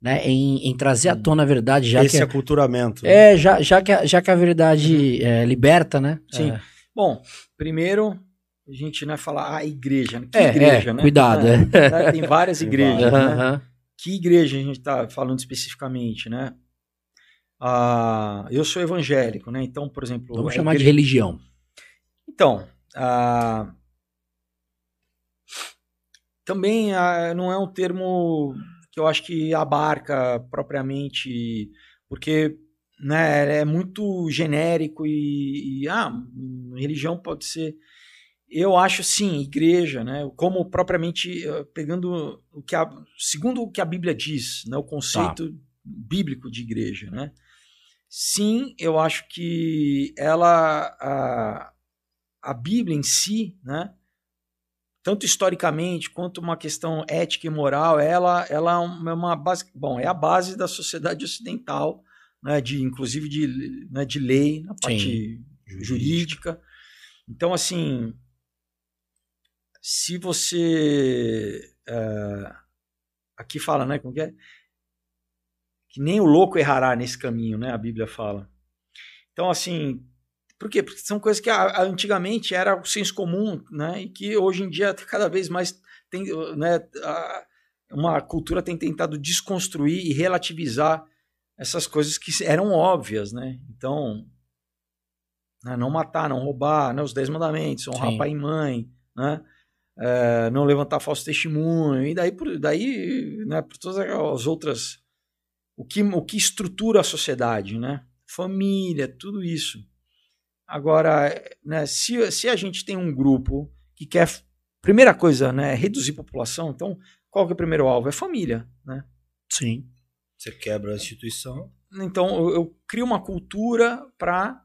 Speaker 2: né, em, em trazer à hum. tona a verdade, já
Speaker 1: Esse
Speaker 2: que
Speaker 1: é aculturamento.
Speaker 2: É, já, já, que, a, já que a verdade uhum. é, liberta, né?
Speaker 3: Sim.
Speaker 2: É.
Speaker 3: Bom, primeiro a gente não é falar a igreja, né?
Speaker 2: Que é, igreja, é, né? Cuidado, é.
Speaker 3: Né? Tem várias igrejas, uhum, né? Que igreja a gente está falando especificamente, né? Ah, eu sou evangélico, né? Então, por exemplo.
Speaker 2: Vamos chamar igreja... de religião.
Speaker 3: Então, ah, também ah, não é um termo que eu acho que abarca propriamente, porque né, é muito genérico e, e ah, religião pode ser. Eu acho sim, igreja, né, como propriamente ah, pegando o que a, segundo o que a Bíblia diz, né, o conceito tá. bíblico de igreja, né? Sim, eu acho que ela a, a Bíblia em si, né, tanto historicamente quanto uma questão ética e moral, ela, ela é uma base, bom, é a base da sociedade ocidental, né, de inclusive de, né, de lei na parte Sim, jurídica. jurídica. Então, assim, se você é, aqui fala, né, como que é? Que nem o louco errará nesse caminho, né? A Bíblia fala. Então, assim, por quê? Porque são coisas que antigamente era o senso comum, né? E que hoje em dia cada vez mais tem, né? Uma cultura tem tentado desconstruir e relativizar essas coisas que eram óbvias, né? Então, né? não matar, não roubar, né? os dez mandamentos, honrar Sim. pai e mãe, né? É, não levantar falso testemunho, e daí, por, daí né, por todas as outras. O que, o que estrutura a sociedade, né? Família, tudo isso. Agora, né, se, se a gente tem um grupo que quer. Primeira coisa, né? Reduzir a população, então, qual que é o primeiro alvo? É família, né?
Speaker 1: Sim. Você quebra a instituição.
Speaker 3: Então, eu, eu crio uma cultura para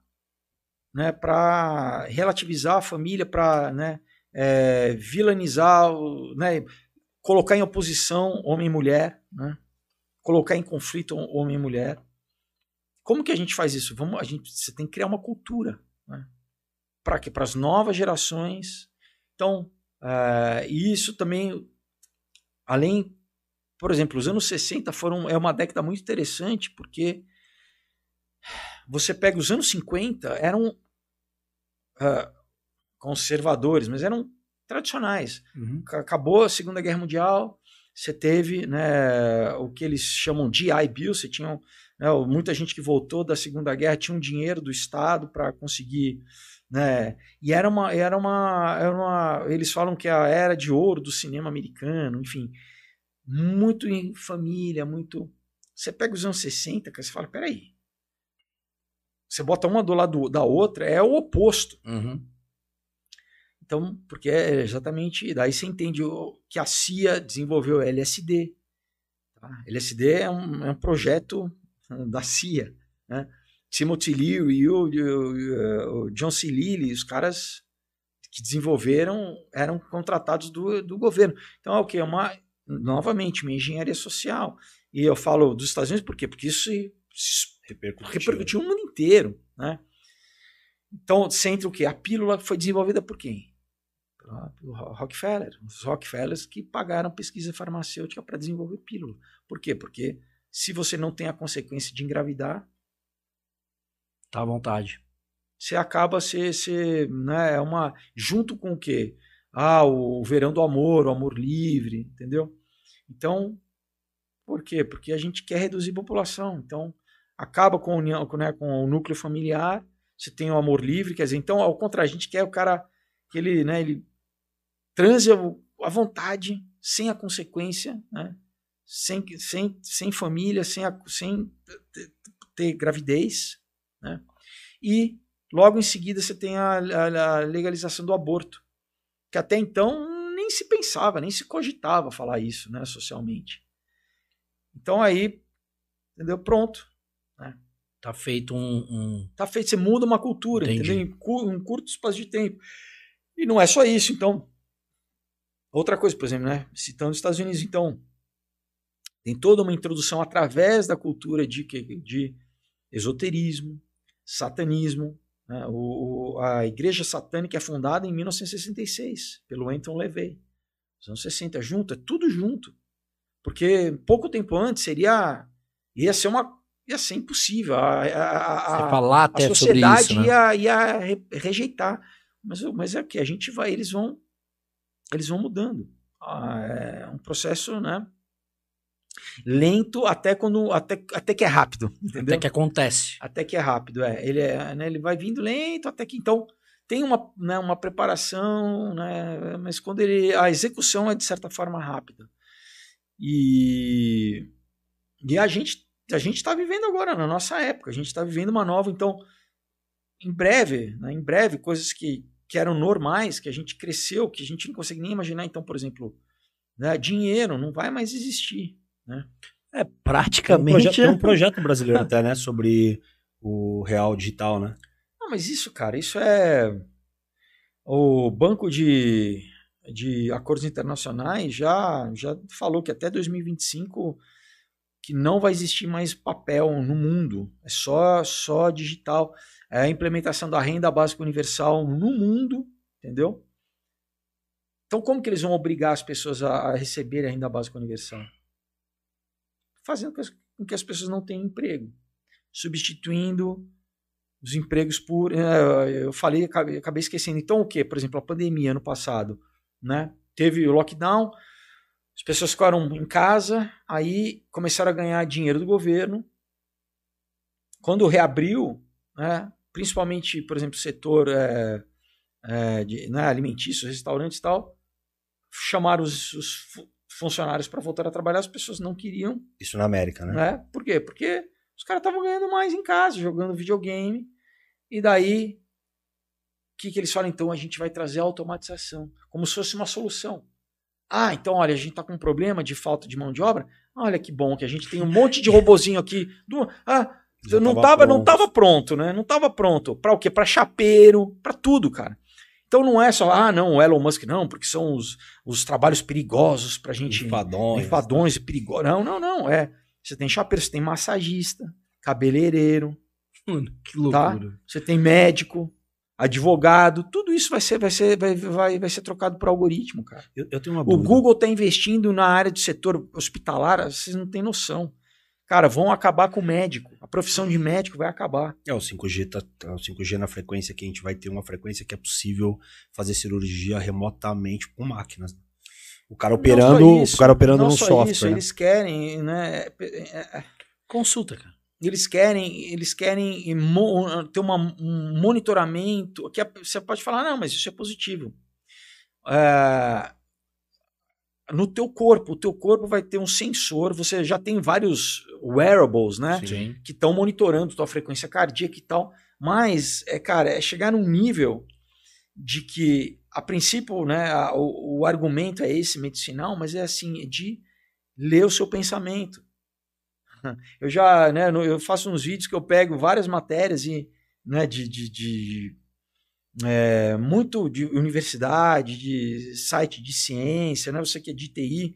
Speaker 3: né, para relativizar a família, para né, é, vilanizar, né, colocar em oposição homem e mulher, né, colocar em conflito homem e mulher. Como que a gente faz isso? Vamos, a gente, você tem que criar uma cultura. Né, para quê? Para as novas gerações. Então, uh, isso também, além, por exemplo, os anos 60 foram, é uma década muito interessante, porque você pega os anos 50, eram uh, conservadores, mas eram tradicionais. Uhum. Acabou a Segunda Guerra Mundial, você teve né, o que eles chamam de GI Bill, você tinha né, muita gente que voltou da Segunda Guerra tinha um dinheiro do Estado para conseguir né? E era uma, era uma, era uma, eles falam que é a era de ouro do cinema americano, enfim, muito em família, muito. Você pega os anos 60, que você fala, peraí, você bota uma do lado da outra, é o oposto.
Speaker 2: Uhum.
Speaker 3: Então, porque é exatamente. Daí você entende que a CIA desenvolveu LSD. Tá? LSD é um, é um projeto da CIA. Né? Timothy Leary e o, o, o John C. Lilly, os caras que desenvolveram eram contratados do, do governo. Então é o que? É uma, novamente, uma engenharia social. E eu falo dos Estados Unidos por quê? Porque isso repercutiu, repercutiu o mundo inteiro. Né? Então, sempre o que? A pílula foi desenvolvida por quem? Pelo Rockefeller. Os Rockefellers que pagaram pesquisa farmacêutica para desenvolver pílula. Por quê? Porque se você não tem a consequência de engravidar,
Speaker 2: Tá à vontade.
Speaker 3: Você acaba se, se né, é uma junto com o quê? Ah, o verão do amor, o amor livre, entendeu? Então, por quê? Porque a gente quer reduzir a população. Então, acaba com, união, com, né, com o núcleo familiar, você tem o amor livre, quer dizer, então, ao contrário, a gente quer o cara que ele, né, ele transe à vontade, sem a consequência, né? sem, sem, sem família, sem, a, sem ter, gravidez, né? E logo em seguida você tem a, a, a legalização do aborto, que até então nem se pensava, nem se cogitava falar isso né, socialmente. Então aí, entendeu? Pronto. Né?
Speaker 2: Tá feito um, um,
Speaker 3: Tá feito, você muda uma cultura, Entendi. entendeu? Em um curto espaço de tempo. E não é só isso, então. Outra coisa, por exemplo, né? Citando os Estados Unidos, então. Tem toda uma introdução através da cultura de, de esoterismo, satanismo. Né? O, o, a igreja satânica é fundada em 1966 pelo Anton LaVey. Nos anos 60, junto, é tudo junto. Porque pouco tempo antes seria ia ser uma ia ser impossível. A, a, a,
Speaker 2: falar até a sociedade isso,
Speaker 3: né? ia, ia rejeitar. Mas, mas é que a gente vai, eles vão eles vão mudando. Ah, é um processo, né? lento até quando até, até que é rápido, entendeu?
Speaker 2: Até que acontece.
Speaker 3: Até que é rápido, é. Ele é, né, ele vai vindo lento até que então tem uma, né, uma preparação, né, mas quando ele a execução é de certa forma rápida. E e a gente a gente está vivendo agora na nossa época, a gente está vivendo uma nova, então em breve, né, em breve coisas que que eram normais, que a gente cresceu, que a gente não consegue nem imaginar, então, por exemplo, né, dinheiro não vai mais existir. Né?
Speaker 1: É, praticamente. Tem um, projeto, tem um projeto brasileiro até, né? Sobre o real digital, né?
Speaker 3: Não, mas isso, cara, isso é. O Banco de, de Acordos Internacionais já, já falou que até 2025 que não vai existir mais papel no mundo, é só, só digital. É a implementação da renda básica universal no mundo, entendeu? Então, como que eles vão obrigar as pessoas a, a receber a renda básica universal? fazendo com que as pessoas não tenham emprego, substituindo os empregos por. Eh, eu falei, acabei esquecendo. Então, o que? Por exemplo, a pandemia no passado, né? Teve o lockdown, as pessoas ficaram em casa, aí começaram a ganhar dinheiro do governo. Quando reabriu, né? principalmente, por exemplo, setor é, é, de, né, alimentício, restaurantes e tal, chamaram os, os funcionários para voltar a trabalhar, as pessoas não queriam.
Speaker 1: Isso na América, né?
Speaker 3: né? Por quê? Porque os caras estavam ganhando mais em casa, jogando videogame, e daí, o que, que eles falam? Então a gente vai trazer a automatização, como se fosse uma solução. Ah, então olha, a gente está com um problema de falta de mão de obra. Olha que bom que a gente tem um monte de robozinho aqui. Do, ah, Já não tava, não tava pronto, né? Não tava pronto. Para o quê? Para chapeiro, para tudo, cara. Então não é só, ah, não, o Elon Musk não, porque são os, os trabalhos perigosos pra gente.
Speaker 1: Enfadões.
Speaker 3: Enfadões e perigosos. Não, não, não. É. Você tem chapeiro, você tem massagista, cabeleireiro.
Speaker 2: Mano, que
Speaker 3: Tá?
Speaker 2: loucura.
Speaker 3: Você tem médico, advogado, tudo isso vai ser, vai ser, vai, vai, vai ser trocado por algoritmo, cara.
Speaker 1: Eu, eu tenho uma
Speaker 3: O. Google está investindo na área do setor hospitalar, vocês não têm noção. Cara, vão acabar com o médico. A profissão de médico vai acabar.
Speaker 1: É, o 5G tá, tá- o 5G na frequência que a gente vai ter uma frequência que é possível fazer cirurgia remotamente com máquinas. O cara operando,
Speaker 3: isso,
Speaker 1: o cara operando
Speaker 3: não
Speaker 1: no software.
Speaker 3: Isso,
Speaker 1: né?
Speaker 3: eles querem, né? é, é,
Speaker 2: Consulta, cara.
Speaker 3: Eles querem, eles querem ter uma- um monitoramento. Que você pode falar, não, mas isso é positivo. É, no teu corpo, o teu corpo vai ter um sensor. Você já tem vários wearables, né?
Speaker 2: Sim.
Speaker 3: que estão monitorando tua frequência cardíaca e tal. Mas, é, cara, é chegar num nível de que, a princípio, né, a- o, o argumento é esse medicinal, mas é assim, é de ler o seu pensamento. Eu já, né, eu faço uns vídeos que eu pego várias matérias e, né, de, de, de, é, muito de universidade, de site de ciência, né, você que é de TI.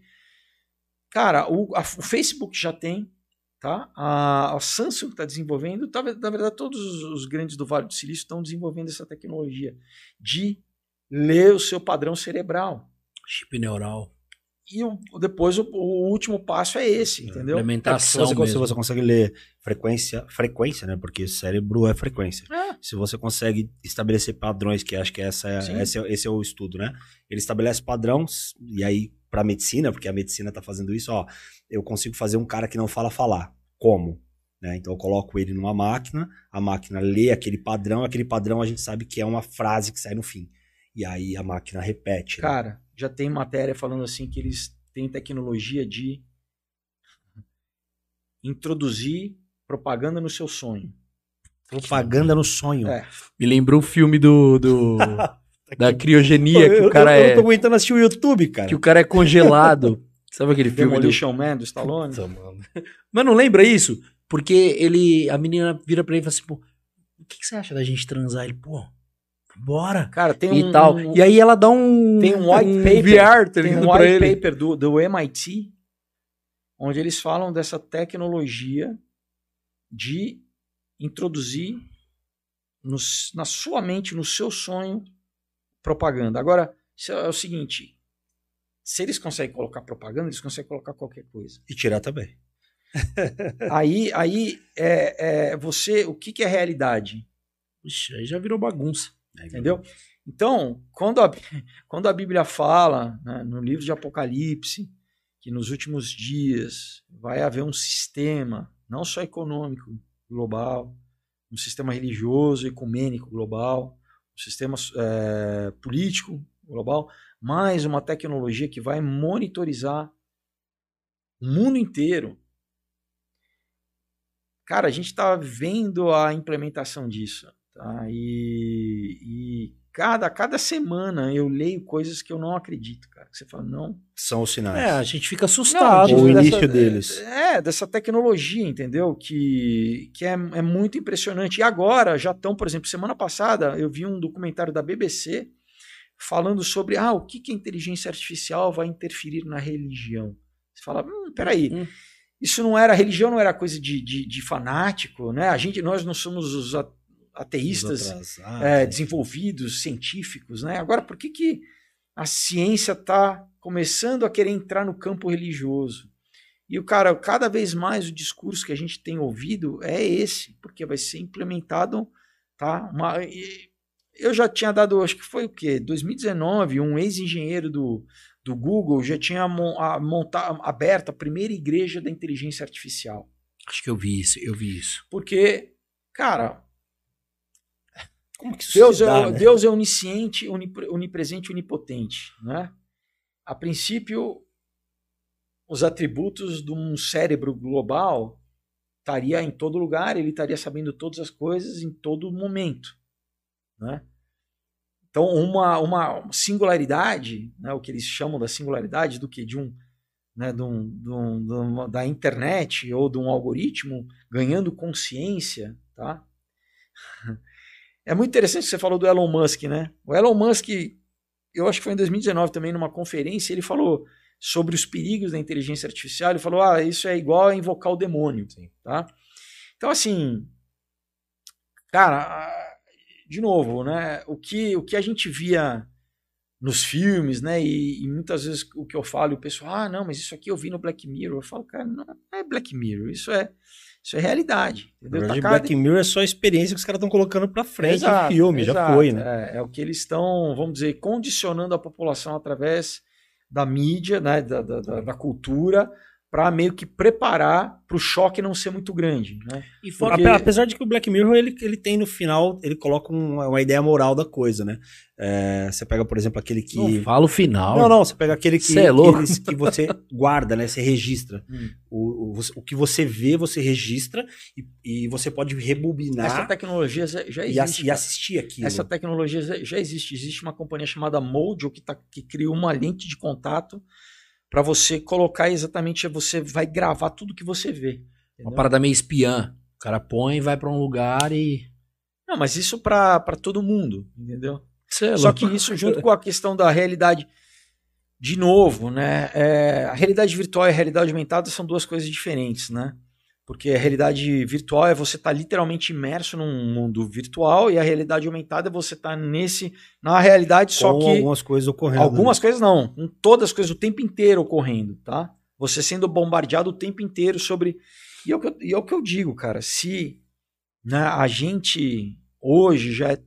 Speaker 3: Cara, o, a- o Facebook já tem, tá? A, a Samsung está desenvolvendo, tá, na verdade todos os, os grandes do Vale do Silício estão desenvolvendo essa tecnologia de ler o seu padrão cerebral.
Speaker 2: Chip neural.
Speaker 3: E o, depois o, o último passo é esse, entendeu?
Speaker 1: Se
Speaker 2: Implementação
Speaker 1: você, se
Speaker 2: mesmo.
Speaker 1: você consegue ler frequência, frequência, né? Porque cérebro é frequência.
Speaker 3: É.
Speaker 1: Se você consegue estabelecer padrões, que acho que essa é, esse, é, esse é o estudo, né? Ele estabelece padrões, e aí, para medicina, porque a medicina tá fazendo isso, ó, eu consigo fazer um cara que não fala falar. Como? Né? Então eu coloco ele numa máquina, a máquina lê aquele padrão, aquele padrão a gente sabe que é uma frase que sai no fim. E aí a máquina repete. né?
Speaker 3: Já tem matéria falando assim que eles têm tecnologia de introduzir propaganda no seu sonho.
Speaker 1: Propaganda no sonho.
Speaker 3: É.
Speaker 2: Me lembrou o filme do, do da criogenia, que
Speaker 1: eu,
Speaker 2: o cara
Speaker 1: eu, eu
Speaker 2: é
Speaker 1: tô aguentando assistir o YouTube, cara.
Speaker 2: que o cara é congelado. Sabe aquele filme do...
Speaker 3: Demolition Man do Stallone.
Speaker 1: Puta, mano.
Speaker 2: Mas não lembra isso? Porque ele a menina vira pra ele e fala assim, pô, o que, que você acha da gente transar? Ele, pô, bora.
Speaker 3: Cara, tem
Speaker 2: e
Speaker 3: um,
Speaker 2: tal.
Speaker 3: um-
Speaker 2: E aí ela dá um
Speaker 3: tem um white paper,
Speaker 2: VR, tá
Speaker 3: tem um white
Speaker 2: ele.
Speaker 3: paper do, do MIT, onde eles falam dessa tecnologia de introduzir nos- na sua mente, no seu sonho, propaganda. Agora, isso é o seguinte: se eles conseguem colocar propaganda, eles conseguem colocar qualquer coisa.
Speaker 1: E tirar também.
Speaker 3: aí, aí é, é você, o que, que é realidade?
Speaker 2: Ixi, aí já virou bagunça.
Speaker 3: Entendeu? Então, quando a, quando a Bíblia fala, né, no livro de Apocalipse, que nos últimos dias vai haver um sistema, não só econômico global, um sistema religioso, ecumênico global, um sistema eh, político global, mais uma tecnologia que vai monitorizar o mundo inteiro. Cara, a gente está vendo a implementação disso. Tá? E, e cada, cada semana eu leio coisas que eu não acredito, cara. Que você fala, não.
Speaker 1: São os sinais.
Speaker 2: É, a gente fica
Speaker 3: Não,
Speaker 2: assustado.
Speaker 3: digo
Speaker 1: o
Speaker 3: dessa-
Speaker 1: início deles.
Speaker 3: É, dessa tecnologia, entendeu? Que, que é, é muito impressionante. E agora já estão, por exemplo, semana passada eu vi um documentário da BBC falando sobre ah, o que, que a inteligência artificial vai interferir na religião. Você fala, hum, peraí.
Speaker 2: Hum.
Speaker 3: Isso não era, religião não era coisa de, de, de fanático, né? A gente, nós não somos os ateístas é,
Speaker 1: né?
Speaker 3: desenvolvidos, científicos, né? Agora, por que, que a ciência está começando a querer entrar no campo religioso? E o cara, cada vez mais o discurso que a gente tem ouvido é esse, porque vai ser implementado, tá? Uma, eu já tinha dado, acho que foi o quê? 2019, um ex-engenheiro do, do Google já tinha mon, a, monta, aberto a primeira igreja da inteligência artificial.
Speaker 2: Acho que eu vi isso, eu vi isso.
Speaker 3: Porque, cara,
Speaker 1: Como que isso
Speaker 3: Deus,
Speaker 1: se
Speaker 3: é,
Speaker 1: dá, né?
Speaker 3: Deus é onisciente, onip- onipresente e onipotente. Né? A princípio, os atributos de um cérebro global estaria em todo lugar, ele estaria sabendo todas as coisas em todo momento. Né? Então, uma, uma singularidade, né, o que eles chamam da singularidade do que de um, né, de um- de um- de uma- da internet ou de um algoritmo ganhando consciência, tá? É muito interessante que você falou do Elon Musk, né? O Elon Musk, eu acho que foi em 2019 também, numa conferência, ele falou sobre os perigos da inteligência artificial. Ele falou: ah, isso é igual a invocar o demônio. Tá? Então, assim, cara, de novo, né? O que, o que a gente via nos filmes, né? E, e muitas vezes o que eu falo, o pessoal, ah, não, mas isso aqui eu vi no Black Mirror. Eu falo, cara, não é Black Mirror, isso é, isso é realidade.
Speaker 1: Na
Speaker 3: Entendeu?
Speaker 1: verdade,
Speaker 3: Tá cada-
Speaker 1: Black Mirror é só a experiência que os caras estão colocando pra frente
Speaker 3: Exato,
Speaker 1: em filme, já
Speaker 3: exato.
Speaker 1: foi, né?
Speaker 3: É, é o que eles estão, vamos dizer, condicionando a população através da mídia, né, da, da, da- da cultura, para meio que preparar para o choque não ser muito grande. Né?
Speaker 2: E fora,
Speaker 3: Porque-
Speaker 1: Ape- Apesar de que o Black Mirror, ele, ele tem no final, ele coloca uma, uma ideia moral da coisa, né? É, você pega, por exemplo, aquele que...
Speaker 2: não fala o final.
Speaker 1: Não, não, você pega aquele que,
Speaker 2: é louco.
Speaker 1: aqueles que você guarda, né? Você registra.
Speaker 3: Hum.
Speaker 1: O, o, o que você vê, você registra e, e você pode rebobinar
Speaker 3: Essa tecnologia já
Speaker 1: e, ass-
Speaker 3: existe.
Speaker 1: e
Speaker 3: cara.
Speaker 1: assistir aquilo.
Speaker 3: Essa tecnologia já- já existe. Existe uma companhia chamada Mojo que, tá, que criou uma lente de contato para você colocar exatamente, você vai gravar tudo que você vê.
Speaker 2: Uma
Speaker 3: entendeu?
Speaker 2: parada meio espiã. O cara põe, vai pra um lugar e.
Speaker 3: Não, mas isso para todo mundo, entendeu?
Speaker 2: Cê é
Speaker 3: Só que isso junto com a questão da realidade, de novo, né? é, a realidade virtual e a realidade aumentada são duas coisas diferentes, né? Porque a realidade virtual é você estar literalmente imerso num mundo virtual e a realidade aumentada é você estar nesse na realidade só
Speaker 1: Com
Speaker 3: que
Speaker 1: algumas coisas ocorrendo.
Speaker 3: algumas coisas não, com todas as coisas o tempo inteiro ocorrendo, tá? Você sendo bombardeado o tempo inteiro sobre e é o que eu, e é o que eu digo, cara, se né, a gente hoje já é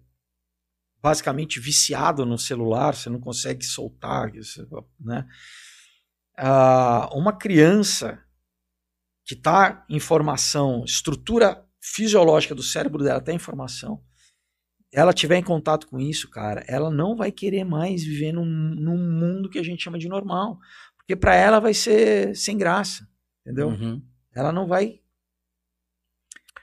Speaker 3: basicamente viciado no celular, você não consegue soltar, né? Ah, uma criança que está em formação, estrutura fisiológica do cérebro dela está em formação, ela tiver em contato com isso, cara, ela não vai querer mais viver num, num mundo que a gente chama de normal, porque para ela vai ser sem graça, entendeu?
Speaker 2: Uhum.
Speaker 3: Ela não vai.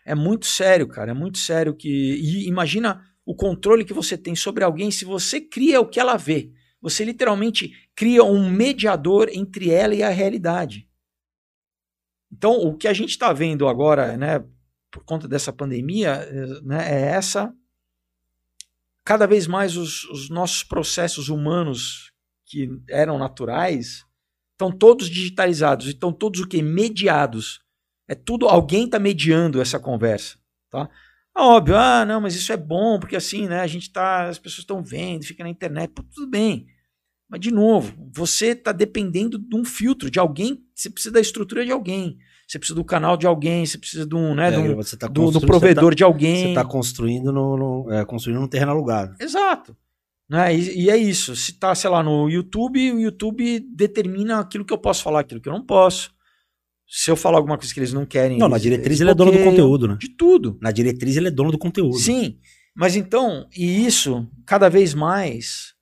Speaker 3: É muito sério, cara. É muito sério que. E imagina o controle que você tem sobre alguém se você cria o que ela vê. Você literalmente cria um mediador entre ela e a realidade. Então, o que a gente está vendo agora, né, por conta dessa pandemia, né, é essa. Cada vez mais os, os nossos processos humanos que eram naturais estão todos digitalizados, estão todos o que? Mediados. É tudo, alguém está mediando essa conversa, tá? Ah, Óbvio, ah, não, mas isso é bom, porque assim, né, a gente tá, as pessoas estão vendo, fica na internet, tudo bem. Mas, de novo, você está dependendo de um filtro, de alguém, você precisa da estrutura de alguém, você precisa do canal de alguém, você precisa de um, né,
Speaker 1: É,
Speaker 3: de um-
Speaker 1: você tá
Speaker 3: do, do provedor de
Speaker 1: Você
Speaker 3: alguém.
Speaker 1: está construindo no, no- é, construindo num terreno alugado.
Speaker 3: Exato. Né? E, e é isso. Se tá, sei lá, no YouTube, o YouTube determina aquilo que eu posso falar, aquilo que eu não posso. Se eu falar alguma coisa que eles não querem.
Speaker 1: Não, na
Speaker 3: eles-
Speaker 1: diretriz
Speaker 3: eles
Speaker 1: ele é dono do conteúdo, né?
Speaker 3: De tudo.
Speaker 1: Na diretriz ele é dono do conteúdo.
Speaker 3: Sim. Mas então, e isso, cada vez mais.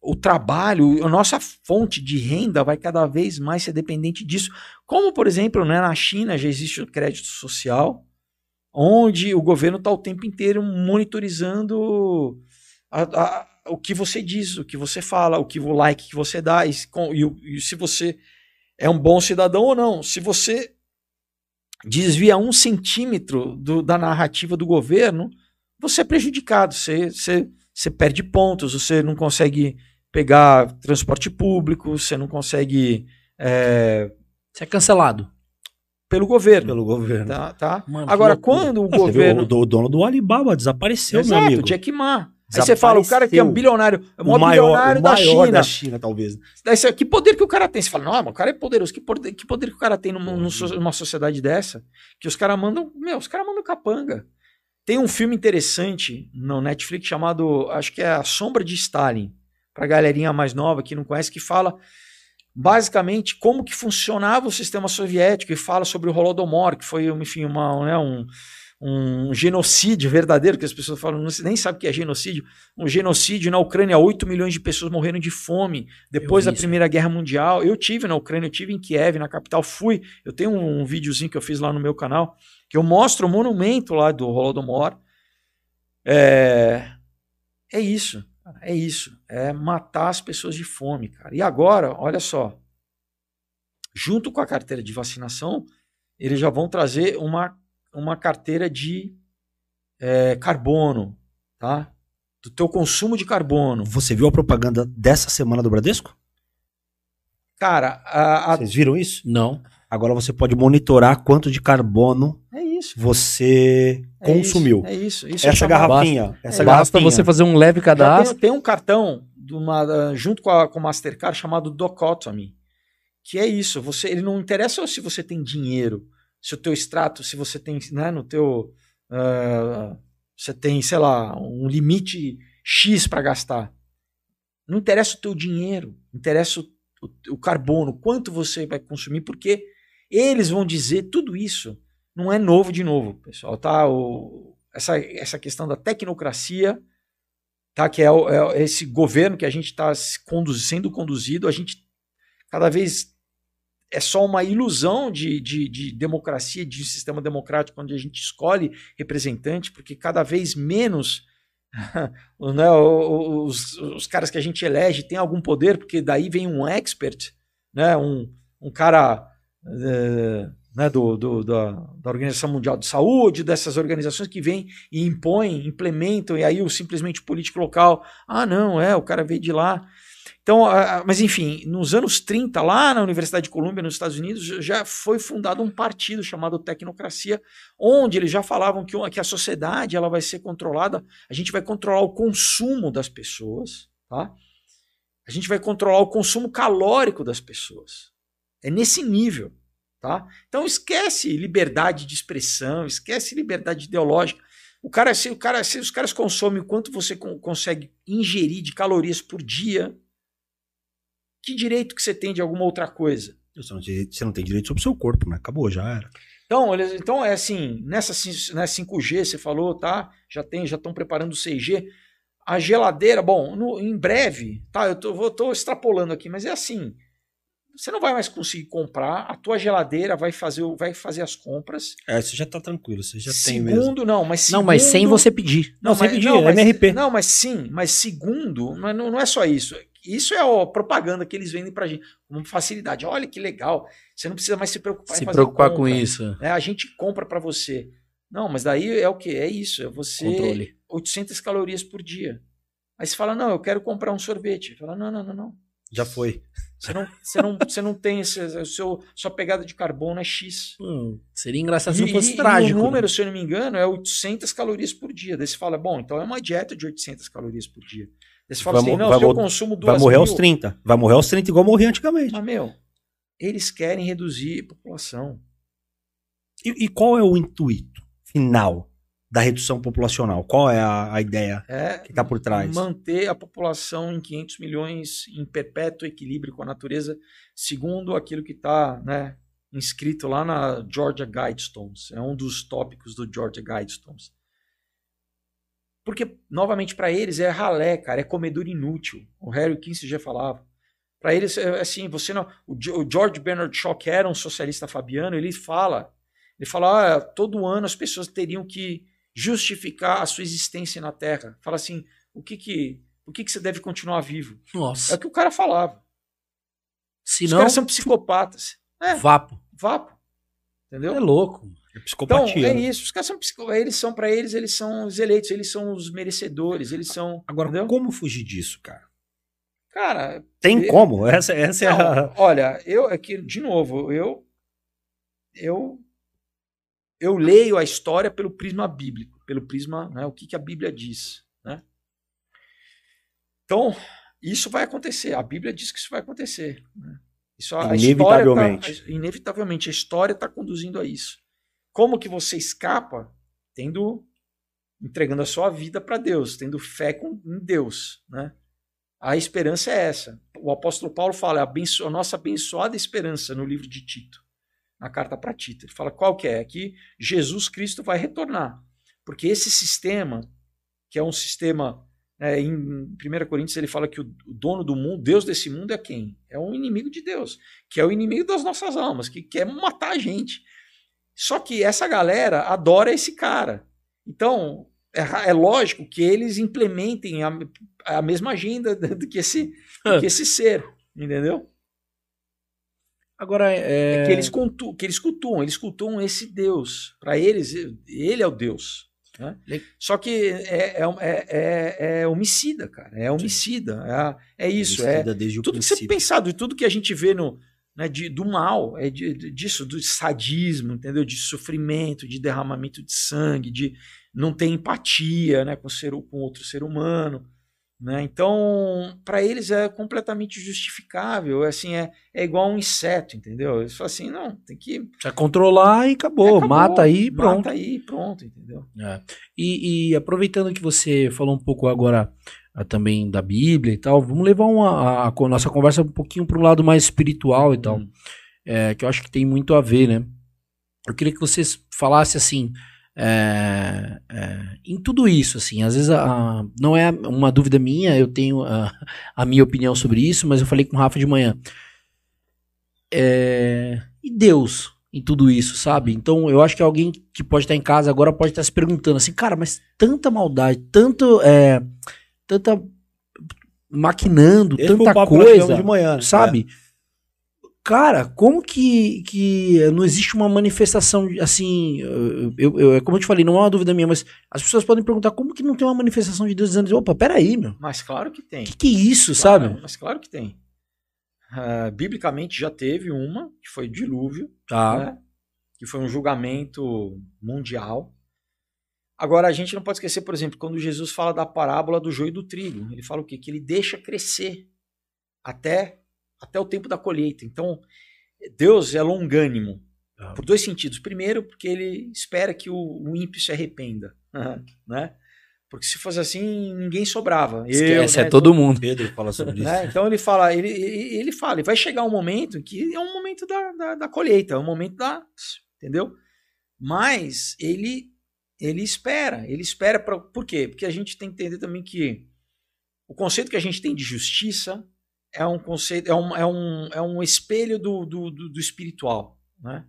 Speaker 3: O trabalho, a nossa fonte de renda vai cada vez mais ser dependente disso. Como, por exemplo, né, na China já existe o crédito social, onde o governo está o tempo inteiro monitorizando a- a- o que você diz, o que você fala, o que o like que você dá, e, e e se você é um bom cidadão ou não. Se você desvia um centímetro do- da narrativa do governo, você é prejudicado, você, você, você perde pontos, você não consegue pegar transporte público, você não consegue é,
Speaker 2: Você é cancelado.
Speaker 3: pelo governo.
Speaker 1: Pelo governo.
Speaker 3: Tá, tá?
Speaker 2: Mano,
Speaker 3: Agora,
Speaker 2: loucura.
Speaker 3: quando o
Speaker 1: Ah,
Speaker 3: governo.
Speaker 1: o, o dono do Alibaba desapareceu, meu
Speaker 3: Exato,
Speaker 1: amigo.
Speaker 3: Jack Ma. Aí você fala, o cara que é um bilionário, é o maior, bilionário
Speaker 1: o
Speaker 3: da
Speaker 1: maior
Speaker 3: China.
Speaker 1: da China, talvez.
Speaker 3: Daí você, que poder que o cara tem? Você fala, não, mas o cara é poderoso. Que poder que, poder que o cara tem numa, so- numa sociedade dessa? Que os caras mandam. Meu, os caras mandam capanga. Tem um filme interessante no Netflix chamado. Acho que é A Sombra de Stalin. Pra galerinha mais nova que não conhece, que fala basicamente como que funcionava o sistema soviético e fala sobre o Holodomor, que foi, enfim, uma, né, um, um genocídio verdadeiro, que as pessoas falam, não, nem sabem o que é genocídio. Um genocídio na Ucrânia, 8 milhões de pessoas morreram de fome depois da Primeira Guerra Mundial. Eu tive na Ucrânia, eu tive em Kiev, na capital, fui. Eu tenho um, um videozinho que eu fiz lá no meu canal, que eu mostro o monumento lá do Holodomor. É, é isso, é isso. É matar as pessoas de fome, cara. E agora, olha só, junto com a carteira de vacinação, eles já vão trazer uma uma carteira de é, carbono, tá? Do teu consumo de carbono.
Speaker 1: Você viu a propaganda dessa semana do Bradesco?
Speaker 3: Cara, a,
Speaker 1: a... vocês viram isso?
Speaker 2: Não.
Speaker 1: Agora você pode monitorar quanto de carbono
Speaker 3: é isso,
Speaker 1: você é consumiu.
Speaker 3: Isso, é isso. isso é
Speaker 1: essa garrafinha. Basta, essa
Speaker 2: é Basta você fazer um leve cadastro.
Speaker 3: Tem, tem, um cartão uma, junto com, a, com o Mastercard chamado Docotomy, que é isso. Você, ele não interessa se você tem dinheiro se o teu extrato, se você tem, né, no teu, uh, você tem, sei lá, um limite X para gastar. Não interessa o teu dinheiro, interessa o, o, o, carbono, quanto você vai consumir, porque eles vão dizer tudo isso. Não é novo de novo, pessoal, tá? O, essa, essa questão da tecnocracia, tá? Que é, o, é esse governo que a gente está sendo conduzido, a gente cada vez é só uma ilusão de, de, de, democracia, de sistema democrático, onde a gente escolhe representante, porque cada vez menos né, os, os, caras que a gente elege têm algum poder, porque daí vem um expert, né, um, um cara é, né, do, do, da, da, Organização Mundial de Saúde, dessas organizações que vêm e impõem, implementam, e aí o simplesmente político local, ah, não, é, o cara veio de lá. Então, mas enfim, nos anos 30, lá na Universidade de Colômbia, nos Estados Unidos, já foi fundado um partido chamado Tecnocracia, onde eles já falavam que, que a sociedade ela vai ser controlada, a gente vai controlar o consumo das pessoas, tá? A gente vai controlar o consumo calórico das pessoas. É nesse nível, tá? Então esquece liberdade de expressão, esquece liberdade ideológica. O cara, se, o cara, se os caras consomem o quanto você consegue ingerir de calorias por dia, que direito que você tem de alguma outra coisa?
Speaker 1: Você não tem, você não tem direito sobre o seu corpo, né? Acabou, já era.
Speaker 3: Então, então é assim, nessa, nessa 5G você falou, tá? Já tem, já estão preparando o 6G. A geladeira, bom, no, em breve, tá? Eu tô, vou, tô extrapolando aqui, mas é assim. Você não vai mais conseguir comprar, a tua geladeira vai fazer, vai fazer as compras.
Speaker 1: É, você já tá tranquilo, você já
Speaker 3: segundo,
Speaker 1: tem mesmo.
Speaker 3: não, mas segundo,
Speaker 2: Não, mas sem você pedir.
Speaker 1: Não,
Speaker 2: não
Speaker 1: sem pedir, não, é mas, MRP.
Speaker 3: Não, mas sim, mas segundo, não, não é só isso. Isso é a propaganda que eles vendem pra gente, com facilidade. Olha que legal, você não precisa mais se preocupar
Speaker 2: se preocupar com isso.
Speaker 3: É, a gente compra para você. Não, mas daí é o que? É isso, é você
Speaker 2: Controle.
Speaker 3: 800 calorias por dia. Aí você fala, não, eu quero comprar um sorvete. Fala, não, não, não, não.
Speaker 1: Já foi.
Speaker 3: Você não, você não, você não tem esse, o seu, sua pegada de carbono é X.
Speaker 2: Hum, seria engraçado se não fosse e, trágico.
Speaker 3: E o número, né? se eu não me engano, é 800 calorias por dia. Daí você fala, bom, então é uma dieta de 800 calorias por dia. Eles falam vai, assim, não, vai, se eu consumo
Speaker 1: duas Vai morrer mil, aos 30. Vai morrer aos 30 igual morria antigamente.
Speaker 3: Mas, meu, eles querem reduzir a população.
Speaker 1: E, e qual é o intuito final da redução populacional? Qual é a, a ideia é que está por trás?
Speaker 3: Manter a população em 500 milhões em perpétuo equilíbrio com a natureza, segundo aquilo que está né, inscrito lá na Georgia Guidestones. É um dos tópicos do Georgia Guidestones. Porque, novamente, para eles é ralé, cara, é comedor inútil. O Harry Kissinger já falava. Para eles, é assim, você não. O George Bernard Shaw, que era um socialista fabiano, ele fala. Ele fala: ah, todo ano as pessoas teriam que justificar a sua existência na Terra. Fala assim: o que que, o que, que você deve continuar vivo?
Speaker 2: Nossa.
Speaker 3: É o que o cara falava.
Speaker 2: Se
Speaker 3: Os
Speaker 2: não,
Speaker 3: caras são psicopatas. É,
Speaker 2: vapo.
Speaker 3: Vapo. Entendeu?
Speaker 2: É louco.
Speaker 1: É psicopatia.
Speaker 3: Então, é
Speaker 1: né?
Speaker 3: isso. Os caras são psico... eles são para eles, eles são os eleitos, eles são os merecedores, eles são.
Speaker 1: Agora, entendeu? como fugir disso, cara?
Speaker 3: Cara,
Speaker 1: tem eu... como? Essa, essa
Speaker 3: Não,
Speaker 1: é a.
Speaker 3: Olha, eu aqui de novo, eu eu eu leio a história pelo prisma bíblico, pelo prisma, né, o que, que a Bíblia diz, né? Então, isso vai acontecer. A Bíblia diz que isso vai acontecer. Né? Isso, a
Speaker 1: inevitavelmente.
Speaker 3: História tá, inevitavelmente, a história está conduzindo a isso. Como que você escapa? Tendo entregando a sua vida para Deus, tendo fé com, em Deus, né? A esperança é essa. O apóstolo Paulo fala, a, abenço, a nossa abençoada esperança no livro de Tito. Na carta para Tito. Ele fala qual que é? Que Jesus Cristo vai retornar. Porque esse sistema, que é um sistema. Né, em 1 Coríntios ele fala que o dono do mundo, Deus desse mundo é quem? É um inimigo de Deus, que é o inimigo das nossas almas, que quer matar a gente. Só que essa galera adora esse cara. Então, é, é lógico que eles implementem a, a mesma agenda do que esse, do que esse ser, entendeu?
Speaker 2: Agora, é...
Speaker 3: é que, eles cultuam, que eles cultuam, eles cultuam esse Deus. Para eles, ele é o Deus. Né? Só que é, é, é, é, é homicida, cara. É homicida. É, é isso. É tudo que você pensado, tudo que a gente vê no, né, de, do mal, é de, disso, do sadismo, entendeu? De sofrimento, de derramamento de sangue, de não ter empatia né, com, ser, com outro ser humano. Né? Então, para eles é completamente justificável. Assim, é, é igual um inseto, entendeu? Eles falam assim: não, tem que.
Speaker 2: Precisa controlar e acabou. É, acabou mata aí e pronto.
Speaker 3: Mata aí e pronto, entendeu?
Speaker 2: É. E, e, aproveitando que você falou um pouco agora a, ah, também da Bíblia e tal, vamos levar uma, a, a nossa conversa um pouquinho para um lado mais espiritual e tal. Hum. É, que eu acho que tem muito a ver, né? Eu queria que vocês falassem assim. É, é, em tudo isso, assim, às vezes a, não é uma dúvida minha, eu tenho a, a, minha opinião sobre isso, mas eu falei com o Rafa de manhã. É, e Deus em tudo isso, sabe? Então eu acho que alguém que pode estar em casa agora pode estar se perguntando assim, cara, mas tanta maldade, tanto, é, tanta maquinando, Esse tanta coisa, de manhã, sabe? Cara, como que, que não existe uma manifestação assim? Eu, eu, como eu te falei, não é uma dúvida minha, mas as pessoas podem perguntar como que não tem uma manifestação de Deus dizendo, opa, peraí, meu.
Speaker 3: Mas claro que tem.
Speaker 2: O que, que, é isso,
Speaker 3: claro,
Speaker 2: sabe?
Speaker 3: Mas claro que tem. Uh, biblicamente já teve uma, que foi dilúvio,
Speaker 2: tá.
Speaker 3: né? que foi um julgamento mundial. Agora, a gente não pode esquecer, por exemplo, quando Jesus fala da parábola do joio e do trigo, ele fala o quê? Que ele deixa crescer até até o tempo da colheita. Então, Deus é longânimo ah. por dois sentidos. Primeiro, porque ele espera que o, o ímpio se arrependa, né? Porque se fosse assim, ninguém sobrava.
Speaker 2: Esquece, Eu, né? é todo mundo.
Speaker 1: Pedro fala sobre
Speaker 3: né?
Speaker 1: isso.
Speaker 3: Então ele fala, ele, ele fala, vai chegar um momento que é um momento da, da, da colheita, é um momento da. Entendeu? Mas ele ele espera, ele espera para. Por quê? Porque a gente tem que entender também que o conceito que a gente tem de justiça é um conceito, é um, é um, é um espelho do, do, do, espiritual. Né?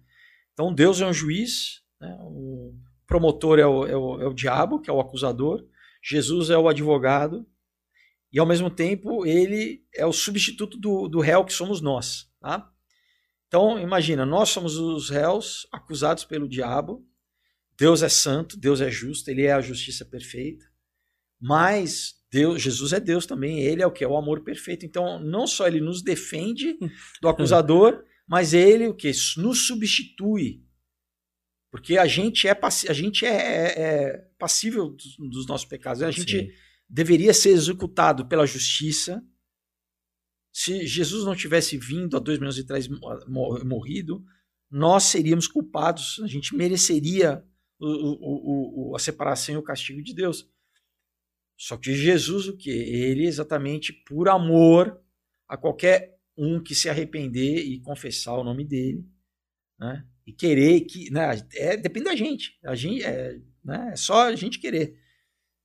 Speaker 3: Então Deus é um juiz, né? o promotor é o, é, o, é o diabo, que é o acusador, Jesus é o advogado, e ao mesmo tempo ele é o substituto do, do réu que somos nós. Tá? Então imagina, nós somos os réus acusados pelo diabo, Deus é santo, Deus é justo, ele é a justiça perfeita, mas Deus, Jesus é Deus também, ele é o que é o amor perfeito. Então, não só ele nos defende do acusador, mas ele o que nos substitui. Porque a gente é, a gente é, é, é passível dos, dos, nossos pecados. A gente Sim. deveria ser executado pela justiça. Se Jesus não tivesse vindo há dois mil anos atrás morrido, nós seríamos culpados. A gente mereceria o, o, o, a separação e o castigo de Deus. Só que Jesus, o que? Ele exatamente por amor a qualquer um que se arrepender e confessar o nome dele, né? E querer que, né? É, depende da gente. A gente é, né? é só a gente querer,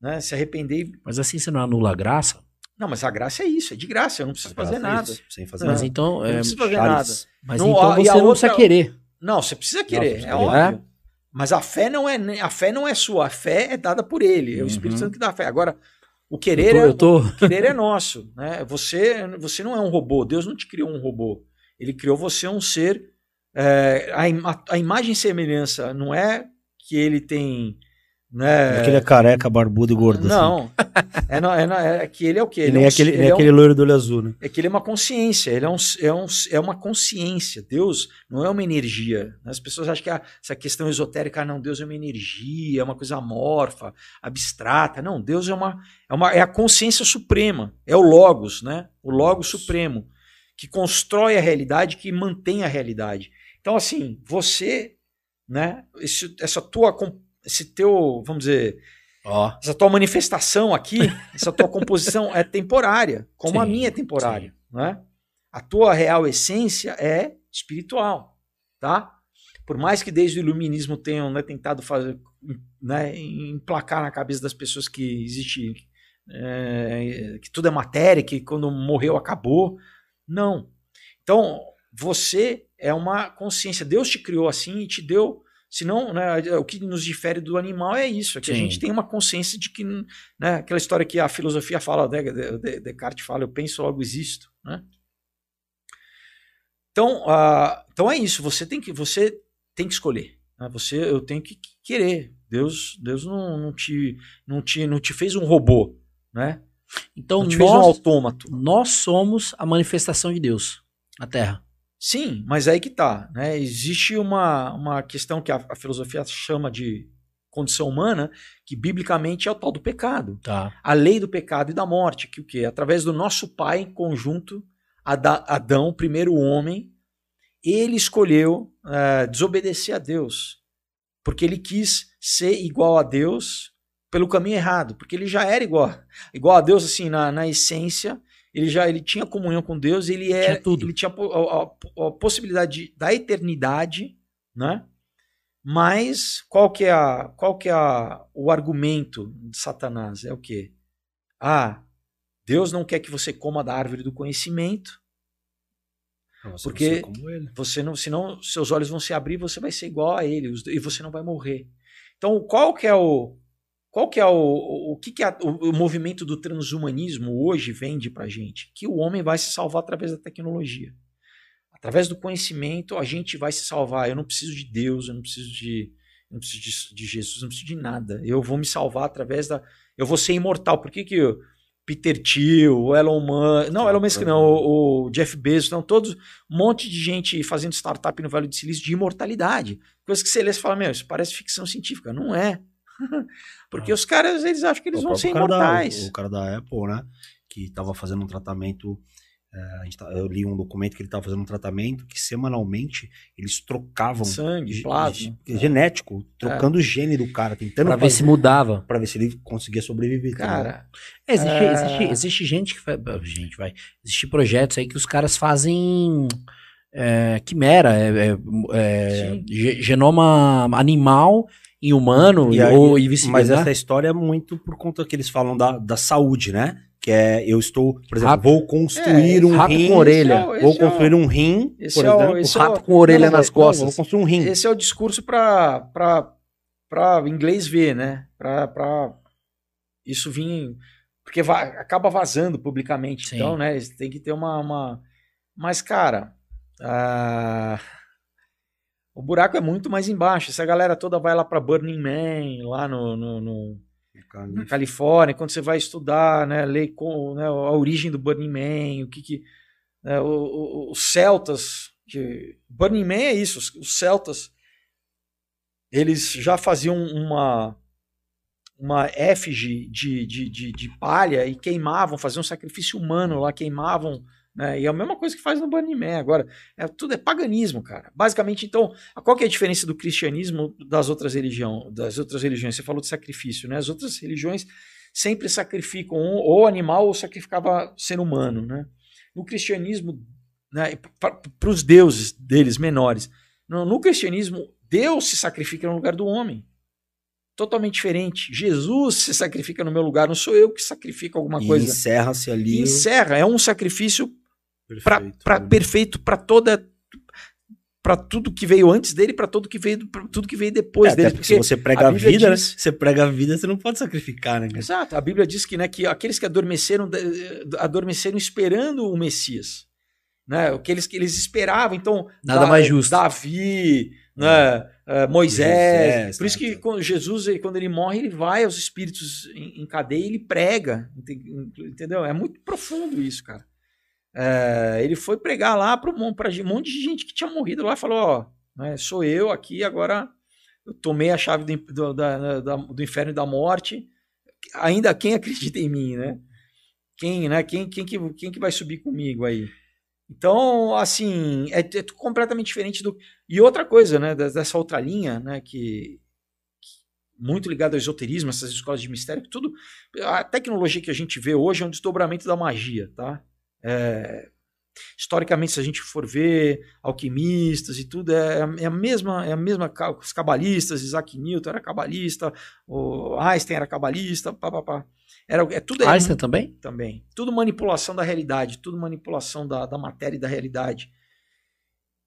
Speaker 3: né? Se arrepender.
Speaker 2: Mas assim você não anula a graça?
Speaker 3: Não, mas a graça é isso, é de graça, eu não preciso fazer é nada. Isso,
Speaker 2: sem fazer mas nada. então, é,
Speaker 3: não precisa fazer nada.
Speaker 2: Mas não, então você não outra... precisa querer.
Speaker 3: Não, você precisa querer, não, é óbvio. É? Mas a fé não é a fé não é sua, a fé é dada por ele, é o Espírito uhum. Santo que dá a fé. Agora, o querer, eu tô, eu tô. é, o querer é nosso. Né? Você, você não é um robô, Deus não te criou um robô. Ele criou você um ser. É, a, a imagem e semelhança não é que ele tem
Speaker 1: né? Aquele é careca, barbudo e gordo.
Speaker 3: Não. Assim. É, não, é, não, é, que ele é o quê?
Speaker 1: Ele, ele é, um, aquele, ele é, aquele um, loiro do olho azul, né?
Speaker 3: É que ele é uma consciência, ele é, um, é, um, é uma consciência. Deus não é uma energia. As pessoas acham que a, essa questão esotérica, ah, não, Deus é uma energia, é uma coisa amorfa, abstrata. Não, Deus é uma, é uma é a consciência suprema, é o Logos, né? O Logos supremo, que constrói a realidade, que mantém a realidade. Então, assim, você, né? Esse, essa tua esse teu, vamos dizer, oh. essa tua manifestação aqui, essa tua composição é temporária, como sim, a minha é temporária, né? A tua real essência é espiritual, tá? por mais que desde o iluminismo tenham né, tentado fazer, né, emplacar na cabeça das pessoas que existe é, que tudo é matéria, que quando morreu acabou. Não. Então, você é uma consciência. Deus te criou assim e te deu. Senão, né, o que nos difere do animal é isso, é que Sim. a gente tem uma consciência de que, né, aquela história que a filosofia fala, né, Descartes fala, eu penso, logo existo, né? Então, uh, então é isso, você tem que, você tem que escolher, né? você, eu tenho que querer, Deus, Deus não, não, te, não, te, não te fez um robô, né?
Speaker 2: Então nós, um autômato. nós somos a manifestação de Deus na Terra.
Speaker 3: Sim, mas aí que tá. Né? Existe uma, uma questão que a, a, filosofia chama de condição humana, que biblicamente é o tal do pecado.
Speaker 2: Tá.
Speaker 3: A lei do pecado e da morte, que o quê? Através do nosso pai em conjunto, Adão, o primeiro homem, ele escolheu uh, desobedecer a Deus, porque ele quis ser igual a Deus pelo caminho errado, porque ele já era igual, igual a Deus assim na, na essência, ele já ele tinha comunhão com Deus, ele era tinha tudo. ele tinha a, a, a, possibilidade de, da eternidade, né? Mas qual que é a qual que é a, o argumento de Satanás? É o quê? Ah, Deus não quer que você coma da árvore do conhecimento. Você porque você não, senão seus olhos vão se abrir, você vai ser igual a ele e você não vai morrer. Então, qual que é o qual que é o, o, que, que é o, o, movimento do transhumanismo hoje vende para gente? Que o homem vai se salvar através da tecnologia. Através do conhecimento, a gente vai se salvar. Eu não preciso de Deus, eu não preciso de, não preciso de, de Jesus, eu não preciso de nada. Eu vou me salvar através da. Eu vou ser imortal. Por que, que eu, Peter Thiel, Elon Musk, não, Elon Musk não, o, o, Jeff Bezos, não, todos, um monte de gente fazendo startup no Vale do Silício de imortalidade. Coisa que você lê e fala, meu, isso parece ficção científica. Não é. Porque ah. os caras, eles acham que eles o vão ser imortais.
Speaker 1: Da, o cara da Apple, né? Que estava fazendo um tratamento. É, tá, eu li um documento que ele estava fazendo um tratamento que semanalmente eles trocavam
Speaker 3: sangue, plasma,
Speaker 1: genético, trocando é. o gene do cara, tentando
Speaker 2: para ver se mudava,
Speaker 1: para ver se ele conseguia sobreviver.
Speaker 3: Cara,
Speaker 2: é, existe, é... Existe, existe, gente que faz, gente vai, existe projetos aí que os caras fazem é, quimera, é, é, é genoma animal em humano e, aí, ou e
Speaker 1: vice-versa. Mas essa história é muito por conta que eles falam da, da saúde, né? Que é, eu estou, por exemplo, rato, vou construir é, um
Speaker 2: rato rim. com orelha. É,
Speaker 1: vou construir é um rim, por
Speaker 2: exemplo.
Speaker 1: um
Speaker 2: rato com orelha não, nas não, costas.
Speaker 1: vou construir um rim.
Speaker 3: Esse é o discurso para para inglês ver, né? Para isso vir porque va acaba vazando publicamente, Sim. então, né? Tem que ter uma, uma... mas cara, uh... O buraco é muito mais embaixo. Essa galera toda vai lá para Burning Man, lá no, no, no na Califórnia, quando você vai estudar, né, ler com, né, a origem do Burning Man, o que que né, os celtas, que Burning Man é isso, os, os celtas eles já faziam uma uma efígie de, de, de, de palha e queimavam, faziam um sacrifício humano lá, queimavam né? E é a mesma coisa que faz no Man agora. É, tudo é paganismo, cara. Basicamente, então, qual que é a diferença do cristianismo das outras religiões? Das outras religiões? Você falou de sacrifício, né? As outras religiões sempre sacrificam ou animal ou sacrificava ser humano, né? No cristianismo, né, para os deuses deles menores, no, no cristianismo, Deus se sacrifica no lugar do homem totalmente diferente. Jesus se sacrifica no meu lugar, não sou eu que sacrifico alguma
Speaker 1: e
Speaker 3: coisa.
Speaker 1: Encerra-se ali.
Speaker 3: Encerra, é um sacrifício Perfeito, para toda para tudo que veio antes dele, para tudo que veio, pra tudo que veio depois é, dele.
Speaker 1: Porque se você prega a, a vida, né? diz... né? Você prega a vida, você não pode sacrificar, né?
Speaker 3: Exato. A Bíblia diz que, né, que aqueles que adormeceram, adormeceram esperando o Messias, né? Aqueles que eles esperavam, então
Speaker 2: nada da, mais justo.
Speaker 3: Davi, né? Uh, Moisés. Por isso que quando Jesus, quando ele morre, ele vai aos espíritos em, em cadeia e ele prega, entendeu? É muito profundo isso, cara. É, ele foi pregar lá para um monte de gente que tinha morrido lá, falou, ó, né, sou eu aqui, agora eu tomei a chave do, do, da, da, do inferno e da morte, ainda quem acredita em mim, né? Quem, né? Quem, quem, que, quem que vai subir comigo aí? Então, assim, é, é completamente diferente do... E outra coisa, né, dessa outra linha, né, que, muito ligado ao esoterismo, essas escolas de mistério, tudo. A tecnologia que a gente vê hoje é um desdobramento da magia, tá? É, Historicamente, se a gente for ver alquimistas e tudo, é, é a mesma, é a mesma, os cabalistas, Isaac Newton era cabalista, o Einstein era cabalista, pá, pá, pá. Era, é tudo
Speaker 2: Einstein também?
Speaker 3: Também. Tudo manipulação da realidade, tudo manipulação da, da matéria e da realidade.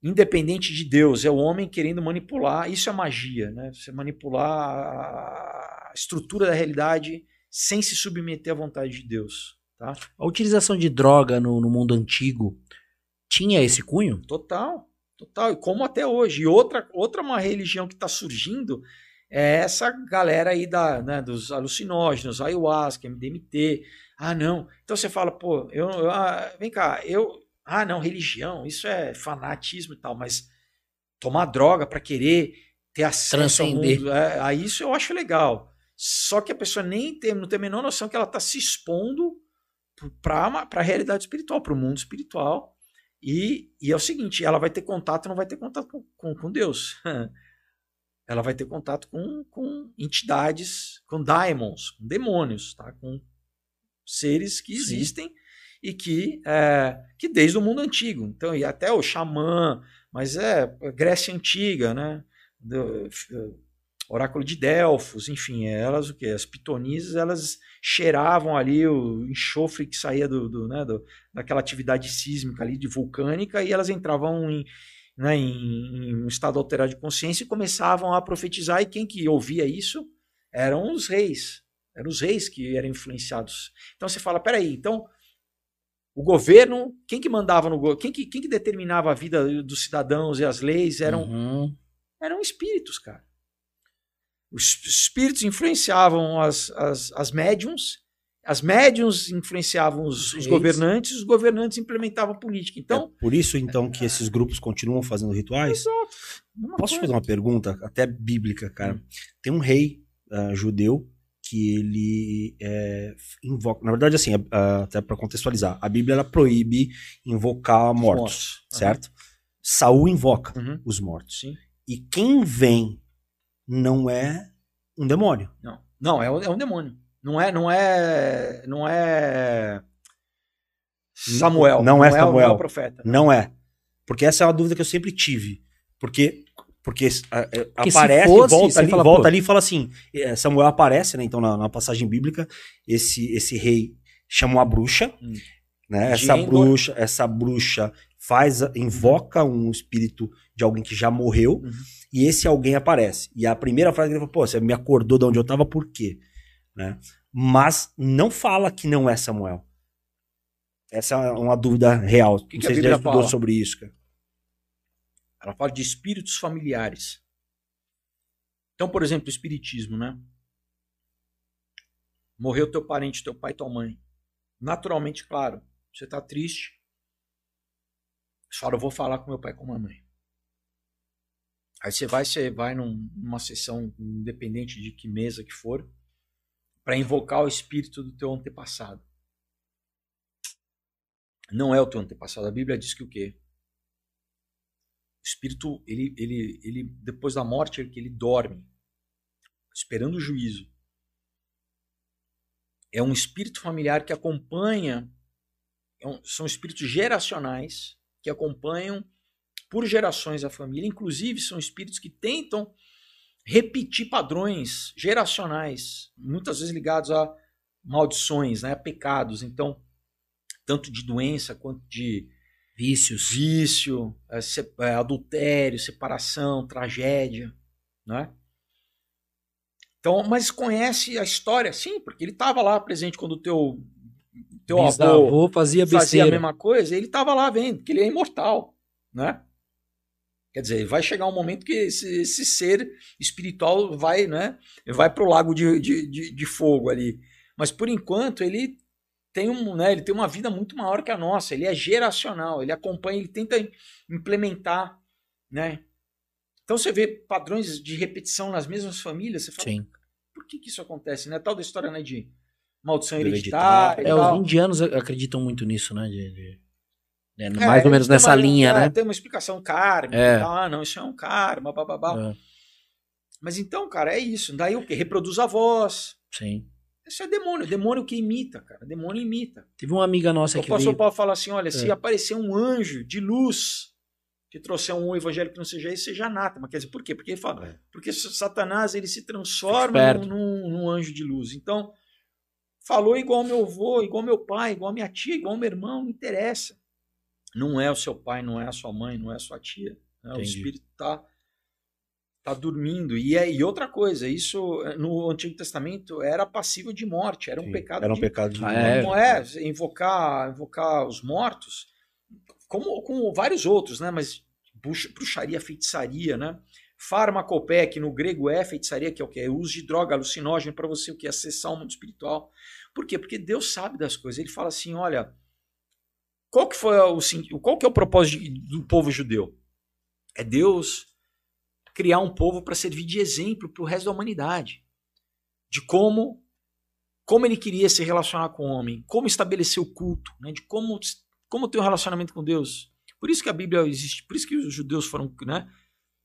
Speaker 3: Independente de Deus, é o homem querendo manipular, isso é magia, né? Você manipular a estrutura da realidade sem se submeter à vontade de Deus. Tá?
Speaker 2: A utilização de droga no, no mundo antigo tinha esse cunho?
Speaker 3: Total, total. E como até hoje. E outra, outra uma religião que está surgindo é essa galera aí da, né, dos alucinógenos, ayahuasca, MDMT. Ah, não. Então você fala, pô, eu, eu ah, vem cá, eu. Ah, não, religião, isso é fanatismo e tal, mas tomar droga para querer ter acesso ao mundo, é, a isso eu acho legal. Só que a pessoa nem tem, não tem a menor noção que ela está se expondo para a realidade espiritual, para o mundo espiritual. E, e, é o seguinte, ela vai ter contato, não vai ter contato com, com, com Deus. ela vai ter contato com, com entidades, com daimons, com demônios, tá? com seres que existem Sim. e que, é, que desde o mundo antigo. Então, e até o xamã, mas é Grécia Antiga, né? Do, oráculo de Delfos, enfim, elas o que? As pitonisas, elas cheiravam ali o enxofre que saía do, do, né, do, daquela atividade sísmica ali, de vulcânica, e elas entravam em, né, em, em, um estado alterado de consciência e começavam a profetizar, e quem que ouvia isso eram os reis, eram os reis que eram influenciados. Então você fala, peraí, então o governo, quem que mandava no governo, quem que, quem que determinava a vida dos cidadãos e as leis eram, uhum. eram espíritos, cara. Os espíritos influenciavam as, as, as médiums, as médiums influenciavam os, os governantes, os governantes implementavam a política. Então,
Speaker 1: é por isso, então, que esses grupos continuam fazendo rituais? Exato. Posso coisa. fazer uma pergunta, até bíblica, cara? Hum. Tem um rei uh, judeu que ele é, invoca. Na verdade, assim, uh, até para contextualizar, a Bíblia ela proíbe invocar mortos, mortos. certo? Uhum. Saul invoca uhum. os mortos. Sim. E quem vem não é um demônio.
Speaker 3: Não, não é, é um demônio. Não é, não é, não é Samuel.
Speaker 1: Não, é não é Samuel.
Speaker 3: não é o profeta.
Speaker 1: Não. é. Porque essa é uma dúvida que eu sempre tive. Porque porque, porque aparece, fosse, volta, ali, fala, volta ali e fala assim: é, Samuel aparece, né? Então, na, na, passagem bíblica, esse, esse rei chama uma bruxa, hum. né? Essa bruxa, essa bruxa faz, invoca um espírito de alguém que já morreu. Uhum e esse alguém aparece. E a primeira frase que ele falou, pô, você me acordou de onde eu estava, por quê? Né? Mas não fala que não é Samuel. Essa é uma dúvida real.
Speaker 3: O que, que a Bíblia já estudou fala? sobre isso, cara? Ela fala de espíritos familiares. Então, por exemplo, o espiritismo, né? Morreu teu parente, teu pai, tua mãe. Naturalmente, claro, você está triste. Você fala, eu vou falar com meu pai e com a mamãe. Aí você vai, você vai num, numa sessão independente de que mesa que for, para invocar o espírito do teu antepassado. Não é o teu antepassado. A Bíblia diz que o quê? O espírito, ele, ele, ele depois da morte, ele, ele dorme, esperando o juízo. É um espírito familiar que acompanha, é são espíritos geracionais que acompanham por gerações a família, inclusive são espíritos que tentam repetir padrões geracionais, muitas vezes ligados a maldições, né, a pecados. Então, tanto de doença quanto de vícios, vício, é, é, adultério, separação, tragédia, né? Então, mas conhece a história, sim, porque ele estava lá presente quando o teu teu avô,
Speaker 2: fazia,
Speaker 3: fazia a mesma coisa, ele estava lá vendo, que ele é imortal, né? Quer dizer, vai chegar um momento que esse, esse ser espiritual vai, né, vai para o lago de, de, de, de, fogo ali. Mas por enquanto ele tem, um, né, ele tem uma vida muito maior que a nossa. Ele é geracional, ele acompanha, ele tenta implementar, né? Então você vê padrões de repetição nas mesmas famílias. Você fala, Sim. por que, que isso acontece? Né? Tal da história né, de maldição hereditária.
Speaker 2: É, os indianos acreditam muito nisso, né? De, de né? É, Mais ou menos nessa uma, linha, é, né?
Speaker 3: Tem uma explicação karma. É. Ah, não, isso é um karma, bababá. É. Mas então, cara, é isso. Daí o que? Reproduz a voz.
Speaker 2: Sim.
Speaker 3: Isso é demônio. Demônio que imita, cara. Demônio imita.
Speaker 2: Teve uma amiga nossa
Speaker 3: O
Speaker 2: que
Speaker 3: apóstolo
Speaker 2: veio...
Speaker 3: Paulo fala assim: olha, se
Speaker 2: É.
Speaker 3: aparecer um anjo de luz que trouxer um evangelho que não seja esse, seja anátema. Quer dizer, por quê? Porque ele fala,
Speaker 1: É.
Speaker 3: porque Satanás ele se transforma num- num anjo de luz. Então, falou igual meu avô, igual meu pai, igual minha tia, igual meu irmão, não interessa. Não é o seu pai, não é a sua mãe, não é a sua tia. né? O espírito tá tá dormindo. E, é, e outra coisa, isso eh, no Antigo Testamento era passível de morte, era um
Speaker 1: Sim,
Speaker 3: pecado
Speaker 1: Era um
Speaker 3: de
Speaker 1: pecado de
Speaker 2: Ah, é?
Speaker 3: como é invocar, invocar os mortos, como, como vários outros, né? Mas bruxa- bruxaria, feitiçaria, né? Farmacopeia, que no grego é feitiçaria, que é o que? É uso de droga alucinógena para você o que? Acessar o mundo espiritual. Por quê? Porque Deus sabe das coisas. Ele fala assim, olha, qual que foi o qual que é o propósito do povo judeu? É Deus criar um povo para servir de exemplo para o resto da humanidade, de como como ele queria se relacionar com o homem, como estabelecer o culto, né, de como como ter um relacionamento com Deus. Por isso que a Bíblia existe, por isso que os judeus foram, né?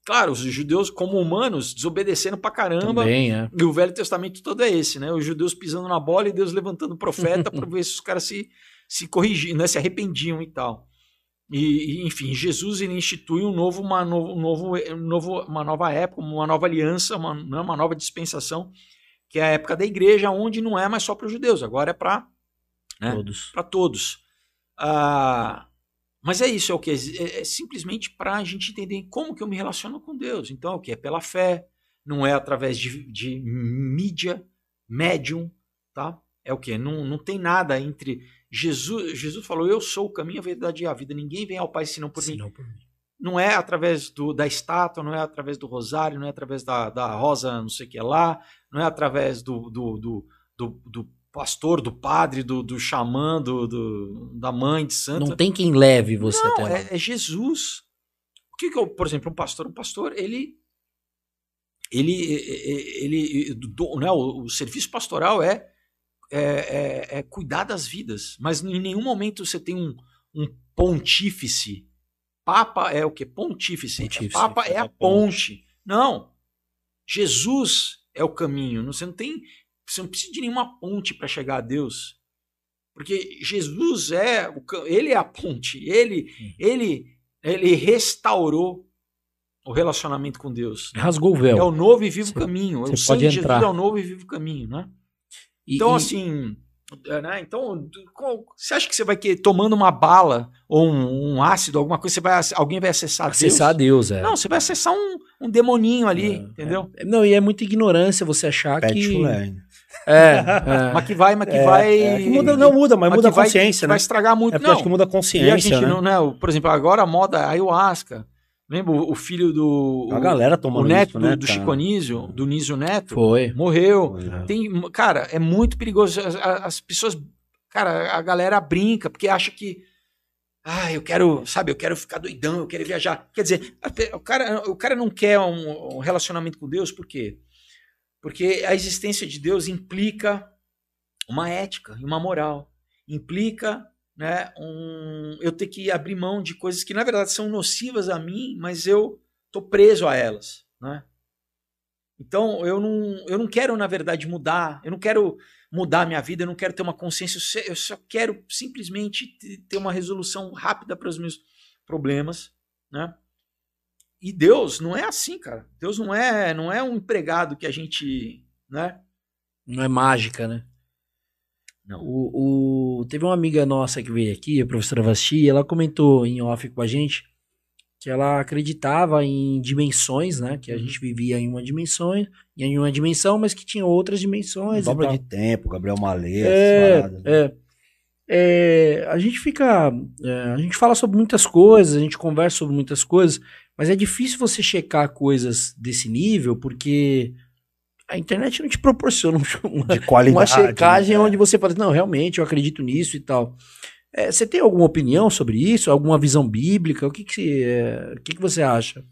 Speaker 3: Claro, os judeus como humanos desobedecendo pra caramba.
Speaker 2: Também, é.
Speaker 3: E o Velho Testamento todo é esse, né? Os judeus pisando na bola e Deus levantando o profeta para ver se os caras se, se corrigiam, né? se arrependiam e tal. E, enfim, Jesus ele institui um novo, uma, novo, um novo, um uma nova época, uma nova aliança, uma, né? uma nova dispensação, que é a época da igreja, onde não é mais só para os judeus, agora é para né?
Speaker 2: Todos.
Speaker 3: para todos. Ah, mas é isso, é o que? É, é simplesmente para a gente entender como que eu me relaciono com Deus. Então, é o que? É pela fé, não é através de, de mídia, médium, tá? É o que? Não, não tem nada entre. Jesus, Jesus falou: Eu sou o caminho, a verdade e a vida. Ninguém vem ao Pai senão por mim.
Speaker 2: Senão por mim.
Speaker 3: Não é através do, da estátua, não é através do rosário, não é através da, da rosa, não sei o que lá, não é através do, do, do, do, do pastor, do padre, do, do xamã, do, do- da mãe de santa.
Speaker 2: Não tem quem leve você
Speaker 3: Não,
Speaker 2: até lá.
Speaker 3: é, é Jesus. O que que eu, por exemplo, um pastor, um pastor, ele ele ele do- né, o, o serviço pastoral é é, é- é cuidar das vidas, mas em nenhum momento você tem um, um pontífice. Papa é o que? Pontífice.
Speaker 2: Pontífice,
Speaker 3: Papa é a
Speaker 1: a
Speaker 3: ponte. Não. Jesus é o caminho. Você não tem, você não precisa de nenhuma ponte para chegar a Deus. Porque Jesus é, o ele é a ponte. Ele,
Speaker 2: Hum.
Speaker 3: ele, ele restaurou o relacionamento com Deus.
Speaker 2: Rasgou o
Speaker 3: É
Speaker 2: véu.
Speaker 3: o novo e vivo
Speaker 2: Você-
Speaker 3: caminho.
Speaker 2: você
Speaker 3: O sangue
Speaker 2: pode
Speaker 3: de Jesus
Speaker 2: entrar.
Speaker 3: é o novo e vivo caminho, né?
Speaker 2: E-
Speaker 3: Então,
Speaker 2: e-
Speaker 3: assim, é, né? Então, qual- você acha que você vai que tomando uma bala ou um, um ácido, alguma coisa, você vai, alguém vai acessar,
Speaker 2: acessar a
Speaker 3: Deus?
Speaker 2: Deus, é.
Speaker 3: Não, você vai acessar um, um demoninho ali,
Speaker 2: É,
Speaker 3: entendeu?
Speaker 2: é. Não, e é muita ignorância você achar
Speaker 1: Pet
Speaker 2: que.
Speaker 1: chulé.
Speaker 2: É, é.
Speaker 3: Mas que vai, mas que
Speaker 1: É,
Speaker 3: vai.
Speaker 1: é, que muda, não muda, mas
Speaker 3: mas
Speaker 1: muda a
Speaker 3: vai-
Speaker 1: consciência,
Speaker 3: que
Speaker 1: né?
Speaker 3: Vai estragar muito.
Speaker 1: É
Speaker 3: não.
Speaker 1: acho que muda a
Speaker 3: E a
Speaker 1: consciência,
Speaker 3: gente
Speaker 1: né?
Speaker 3: não, né? o- Por exemplo, agora a moda ayahuasca. Lembra o, o filho do.
Speaker 1: A
Speaker 3: o-
Speaker 1: galera
Speaker 3: o
Speaker 1: tomando
Speaker 3: neto
Speaker 1: isso,
Speaker 3: do,
Speaker 1: né,
Speaker 3: do? Chico Anísio, do Nísio Neto,
Speaker 2: Foi.
Speaker 3: morreu.
Speaker 1: Foi,
Speaker 3: Tem, cara, é muito perigoso. As, as- as pessoas, cara, a galera brinca porque acha que, ah, eu quero, sabe, eu quero ficar doidão, eu quero viajar. Quer dizer, o cara, o cara não quer um, um relacionamento com Deus, por quê? Porque a existência de Deus implica uma ética e uma moral, implica, né, um, eu ter que abrir mão de coisas que na verdade são nocivas a mim, mas eu tô preso a elas, né? Então, eu não, eu não quero, na verdade, mudar. Eu não quero mudar a minha vida, eu não quero ter uma consciência. eu só- quero simplesmente te- ter uma resolução rápida para os meus problemas, né? E Deus não é assim, cara. Deus não é, não é um empregado que a gente, né?
Speaker 2: Não é mágica, né?
Speaker 3: Não.
Speaker 2: O, o- teve uma amiga nossa que veio aqui, a professora Vasti, ela comentou em off com a gente que ela acreditava em dimensões, né? Que a
Speaker 3: Uhum.
Speaker 2: gente vivia em uma dimensão, em uma dimensão, mas que tinha outras dimensões.
Speaker 1: Dobra de tempo, Gabriel Malê,
Speaker 2: É,
Speaker 1: paradas, né?
Speaker 2: é. É, a gente fica. é, a gente fala sobre muitas coisas, a gente conversa sobre muitas coisas, mas é difícil você checar coisas desse nível, porque a internet não te proporciona uma,
Speaker 1: de qualidade.
Speaker 2: uma checagem
Speaker 1: né?
Speaker 2: onde você fala, não, realmente, eu acredito nisso e tal. É, você tem alguma opinião sobre isso? Alguma visão bíblica? O que, que, você, é, o que, que você acha?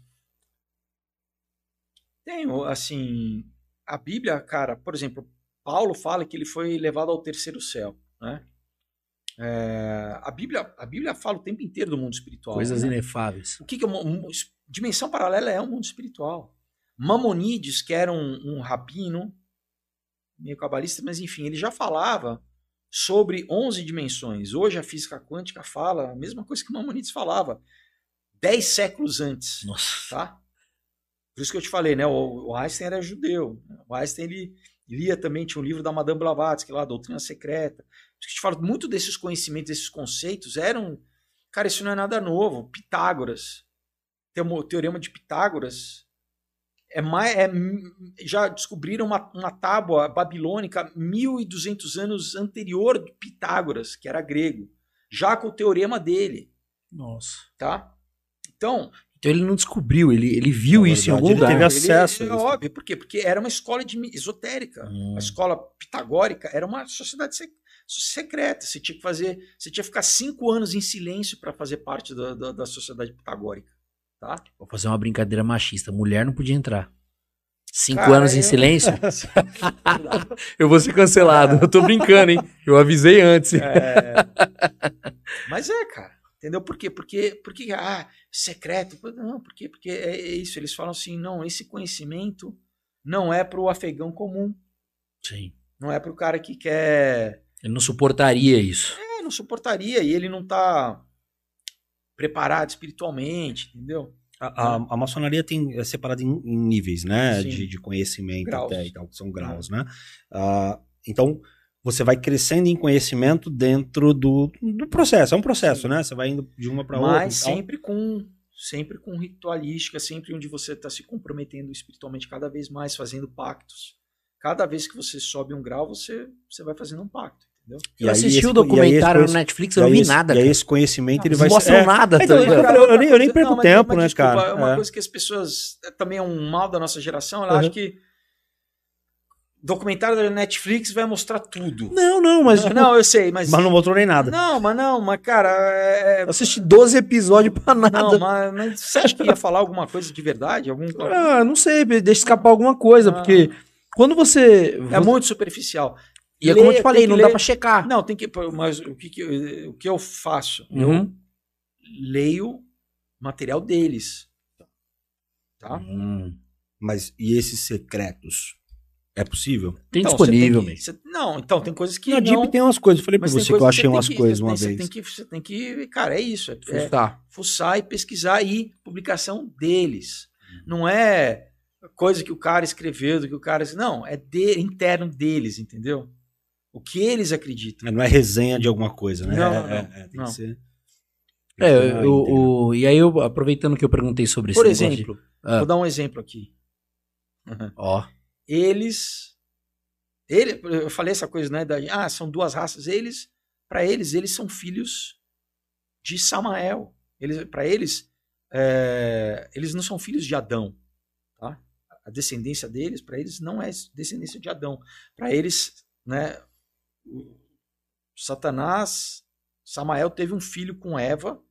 Speaker 3: Tenho, assim, a Bíblia, cara, por exemplo, Paulo fala que ele foi levado ao terceiro céu, né? É, a, Bíblia, a Bíblia fala o tempo inteiro do mundo espiritual.
Speaker 2: Coisas
Speaker 3: né?
Speaker 2: inefáveis.
Speaker 3: O que, que é uma, dimensão paralela é o mundo espiritual. Mamonides, que era um, um rabino meio cabalista, mas enfim, ele já falava sobre 11 dimensões. Hoje a física quântica fala a mesma coisa que Maimonides falava, 10 séculos antes,
Speaker 2: Nossa.
Speaker 3: tá? Por isso que eu te falei, né? O, o Einstein era judeu. O Einstein ele lia também, tinha um livro da Madame Blavatsky lá, Doutrina Secreta. Por isso que eu te falo, muito desses conhecimentos, desses conceitos eram. Cara, isso não é nada novo. Pitágoras. O teorema de Pitágoras. É mais, é, já descobriram uma, uma tábua babilônica 1200 anos anterior de Pitágoras, que era grego, já com o teorema dele,
Speaker 2: Nossa.
Speaker 3: tá? Então,
Speaker 2: Então ele não descobriu, ele, ele viu
Speaker 1: Na
Speaker 2: isso em algum
Speaker 1: verdade, ele
Speaker 2: lugar.
Speaker 1: teve acesso
Speaker 3: Ele, é
Speaker 1: isso.
Speaker 3: óbvio, por quê? Porque era uma escola de, esotérica.
Speaker 2: Hum.
Speaker 3: A escola pitagórica era uma sociedade sec- secreta. Você tinha que fazer, você tinha que ficar cinco anos em silêncio para fazer parte da, da, da sociedade pitagórica. Tá?
Speaker 2: Vou fazer uma brincadeira machista. Mulher não podia entrar. Cinco
Speaker 3: Cara,
Speaker 2: anos em silêncio. eu vou ser cancelado. Eu tô brincando, hein? Eu avisei antes.
Speaker 3: É, Mas é, cara. Entendeu? Por quê? Porque, porque ah, secreto. Não, por quê? Porque é é isso. Eles falam assim: não, esse conhecimento não é para o afegão comum.
Speaker 2: Sim.
Speaker 3: Não é para o cara que quer.
Speaker 2: Ele não suportaria isso.
Speaker 3: É, não suportaria e ele não tá preparado espiritualmente, entendeu?
Speaker 1: A, a, a maçonaria tem, é separada em, em níveis, né?
Speaker 3: Sim.
Speaker 1: De, de conhecimento
Speaker 3: Graus.
Speaker 1: até e tal, que são graus, né? Ah, então, você vai crescendo em conhecimento dentro do, do processo. É um processo, né? Você vai indo de uma para outra.
Speaker 3: Mas sempre com sempre com ritualística, sempre onde você está se comprometendo espiritualmente cada vez mais, fazendo pactos. Cada vez que você sobe um grau, você, você vai fazendo um pacto, entendeu?
Speaker 1: E
Speaker 2: eu
Speaker 1: aí
Speaker 2: assisti
Speaker 1: esse-
Speaker 2: o
Speaker 1: e
Speaker 2: documentário no Netflix,
Speaker 1: e
Speaker 2: eu não vi
Speaker 1: esse-
Speaker 2: nada.
Speaker 1: E aí
Speaker 2: cara.
Speaker 1: esse conhecimento ele
Speaker 2: Não
Speaker 1: vai
Speaker 2: mostram
Speaker 1: é,
Speaker 2: nada.
Speaker 1: então,
Speaker 2: tá
Speaker 1: eu-
Speaker 2: ligado?
Speaker 1: eu, eu nem, eu nem perco
Speaker 3: Não, mas-
Speaker 1: tempo,
Speaker 3: mas
Speaker 1: né,
Speaker 3: desculpa,
Speaker 1: cara?
Speaker 3: É uma
Speaker 1: É.
Speaker 3: coisa que as pessoas. é, Também é um mal da nossa geração. Ela
Speaker 1: Uhum.
Speaker 3: acha que documentário da Netflix vai mostrar tudo.
Speaker 1: Não, não, mas, tipo,
Speaker 3: não, eu sei, mas.
Speaker 1: mas não mostrou nem nada.
Speaker 3: Não, mas não, mas cara. É...
Speaker 2: Eu assisti 12 episódios pra nada.
Speaker 3: Não, mas, mas você acha que ia falar alguma coisa de verdade? Algum...
Speaker 2: Ah, não sei, deixa escapar alguma coisa,
Speaker 3: Ah.
Speaker 2: porque quando você.
Speaker 3: É muito superficial.
Speaker 2: E é como eu te falei, não
Speaker 3: ler.
Speaker 2: dá pra checar.
Speaker 3: Não, tem que. Mas o que, que, o que eu faço?
Speaker 2: Uhum.
Speaker 3: Eu leio material deles. Tá?
Speaker 2: Hum,
Speaker 1: Mas e esses secretos? É possível?
Speaker 2: tem
Speaker 3: Então,
Speaker 2: disponível,
Speaker 3: tem
Speaker 2: mesmo.
Speaker 3: que- você- Não, então tem coisas que.
Speaker 1: Na
Speaker 3: não,
Speaker 1: Deep tem umas coisas. Eu falei pra você que eu achei umas
Speaker 3: que-
Speaker 1: coisas uma vez.
Speaker 3: Você tem, que, você tem que. Cara, é isso. É, é
Speaker 2: Tá.
Speaker 3: fuçar e pesquisar e publicação deles. Não é coisa que o cara escreveu, do que o cara. Não, é de- interno deles, entendeu? O que eles acreditam.
Speaker 1: Não é resenha de alguma coisa, né?
Speaker 3: Não,
Speaker 1: É-
Speaker 3: não,
Speaker 1: é- é, tem
Speaker 3: Não.
Speaker 1: que ser.
Speaker 2: É,
Speaker 1: que ser
Speaker 2: o, e aí, eu, aproveitando que eu perguntei sobre
Speaker 3: Por
Speaker 2: esse negócio de-
Speaker 3: exemplo,
Speaker 2: Ah.
Speaker 3: vou dar um exemplo aqui.
Speaker 2: Ó,
Speaker 3: eles ele eu falei essa coisa né da, ah são duas raças eles para eles eles são filhos de Samael eles para eles é, eles não são filhos de Adão tá a descendência deles para eles não é descendência de Adão para eles né Satanás Samael teve um filho com Eva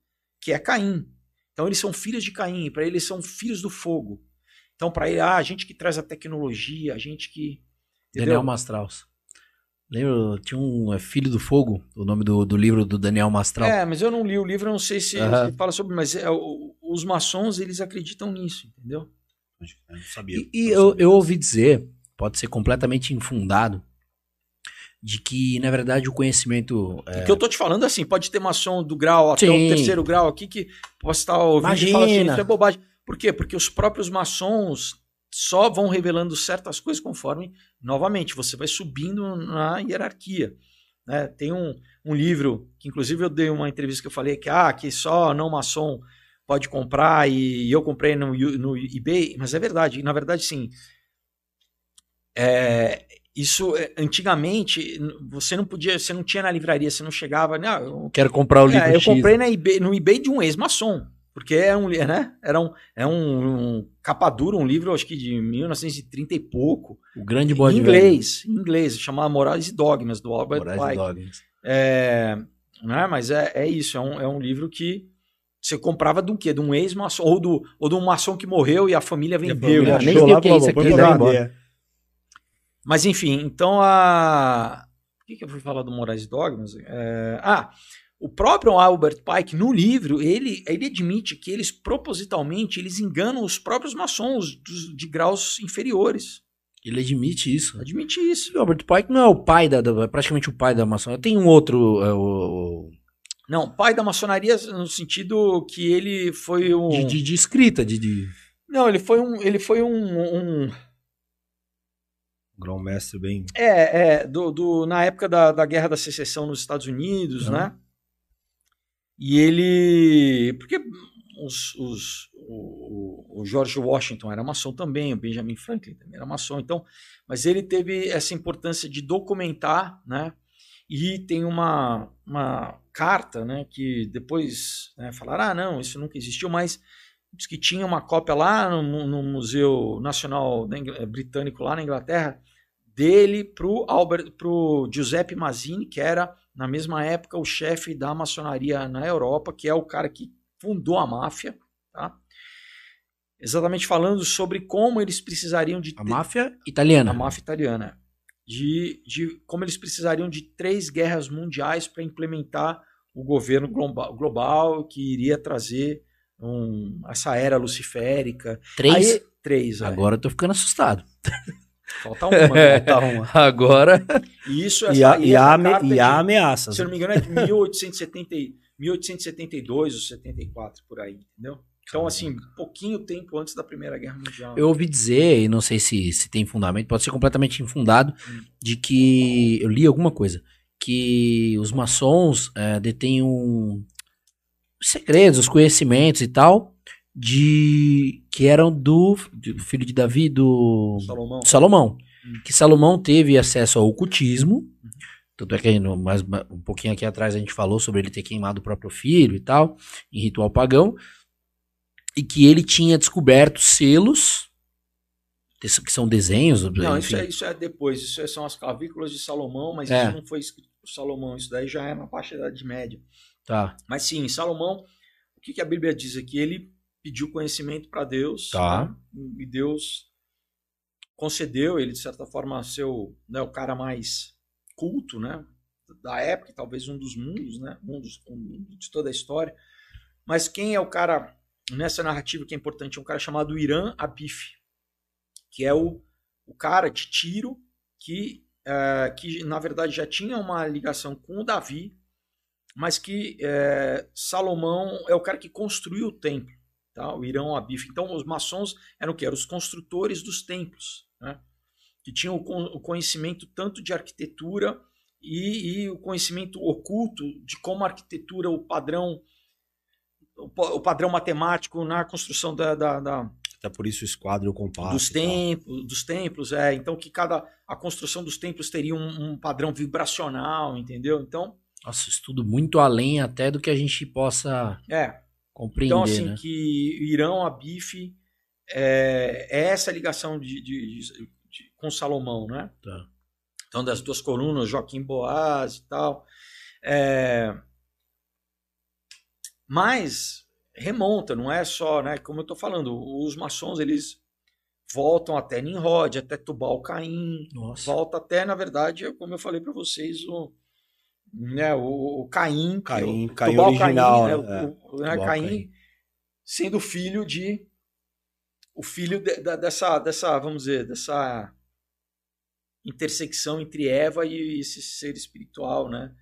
Speaker 3: que é Caim então eles são filhos de Caim para eles são filhos do fogo então, para ele, ah, a gente que traz a tecnologia, a gente que.
Speaker 2: Daniel
Speaker 3: Entendeu?
Speaker 2: Mastraus. Lembra? Tinha um é, Filho do Fogo, o nome do, do livro do Daniel Mastral.
Speaker 3: É, mas eu não li o livro, eu não sei se, se fala sobre, mas é, o- os maçons, eles acreditam nisso, entendeu?
Speaker 1: Eu não sabia.
Speaker 2: E, e eu, eu ouvi dizer, pode ser completamente infundado, de que, na verdade, o conhecimento. é,
Speaker 3: O que eu tô te falando assim, pode ter maçom do grau até o
Speaker 2: Sim.
Speaker 3: terceiro grau aqui que possa estar ouvindo e falar assim,
Speaker 2: Imagina.
Speaker 3: isso é bobagem. Por quê? Porque os próprios maçons só vão revelando certas coisas conforme, novamente, você vai subindo na hierarquia. né? Tem um, um livro, que inclusive eu dei uma entrevista que eu falei que, ah, que só não maçom pode comprar e eu comprei no, no eBay, mas é verdade. Na verdade, sim. É, isso é, antigamente você não podia, você não tinha na livraria, você não chegava, não, eu,
Speaker 2: Quero comprar o livro
Speaker 3: é, eu
Speaker 2: X.
Speaker 3: comprei na eBay- no eBay de um ex-maçom, porque é um, né? Era um, é um, um capa dura, um livro acho que de 1930 e pouco,
Speaker 2: O grande
Speaker 3: em
Speaker 2: bode
Speaker 3: inglês, em inglês, chamado Morais e Dogmas do Albert
Speaker 2: Moraes
Speaker 3: Pike.
Speaker 2: Dogmas.
Speaker 3: É, né, mas é, é isso, é um, é um livro que você comprava de um quê? De um ex-maçom, ou, do, ou de um maçom que morreu e a família vendeu.
Speaker 2: família
Speaker 3: né?
Speaker 2: nem sei o que é isso aqui, né?
Speaker 3: Mas enfim, então a. Por que, que eu fui falar do Moraes Dogmas? É, Ah, o próprio Albert Pike, no livro, ele, ele admite que eles propositalmente eles enganam os próprios maçons dos- de graus inferiores.
Speaker 2: Ele admite isso.
Speaker 3: Admite isso.
Speaker 2: Robert Pike não é o pai da, da- praticamente o pai da maçonaria. Tem um outro é, o- o-
Speaker 3: Não, pai da maçonaria no sentido que ele foi um.
Speaker 2: de, de- de escrita, de, de-
Speaker 3: Não, ele foi um. Ele foi um. um-
Speaker 1: Grão-mestre bem.
Speaker 3: é, é, do, do- na época da, da Guerra da Secessão nos Estados Unidos,
Speaker 2: Uhum.
Speaker 3: né? E ele. Porque os, os- o, o- o George Washington era maçom também, o Benjamin Franklin também era maçom, então. Mas ele teve essa importância de documentar, né? E tem uma, uma carta, né? Que depois né, falaram: ah, não, isso nunca existiu, mas diz que tinha uma cópia lá no, no Museu Nacional eh, Britânico, lá na Inglaterra, dele Albert, pro Giuseppe Mazzini, que era na mesma época o chefe da maçonaria na Europa, que é o cara que fundou a máfia, tá? Exatamente falando sobre como eles precisariam de
Speaker 2: a
Speaker 3: ter-
Speaker 2: máfia italiana.
Speaker 3: a máfia italiana, de, de como eles precisariam de três guerras mundiais para implementar o governo global, global que iria trazer um- essa era luciférica.
Speaker 2: Três.
Speaker 3: Aí, três, é.
Speaker 2: Agora eu tô ficando assustado.
Speaker 3: Falta uma. né?
Speaker 1: Tá uma.
Speaker 2: Agora.
Speaker 3: E isso
Speaker 1: E há,
Speaker 3: essa-
Speaker 1: e há
Speaker 3: carta
Speaker 1: e ameaças.
Speaker 3: Se eu não me engano, é de 1870, e- 1872 ou 74, por aí, entendeu? Então, assim, pouquinho tempo antes da Primeira Guerra Mundial.
Speaker 2: Eu ouvi dizer, e não sei se, se tem fundamento, pode ser completamente infundado,
Speaker 3: Hum.
Speaker 2: de que. Eu li alguma coisa. Que os maçons é, detêm um, os segredos, os conhecimentos e tal, de que eram do, do filho de Davi, do
Speaker 3: Salomão.
Speaker 2: Salomão.
Speaker 3: Hum.
Speaker 2: Que Salomão teve acesso ao ocultismo. Tanto é que no- mais, um pouquinho aqui atrás a gente falou sobre ele ter queimado o próprio filho e tal, em ritual pagão. E que ele tinha descoberto selos, que são desenhos.
Speaker 3: Não, isso é, isso é depois. Isso é- são as clavículas de Salomão, mas
Speaker 2: É.
Speaker 3: isso não foi escrito por Salomão. Isso daí já é na baixa Idade Média.
Speaker 2: Tá.
Speaker 3: Mas sim, Salomão, o que, que a Bíblia diz aqui? Ele pediu conhecimento para Deus.
Speaker 2: Tá.
Speaker 3: né? E Deus concedeu ele, de certa forma, ser o, né, o cara mais culto, né? Da época, talvez um dos mundos, né? Um dos, um de toda a história. Mas quem é o cara nessa narrativa que é importante? É um cara chamado Irã Abif, que é o, o cara de Tiro que, eh, que, na verdade, já tinha uma ligação com o Davi, mas que eh, Salomão é o cara que construiu o templo, tá? o Irã Abif. Então, os maçons eram o quê? Eram os construtores dos templos, né? que tinham o, con- o conhecimento tanto de arquitetura e, e o conhecimento oculto de como a arquitetura, o padrão, o, pa- o padrão matemático na construção da- da- da,
Speaker 1: Até por isso o esquadro e o compasso.
Speaker 3: dos templos, dos templos, é. Então que cada a construção dos templos teria um, um padrão vibracional, entendeu? Então
Speaker 2: Nossa, isso tudo muito além até do que a gente possa
Speaker 3: é.
Speaker 2: compreender,
Speaker 3: Então assim
Speaker 2: né?
Speaker 3: que Irão, Abife é, é essa ligação de, de- de- de- com Salomão, né?
Speaker 2: Tá.
Speaker 3: Então das duas colunas, Joaquim Boaz e tal. É, mas remonta, não é só, né? Como eu estou falando, os maçons eles voltam até Nimrod, até Tubal Caim,
Speaker 2: Nossa.
Speaker 3: volta até, na verdade, como eu falei para vocês, o, né, o, o Caim, que é
Speaker 1: Caim,
Speaker 3: o,
Speaker 1: Caim
Speaker 3: Tubal
Speaker 1: original,
Speaker 3: Caim, né,
Speaker 1: né?
Speaker 3: o- né, Caim,
Speaker 2: Caim.
Speaker 3: sendo filho de o filho de- da- dessa dessa vamos dizer dessa intersecção entre Eva e esse ser espiritual, né?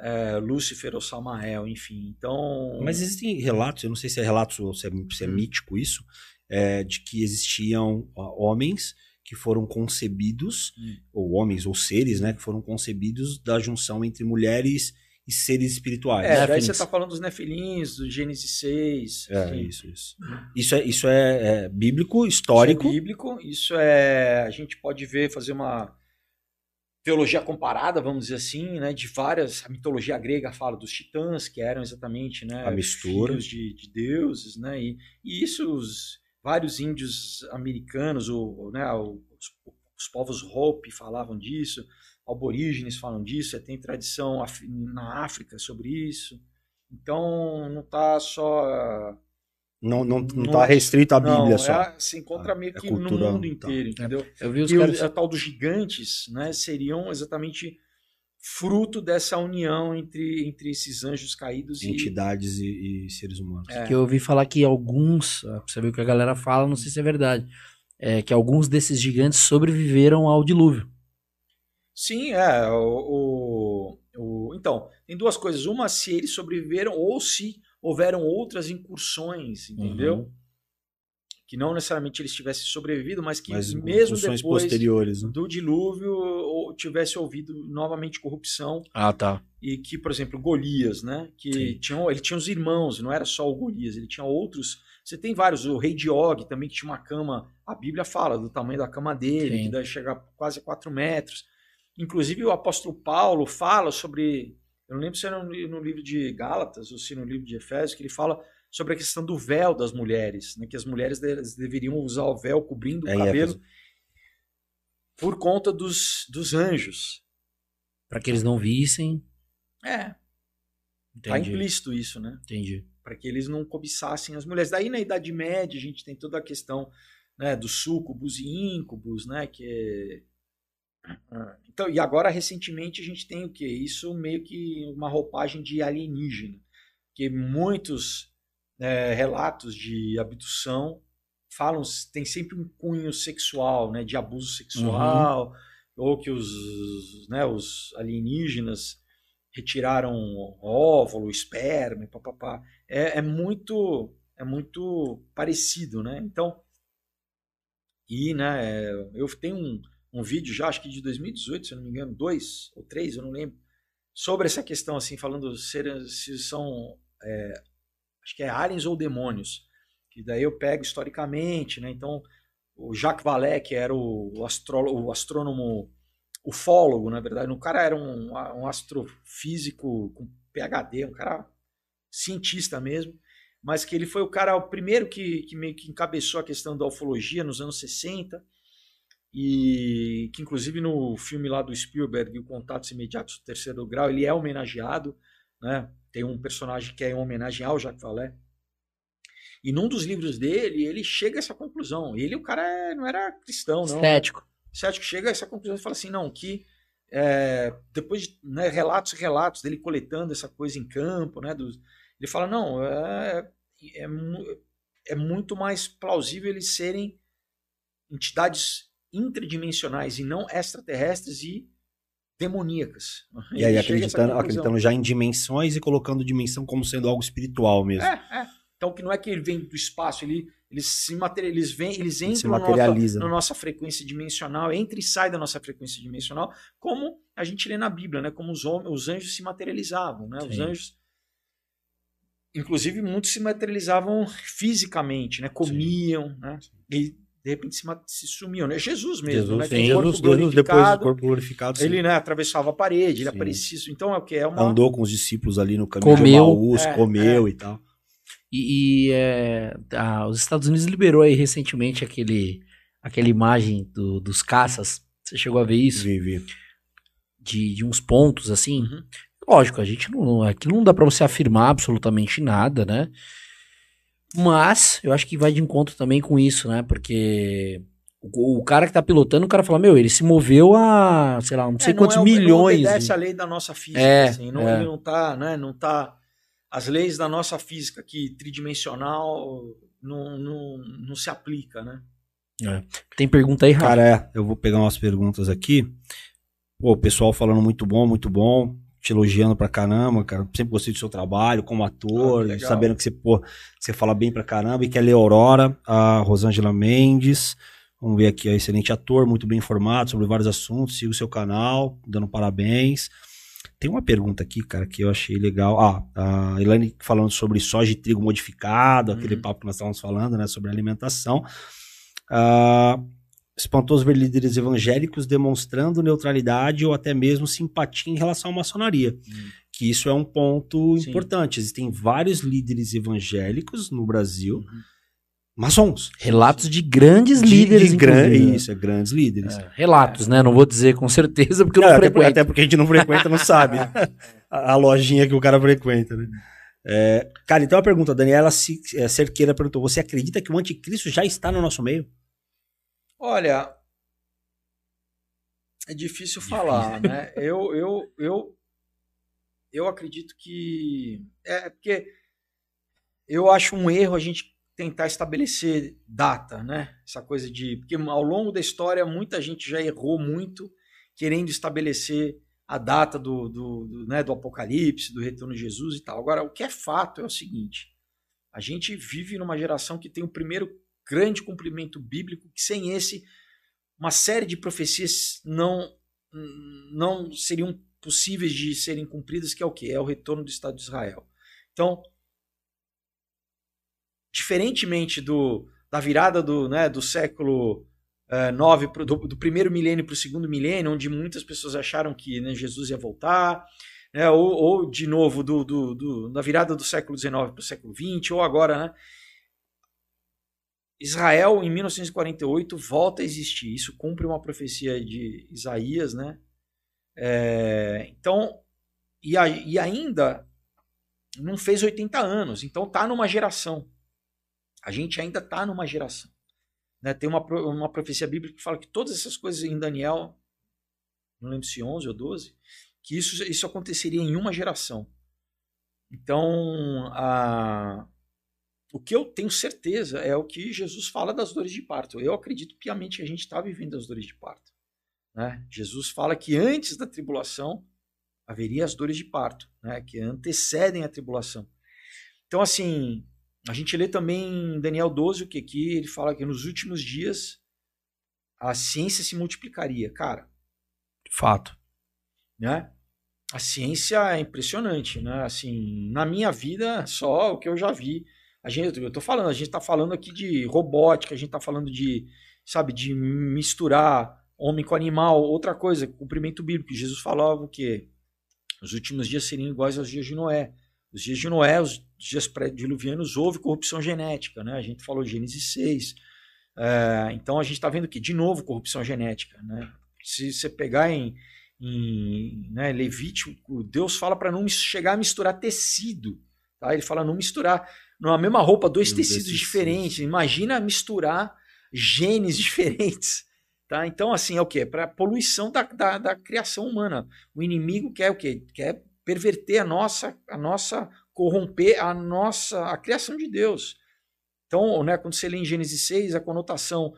Speaker 3: É, Lúcifer ou Samael, enfim. Então,
Speaker 1: Mas existem relatos, eu não sei se é relatos ou se é, se é mítico isso, é, de que existiam homens que foram concebidos,
Speaker 3: Hum.
Speaker 1: ou homens ou seres, né, que foram concebidos da junção entre mulheres e seres espirituais.
Speaker 3: é, daí
Speaker 2: Nefilins.
Speaker 3: você está falando dos Nefilins, do Gênesis 6.
Speaker 1: É, isso, isso. Isso é, isso é, é bíblico, histórico.
Speaker 3: Isso é bíblico, isso é. A gente pode ver, fazer uma teologia comparada, vamos dizer assim, né? De várias. A mitologia grega fala dos titãs, que eram exatamente né,
Speaker 1: A mistura.
Speaker 3: filhos de, de deuses, né? E, e isso os vários índios americanos, o, né, os, os povos Hopi falavam disso, aborígenes falam disso, é, tem tradição na África sobre isso. Então não está só
Speaker 1: Não, não, não
Speaker 3: Não
Speaker 1: tá
Speaker 3: é-
Speaker 1: restrito à Bíblia
Speaker 3: não,
Speaker 1: só.
Speaker 3: é- se encontra
Speaker 1: Ah,
Speaker 3: meio
Speaker 1: é
Speaker 3: que
Speaker 1: cultura-
Speaker 3: no mundo
Speaker 1: tá.
Speaker 3: inteiro, entendeu?
Speaker 2: Eu vi os
Speaker 3: E o,
Speaker 2: caras.
Speaker 3: a tal dos gigantes, né, seriam exatamente fruto dessa união entre, entre esses anjos caídos e
Speaker 1: Entidades e, seres humanos.
Speaker 3: É.
Speaker 2: Que eu ouvi falar que alguns, ah, pra você o que a galera fala, não sei se é verdade, é, que alguns desses gigantes sobreviveram ao dilúvio.
Speaker 3: Sim, é. O, o, o, então, tem duas coisas. Uma, se eles sobreviveram ou se houveram outras incursões, entendeu? Uhum. Que não necessariamente eles tivessem sobrevivido, mas que mas mesmo depois
Speaker 1: posteriores, né?
Speaker 3: do dilúvio tivesse ouvido novamente corrupção.
Speaker 2: Ah, tá.
Speaker 3: E que, por exemplo, Golias, né? Que tinham, ele tinha os irmãos, não era só o Golias, ele tinha outros. Você tem vários, o rei de Og também, que tinha uma cama, a Bíblia fala do tamanho da cama dele, Sim. que deve chegar quase a 4 metros. Inclusive, o apóstolo Paulo fala sobre. Eu não lembro se no, no livro de Gálatas ou se no livro de Efésios, que ele fala sobre a questão do véu das mulheres, né, que as mulheres deveriam usar o véu cobrindo é, o cabelo é, por conta dos, dos anjos.
Speaker 2: Para que eles não vissem.
Speaker 3: É. Entendi. Tá implícito isso, né?
Speaker 2: Entendi.
Speaker 3: Para que eles não cobiçassem as mulheres. Daí na Idade Média a gente tem toda a questão né, dos súcubos e íncubos, né? Que é ah, então, e agora, recentemente, a gente tem o que? Isso meio que uma roupagem de alienígena. Que muitos é, relatos de abdução falam, tem sempre um cunho sexual, né? De abuso sexual, uhum. ou que os, né, os alienígenas retiraram óvulo, esperma, papapá. É, é muito é muito parecido, né? Então, e né, eu tenho um, um vídeo já, acho que de 2018, se eu não me engano, dois ou três, eu não lembro, sobre essa questão, assim, falando se, se são, é, acho que é aliens ou demônios, que daí eu pego historicamente, né, então o Jacques Vallée, que era o, astró o astrônomo ufólogo, na verdade, o cara era um, um astrofísico com PhD, um cara cientista mesmo, mas que ele foi o cara, o primeiro que, que meio que encabeçou a questão da ufologia nos anos 60, e que inclusive no filme lá do Spielberg, o Contatos Imediatos do Terceiro Grau, ele é homenageado, né? Tem um personagem que é em homenagem ao Jacques Vallée. E num dos livros dele, ele chega a essa conclusão. Ele, o cara, é, não era cristão, não.
Speaker 2: Cético.
Speaker 3: Cético chega a essa conclusão e fala assim, não, que é, depois de né, relatos e relatos dele coletando essa coisa em campo, né? Dos, ele fala, não, é, é, é muito mais plausível eles serem entidades interdimensionais e não extraterrestres e demoníacas.
Speaker 1: E aí acreditando, acreditando já em dimensões e colocando dimensão como sendo algo espiritual mesmo.
Speaker 3: É, é. Então que não é que ele vem do espaço, ele, eles se materializam, eles, vêm, eles entram na nossa, na nossa frequência dimensional, entra e sai da nossa frequência dimensional, como a gente lê na Bíblia, né? Como os, homens, os anjos se materializavam, né? Sim. Os anjos inclusive muitos se materializavam fisicamente, né? Comiam, Sim. né? E de repente se, se sumiu, né? Jesus mesmo,
Speaker 1: Jesus,
Speaker 3: né?
Speaker 1: Sim, Jesus, Jesus depois do corpo glorificado.
Speaker 3: Sim. Ele né, atravessava a parede, ele aparecia. Então é o que? É uma...
Speaker 1: Andou com os discípulos ali no caminho comeu, de Maús, é, comeu é. e tal.
Speaker 2: E, e é, ah, os Estados Unidos liberou aí recentemente aquele, aquela imagem do, dos caças. Você chegou a ver isso?
Speaker 1: Vi, vi.
Speaker 2: De, de uns pontos assim. Uhum. Lógico, a gente não. Aquilo não dá para você afirmar absolutamente nada, né? Mas eu acho que vai de encontro também com isso, né? Porque o, o cara que tá pilotando, o cara fala, meu, ele se moveu a, sei lá, não sei é, quantos não é, milhões. Não
Speaker 3: obedece a lei da nossa física, é, assim, não, é. ele não tá, né? Não tá. As leis da nossa física aqui, tridimensional, não, não, não se aplica, né?
Speaker 2: É. Tem pergunta aí, Rafa?
Speaker 1: Cara, é, eu vou pegar umas perguntas aqui. Pô, o pessoal falando muito bom, muito bom te elogiando pra caramba, cara. Sempre gostei do seu trabalho como ator, ah, sabendo que você, pô, você fala bem pra caramba. E que é a Aurora, a Rosângela Mendes. Vamos ver aqui, ó, excelente ator, muito bem informado sobre vários assuntos. Siga o seu canal, dando parabéns. Tem uma pergunta aqui, cara, que eu achei legal. Ah, a Elaine falando sobre soja e trigo modificado, uhum. aquele papo que nós estávamos falando, né, sobre alimentação. Ah, espantoso ver líderes evangélicos demonstrando neutralidade ou até mesmo simpatia em relação à maçonaria. Hum. Que isso é um ponto Sim. importante. Existem vários líderes evangélicos no Brasil. Uhum. Maçons.
Speaker 2: Relatos de grandes de, líderes.
Speaker 1: De gran... Isso, é grandes líderes. É,
Speaker 2: relatos, né? Não vou dizer com certeza, porque eu não,
Speaker 1: não até, até, porque a gente não frequenta, não sabe. a, a, lojinha que o cara frequenta, né? É, cara, então a pergunta, Daniela é, Cerqueira perguntou: Você acredita que o anticristo já está no nosso meio?
Speaker 3: Olha, é difícil, difícil. falar, né? Eu, eu, eu, eu acredito que é porque eu acho um erro a gente tentar estabelecer data, né? Essa coisa de. Porque ao longo da história, muita gente já errou muito querendo estabelecer a data do, do, do, né, do Apocalipse, do retorno de Jesus e tal. Agora, o que é fato é o seguinte: a gente vive numa geração que tem o primeiro grande cumprimento bíblico, que sem esse, uma série de profecias não, não seriam possíveis de serem cumpridas, que é o que? É o retorno do Estado de Israel. Então, diferentemente do, da virada do, né, do século 9, pro, do, do, primeiro milênio para o segundo milênio, onde muitas pessoas acharam que né, Jesus ia voltar, né, ou, ou, de novo do, do, do, da virada do século XIX para o século XX, ou agora, né, Israel em 1948 volta a existir. Isso cumpre uma profecia de Isaías, né? É, então, e, a, e ainda não fez 80 anos, então tá numa geração. A gente ainda está numa geração. Né? Tem uma, uma profecia bíblica que fala que todas essas coisas em Daniel, não lembro se 11 ou 12, que isso, isso aconteceria em uma geração. Então, a, o que eu tenho certeza é o que Jesus fala das dores de parto. Eu acredito piamente que a gente está vivendo as dores de parto. Né? Jesus fala que antes da tribulação haveria as dores de parto, né? que antecedem a tribulação. Então, assim, a gente lê também em Daniel 12 o que aqui ele fala que nos últimos dias a ciência se multiplicaria, cara.
Speaker 2: Fato.
Speaker 3: Né? A ciência é impressionante, né? Assim, na minha vida, só o que eu já vi. A gente, eu tô falando, a gente tá falando aqui de robótica, a gente tá falando de, sabe, de misturar homem com animal, outra coisa, cumprimento bíblico. Jesus falava que os últimos dias seriam iguais aos dias de Noé. Os dias de Noé, os dias pré-diluvianos, houve corrupção genética, né? A gente falou Gênesis 6. É, então a gente está vendo que, de novo, corrupção genética, né? Se você pegar em, em né, Levítico, Deus fala para não chegar a misturar tecido. Tá? Ele fala não misturar numa mesma roupa dois tecidos diferentes. Imagina misturar genes diferentes. Tá? Então, assim, é o quê? Para poluição da, da, da, criação humana. O inimigo quer o quê? Quer perverter a nossa, a nossa, corromper a nossa, a criação de Deus. Então, né, quando você lê em Gênesis 6, a conotação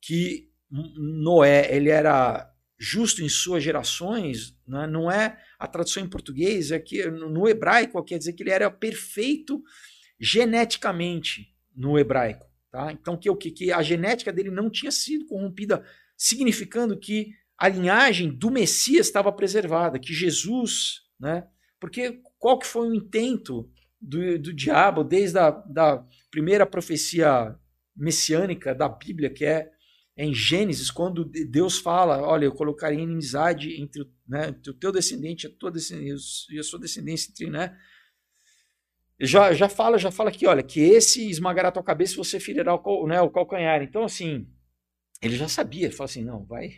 Speaker 3: que Noé ele era justo em suas gerações, né, não é a tradução em português, é que no hebraico quer dizer que ele era perfeito geneticamente no hebraico. Tá? Então, que, que, que a genética dele não tinha sido corrompida, significando que a linhagem do Messias estava preservada, que Jesus né? Porque qual que foi o intento do, do diabo desde a da primeira profecia messiânica da Bíblia, que é, é em Gênesis, quando Deus fala, olha, eu colocarei inimizade entre né, o teu descendente e a, tua descendência, e a sua descendência entre, né? Já, já fala, já fala aqui, olha, que esse esmagará a tua cabeça e você ferirá o, né, o calcanhar. Então, assim, ele já sabia, ele falou assim, não, vai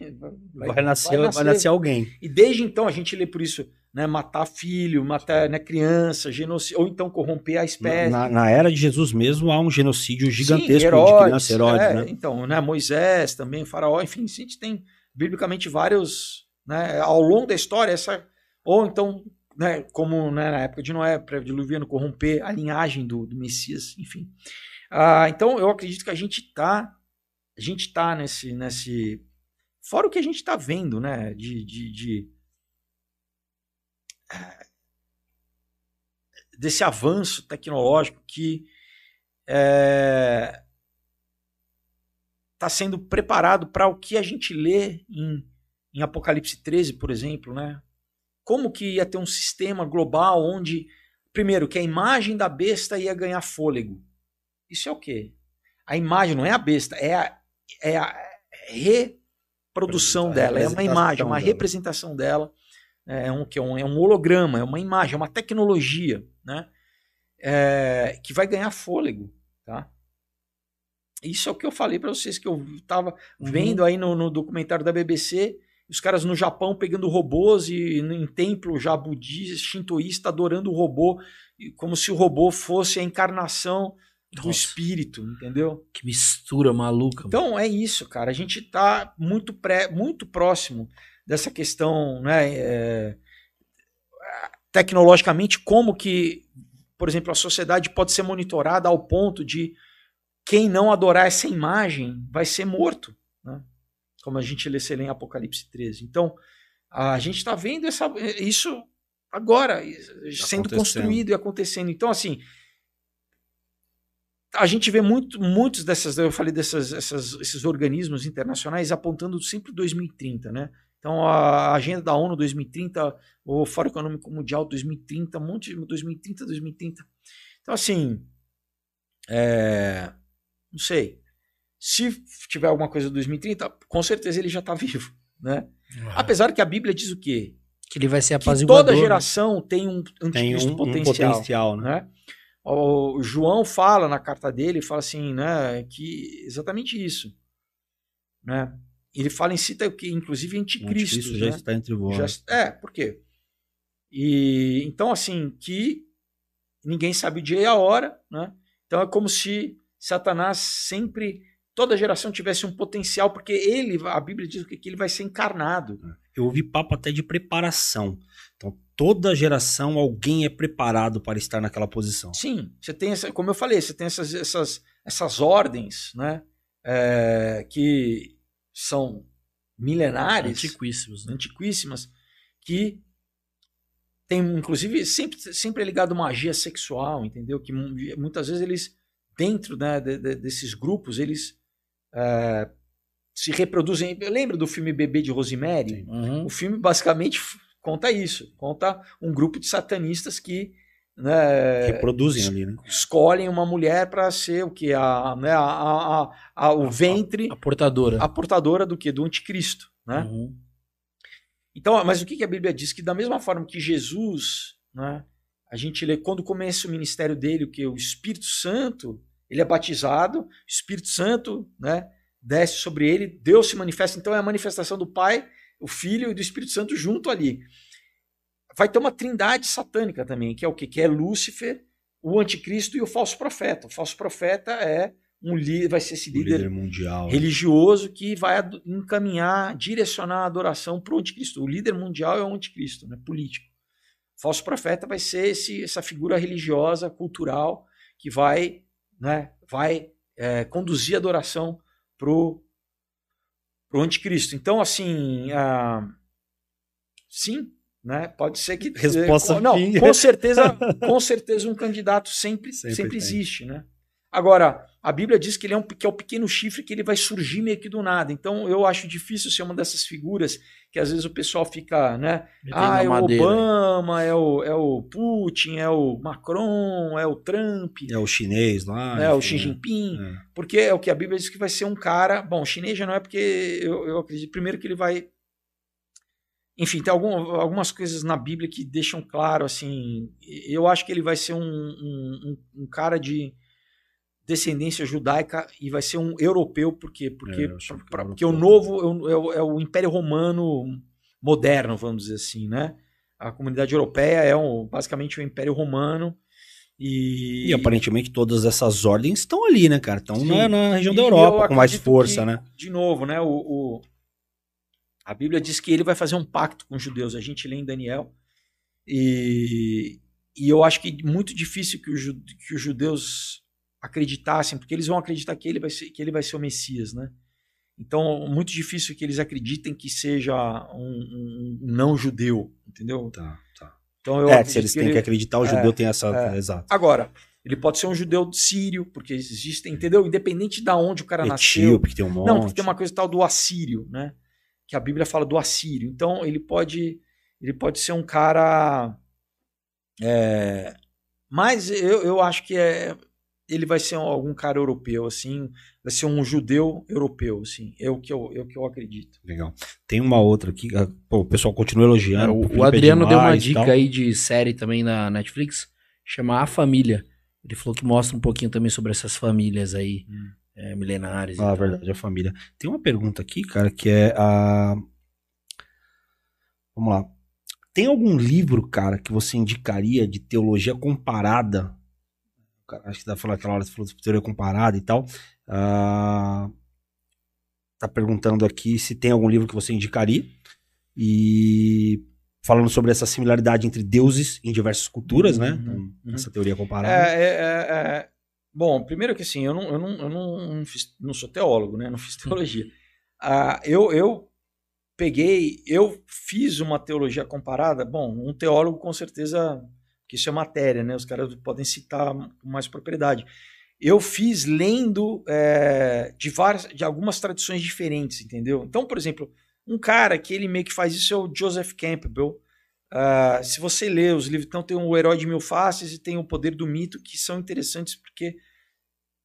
Speaker 1: vai, vai, nascer, vai, nascer, vai nascer alguém.
Speaker 3: E desde então a gente lê por isso né, matar filho, matar né, criança, genocídio, ou então corromper a espécie.
Speaker 1: Na, na, era de Jesus mesmo há um genocídio gigantesco Sim, Herodes, de criança, Herodes, é, né?
Speaker 3: Então, né, Moisés também, Faraó, enfim, a gente tem biblicamente vários, né, ao longo da história, essa, ou então, né, como né, na época de Noé, pré-diluviano, corromper a linhagem do, do Messias, enfim. Ah, então, eu acredito que a gente está a gente tá nesse, nesse, fora o que a gente está vendo, né, de, de, de desse avanço tecnológico que está é, tá sendo preparado para o que a gente lê em, em Apocalipse 13, por exemplo, né? Como que ia ter um sistema global onde, primeiro, que a imagem da besta ia ganhar fôlego. Isso é o quê? A imagem não é a besta, é a, é a reprodução dela, é uma imagem, uma representação dela é um, que é um, é um holograma, é uma imagem, é uma tecnologia, né? É, que vai ganhar fôlego, tá? Isso é o que eu falei para vocês que eu estava uhum. vendo aí no, no, documentário da BBC, os caras no Japão pegando robôs e em templo já budista, shintoísta adorando o robô, como se o robô fosse a encarnação do Nossa. espírito, entendeu?
Speaker 2: Que mistura maluca.
Speaker 3: Então mano. é isso, cara. A gente está muito pré, muito próximo dessa questão né, é, tecnologicamente, como que, por exemplo, a sociedade pode ser monitorada ao ponto de quem não adorar essa imagem vai ser morto? Como a gente lê, lê em Apocalipse 13. Então, a gente está vendo essa, isso agora, sendo construído e acontecendo. Então, assim, a gente vê muito, muitos dessas, eu falei dessas, essas, esses organismos internacionais apontando sempre 2030, né? Então a agenda da ONU 2030, o Fórum Econômico Mundial 2030, um monte de 2030, 2030. Então assim, é, não sei. Se tiver alguma coisa 2030, com certeza ele já está vivo, né? Uhum. Apesar que a Bíblia diz o quê?
Speaker 2: Que ele vai ser apaziguador.
Speaker 3: Que toda geração tem um
Speaker 1: anticristo tem um, potencial, um potencial né? né?
Speaker 3: O João fala na carta dele, fala assim, né, que exatamente isso, né? Ele fala em cita que inclusive anticristo, anticristo
Speaker 1: já né? está entre vós.
Speaker 3: Já, é, por quê? E então assim, que ninguém sabe o dia e a hora, né? Então é como se Satanás sempre toda geração tivesse um potencial, porque ele, a Bíblia diz que ele vai ser encarnado.
Speaker 1: Eu ouvi papo até de preparação. Então, toda geração alguém é preparado para estar naquela posição.
Speaker 3: Sim, você tem essa, como eu falei, você tem essas, essas, essas ordens, né? É, que são milenares,
Speaker 2: antiquíssimas,
Speaker 3: né? antiquíssimas, que tem inclusive sempre sempre é ligado à magia sexual, entendeu? Que muitas vezes eles dentro né, de, de, desses grupos eles é, se reproduzem. Lembra do filme Bebê de Rosemary? Uhum. O filme basicamente conta isso. Conta um grupo de satanistas que né,
Speaker 1: reproduzem ali, né?
Speaker 3: Escolhem uma mulher para ser o que a, né, a, a, a, o ventre,
Speaker 2: a, portadora,
Speaker 3: a portadora do que do anticristo, né? Uhum. Então, mas o que, a Bíblia diz que da mesma forma que Jesus, né, a gente lê quando começa o ministério dele, o que o Espírito Santo, ele é batizado, o Espírito Santo, né, desce sobre ele, Deus se manifesta, então é a manifestação do Pai o Filho e do Espírito Santo junto ali. Vai ter uma trindade satânica também, que é o que? Que é Lúcifer, o anticristo e o falso profeta. O falso profeta é um líder, vai ser esse líder,
Speaker 1: líder mundial,
Speaker 3: religioso que vai encaminhar, direcionar a adoração para o anticristo. O líder mundial é o anticristo, né, político. O falso profeta vai ser esse, essa figura religiosa, cultural, que vai, né, vai é, conduzir a adoração para o anticristo. Então, assim, uh, sim, né? Pode ser que
Speaker 1: resposta
Speaker 3: é, não, com certeza, com certeza um candidato sempre sempre, sempre existe, né? Agora, a Bíblia diz que ele é, um, que é o pequeno chifre que ele vai surgir meio que do nada. Então, eu acho difícil ser uma dessas figuras que às vezes o pessoal fica, né? Ah, é o Obama, é o, é o Putin, é o Macron, é o Trump.
Speaker 1: É o chinês lá.
Speaker 3: É o Xi Jinping. É. Porque é o que a Bíblia diz que vai ser um cara. Bom, chinês já não é porque eu, eu acredito, primeiro, que ele vai. Enfim, tem algum, algumas coisas na Bíblia que deixam claro, assim. Eu acho que ele vai ser um, um, um cara de descendência judaica e vai ser um europeu, por quê? Porque, é, pra, pra, porque o novo é o, é o, Império Romano moderno, vamos dizer assim, né? A comunidade europeia é um, basicamente o um Império Romano. E...
Speaker 1: e aparentemente todas essas ordens estão ali, né, cara? Estão na, na, região e da Europa com mais força,
Speaker 3: que,
Speaker 1: né?
Speaker 3: De novo, né? O, o, a Bíblia diz que ele vai fazer um pacto com os judeus. A gente lê em Daniel. E, e eu acho que muito difícil que, o, que os judeus acreditassem, porque eles vão acreditar que ele vai ser, que ele vai ser o Messias, né? Então, muito difícil que eles acreditem que seja um, um não judeu, entendeu?
Speaker 1: Tá, tá.
Speaker 3: Então, eu
Speaker 1: é, se eles que têm ele, que acreditar, o é, judeu tem essa. É. Exato.
Speaker 3: Agora, ele pode ser um judeu sírio, porque existem, entendeu? Independente de onde o cara
Speaker 1: Etíope,
Speaker 3: nasceu.
Speaker 1: porque tem um monte.
Speaker 3: Não, porque tem uma coisa tal do assírio, né? Que a Bíblia fala do assírio. Então, ele pode, ele pode ser um cara. É, mas eu, eu acho que é, ele vai ser algum cara europeu, assim, vai ser um judeu europeu, assim, é o que eu, é o que eu acredito.
Speaker 1: Legal. Tem uma outra aqui, ah, pô, o pessoal continua elogiando. É,
Speaker 2: o, o Adriano deu uma dica aí de série também na Netflix, chama A Família. Ele falou que mostra um pouquinho também sobre essas famílias aí, hum. é, milenares.
Speaker 1: Ah, verdade, a família. Tem uma pergunta aqui, cara, que é a... Vamos lá. Tem algum livro, cara, que você indicaria de teologia comparada acho que falar aquela hora que falou de teoria comparada e tal. Uh, tá perguntando aqui se tem algum livro que você indicaria. E falando sobre essa similaridade entre deuses em diversas culturas, né? uhum, né? Então, uhum. Essa teoria comparada.
Speaker 3: É, é, é, é Bom, primeiro que assim, eu não, eu não, eu não, fiz, não sou teólogo, né? Não fiz teologia. Ah, eu, eu peguei, eu fiz uma teologia comparada. Bom, um teólogo com certeza, que isso é matéria, né? Os caras podem citar com mais propriedade. Eu fiz lendo é, de várias, de algumas tradições diferentes, entendeu? Então, por exemplo, um cara que ele meio que faz isso é o Joseph Campbell. Uh, se você lê os livros, então tem o Herói de Mil Faces e tem o Poder do Mito, que são interessantes porque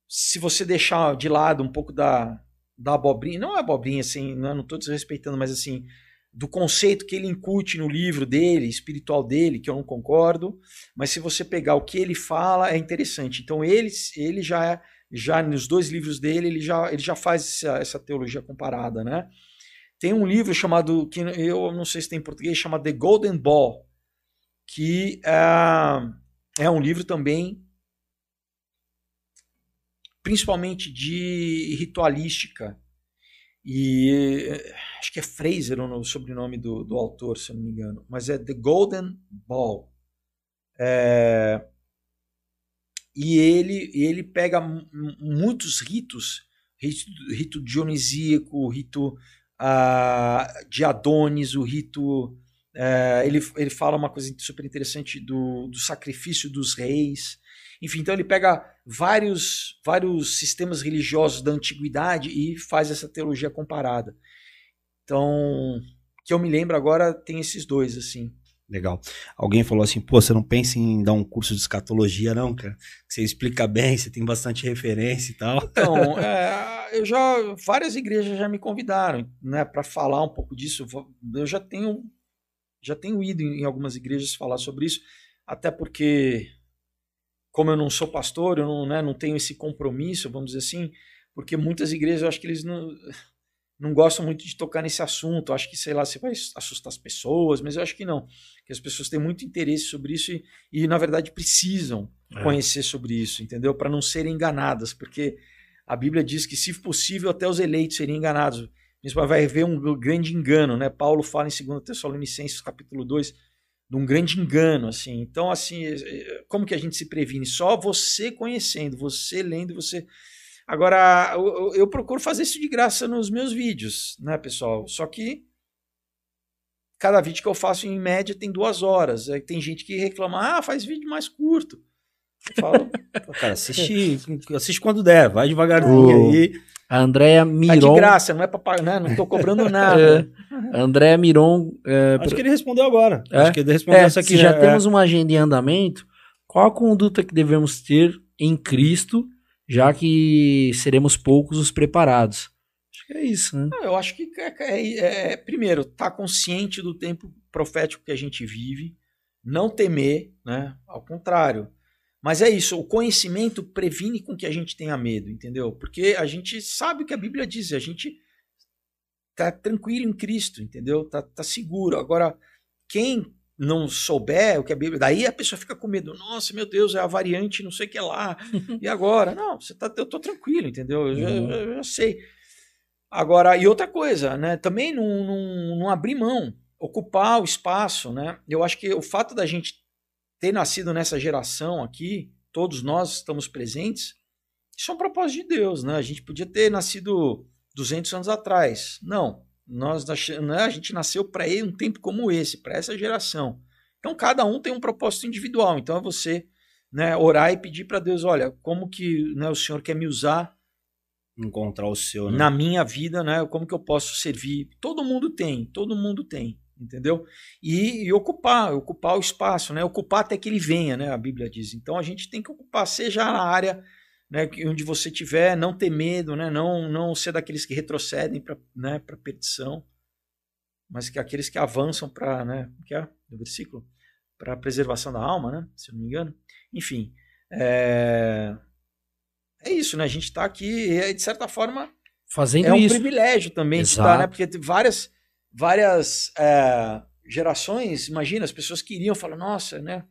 Speaker 3: se você deixar de lado um pouco da, da abobrinha, não é abobrinha assim, não, estou desrespeitando, mas assim, do conceito que ele incute no livro dele, espiritual dele, que eu não concordo, mas se você pegar o que ele fala, é interessante. Então ele, ele já, já nos dois livros dele, ele já, ele já faz essa, essa teologia comparada, né? Tem um livro chamado, que eu não sei se tem em português, chama The Golden Ball, que é, é um livro também principalmente de ritualística. E acho que é Fraser o sobrenome do, do autor, se eu não me engano, mas é The Golden Ball. É, e ele, ele pega muitos ritos, rito, rito dionisíaco, rito uh, de Adonis, o rito. Uh, ele, ele fala uma coisa super interessante do, do sacrifício dos reis. Enfim, então ele pega vários, vários sistemas religiosos da antiguidade e faz essa teologia comparada. Então, que eu me lembro agora, tem esses dois, assim.
Speaker 1: Legal. Alguém falou assim, pô, você não pensa em dar um curso de escatologia, não, cara? Você explica bem, você tem bastante referência e tal.
Speaker 3: Então, é, eu já. Várias igrejas já me convidaram, né, para falar um pouco disso. Eu já tenho, já tenho ido em algumas igrejas falar sobre isso, até porque, como eu não sou pastor, eu não, né, não tenho esse compromisso, vamos dizer assim, porque muitas igrejas eu acho que eles não não gosto muito de tocar nesse assunto. Acho que, sei lá, você vai assustar as pessoas, mas eu acho que não. Que as pessoas têm muito interesse sobre isso e, e na verdade, precisam é. conhecer sobre isso, entendeu? Para não serem enganadas, porque a Bíblia diz que, se possível, até os eleitos seriam enganados. Vai haver um grande engano, né? Paulo fala em 2 Tessalonicenses, capítulo 2, de um grande engano, assim. Então, assim, é, é, como que a gente se previne? Só você conhecendo, você lendo, você Agora, eu, eu, procuro fazer isso de graça nos meus vídeos, né, pessoal? Só que cada vídeo que eu faço, em média, tem duas horas. Aí tem gente que reclama, ah, faz vídeo mais curto.
Speaker 1: Eu falo, cara, assiste, assiste quando der, vai devagarzinho aí.
Speaker 2: A Andréa Miron.
Speaker 3: Tá de graça, não é pra pagar, né? não tô cobrando nada.
Speaker 2: é. Andréa Miron.
Speaker 1: É, Acho que ele respondeu agora.
Speaker 2: É?
Speaker 1: Acho que
Speaker 2: ele respondeu é, essa aqui. Se já é. temos uma agenda em andamento, qual a conduta que devemos ter em Cristo já que seremos poucos os preparados. Acho que é isso, né?
Speaker 3: eu acho que é, é, é primeiro, estar tá consciente do tempo profético que a gente vive, não temer, né? Ao contrário. Mas é isso, o conhecimento previne com que a gente tenha medo, entendeu? Porque a gente sabe o que a Bíblia diz, a gente tá tranquilo em Cristo, entendeu? Tá, tá seguro. Agora, quem não souber o que a Bíblia. Daí a pessoa fica com medo. Nossa, meu Deus, é a variante, não sei o que lá. e agora? Não, você tá, eu tô tranquilo, entendeu? Eu, uhum. já, eu já, sei. Agora, e outra coisa, né? Também não, não, não abrir mão, ocupar o espaço, né? Eu acho que o fato da gente ter nascido nessa geração aqui, todos nós estamos presentes, isso é um propósito de Deus, né? A gente podia ter nascido 200 anos atrás. Não. Nós, né, a gente nasceu para um tempo como esse, para essa geração. Então cada um tem um propósito individual. Então é você né, orar e pedir para Deus, olha, como que né, o Senhor quer me usar
Speaker 1: encontrar o seu
Speaker 3: né? na minha vida, né? Como que eu posso servir? Todo mundo tem, todo mundo tem, entendeu? E, e, ocupar, ocupar o espaço, né? Ocupar até que ele venha, né? A Bíblia diz. Então a gente tem que ocupar, seja na área né, onde você tiver, não ter medo, né, não, não ser daqueles que retrocedem para né, a perdição, mas que aqueles que avançam para, né, que é o versículo, para a preservação da alma, né, se eu não me engano. Enfim, é, é isso, né, a gente está aqui, de certa forma,
Speaker 2: fazendo
Speaker 3: é um
Speaker 2: isso.
Speaker 3: privilégio também Exato. estar, né, porque várias, várias é, gerações, imagina, as pessoas queriam falar, nossa, né,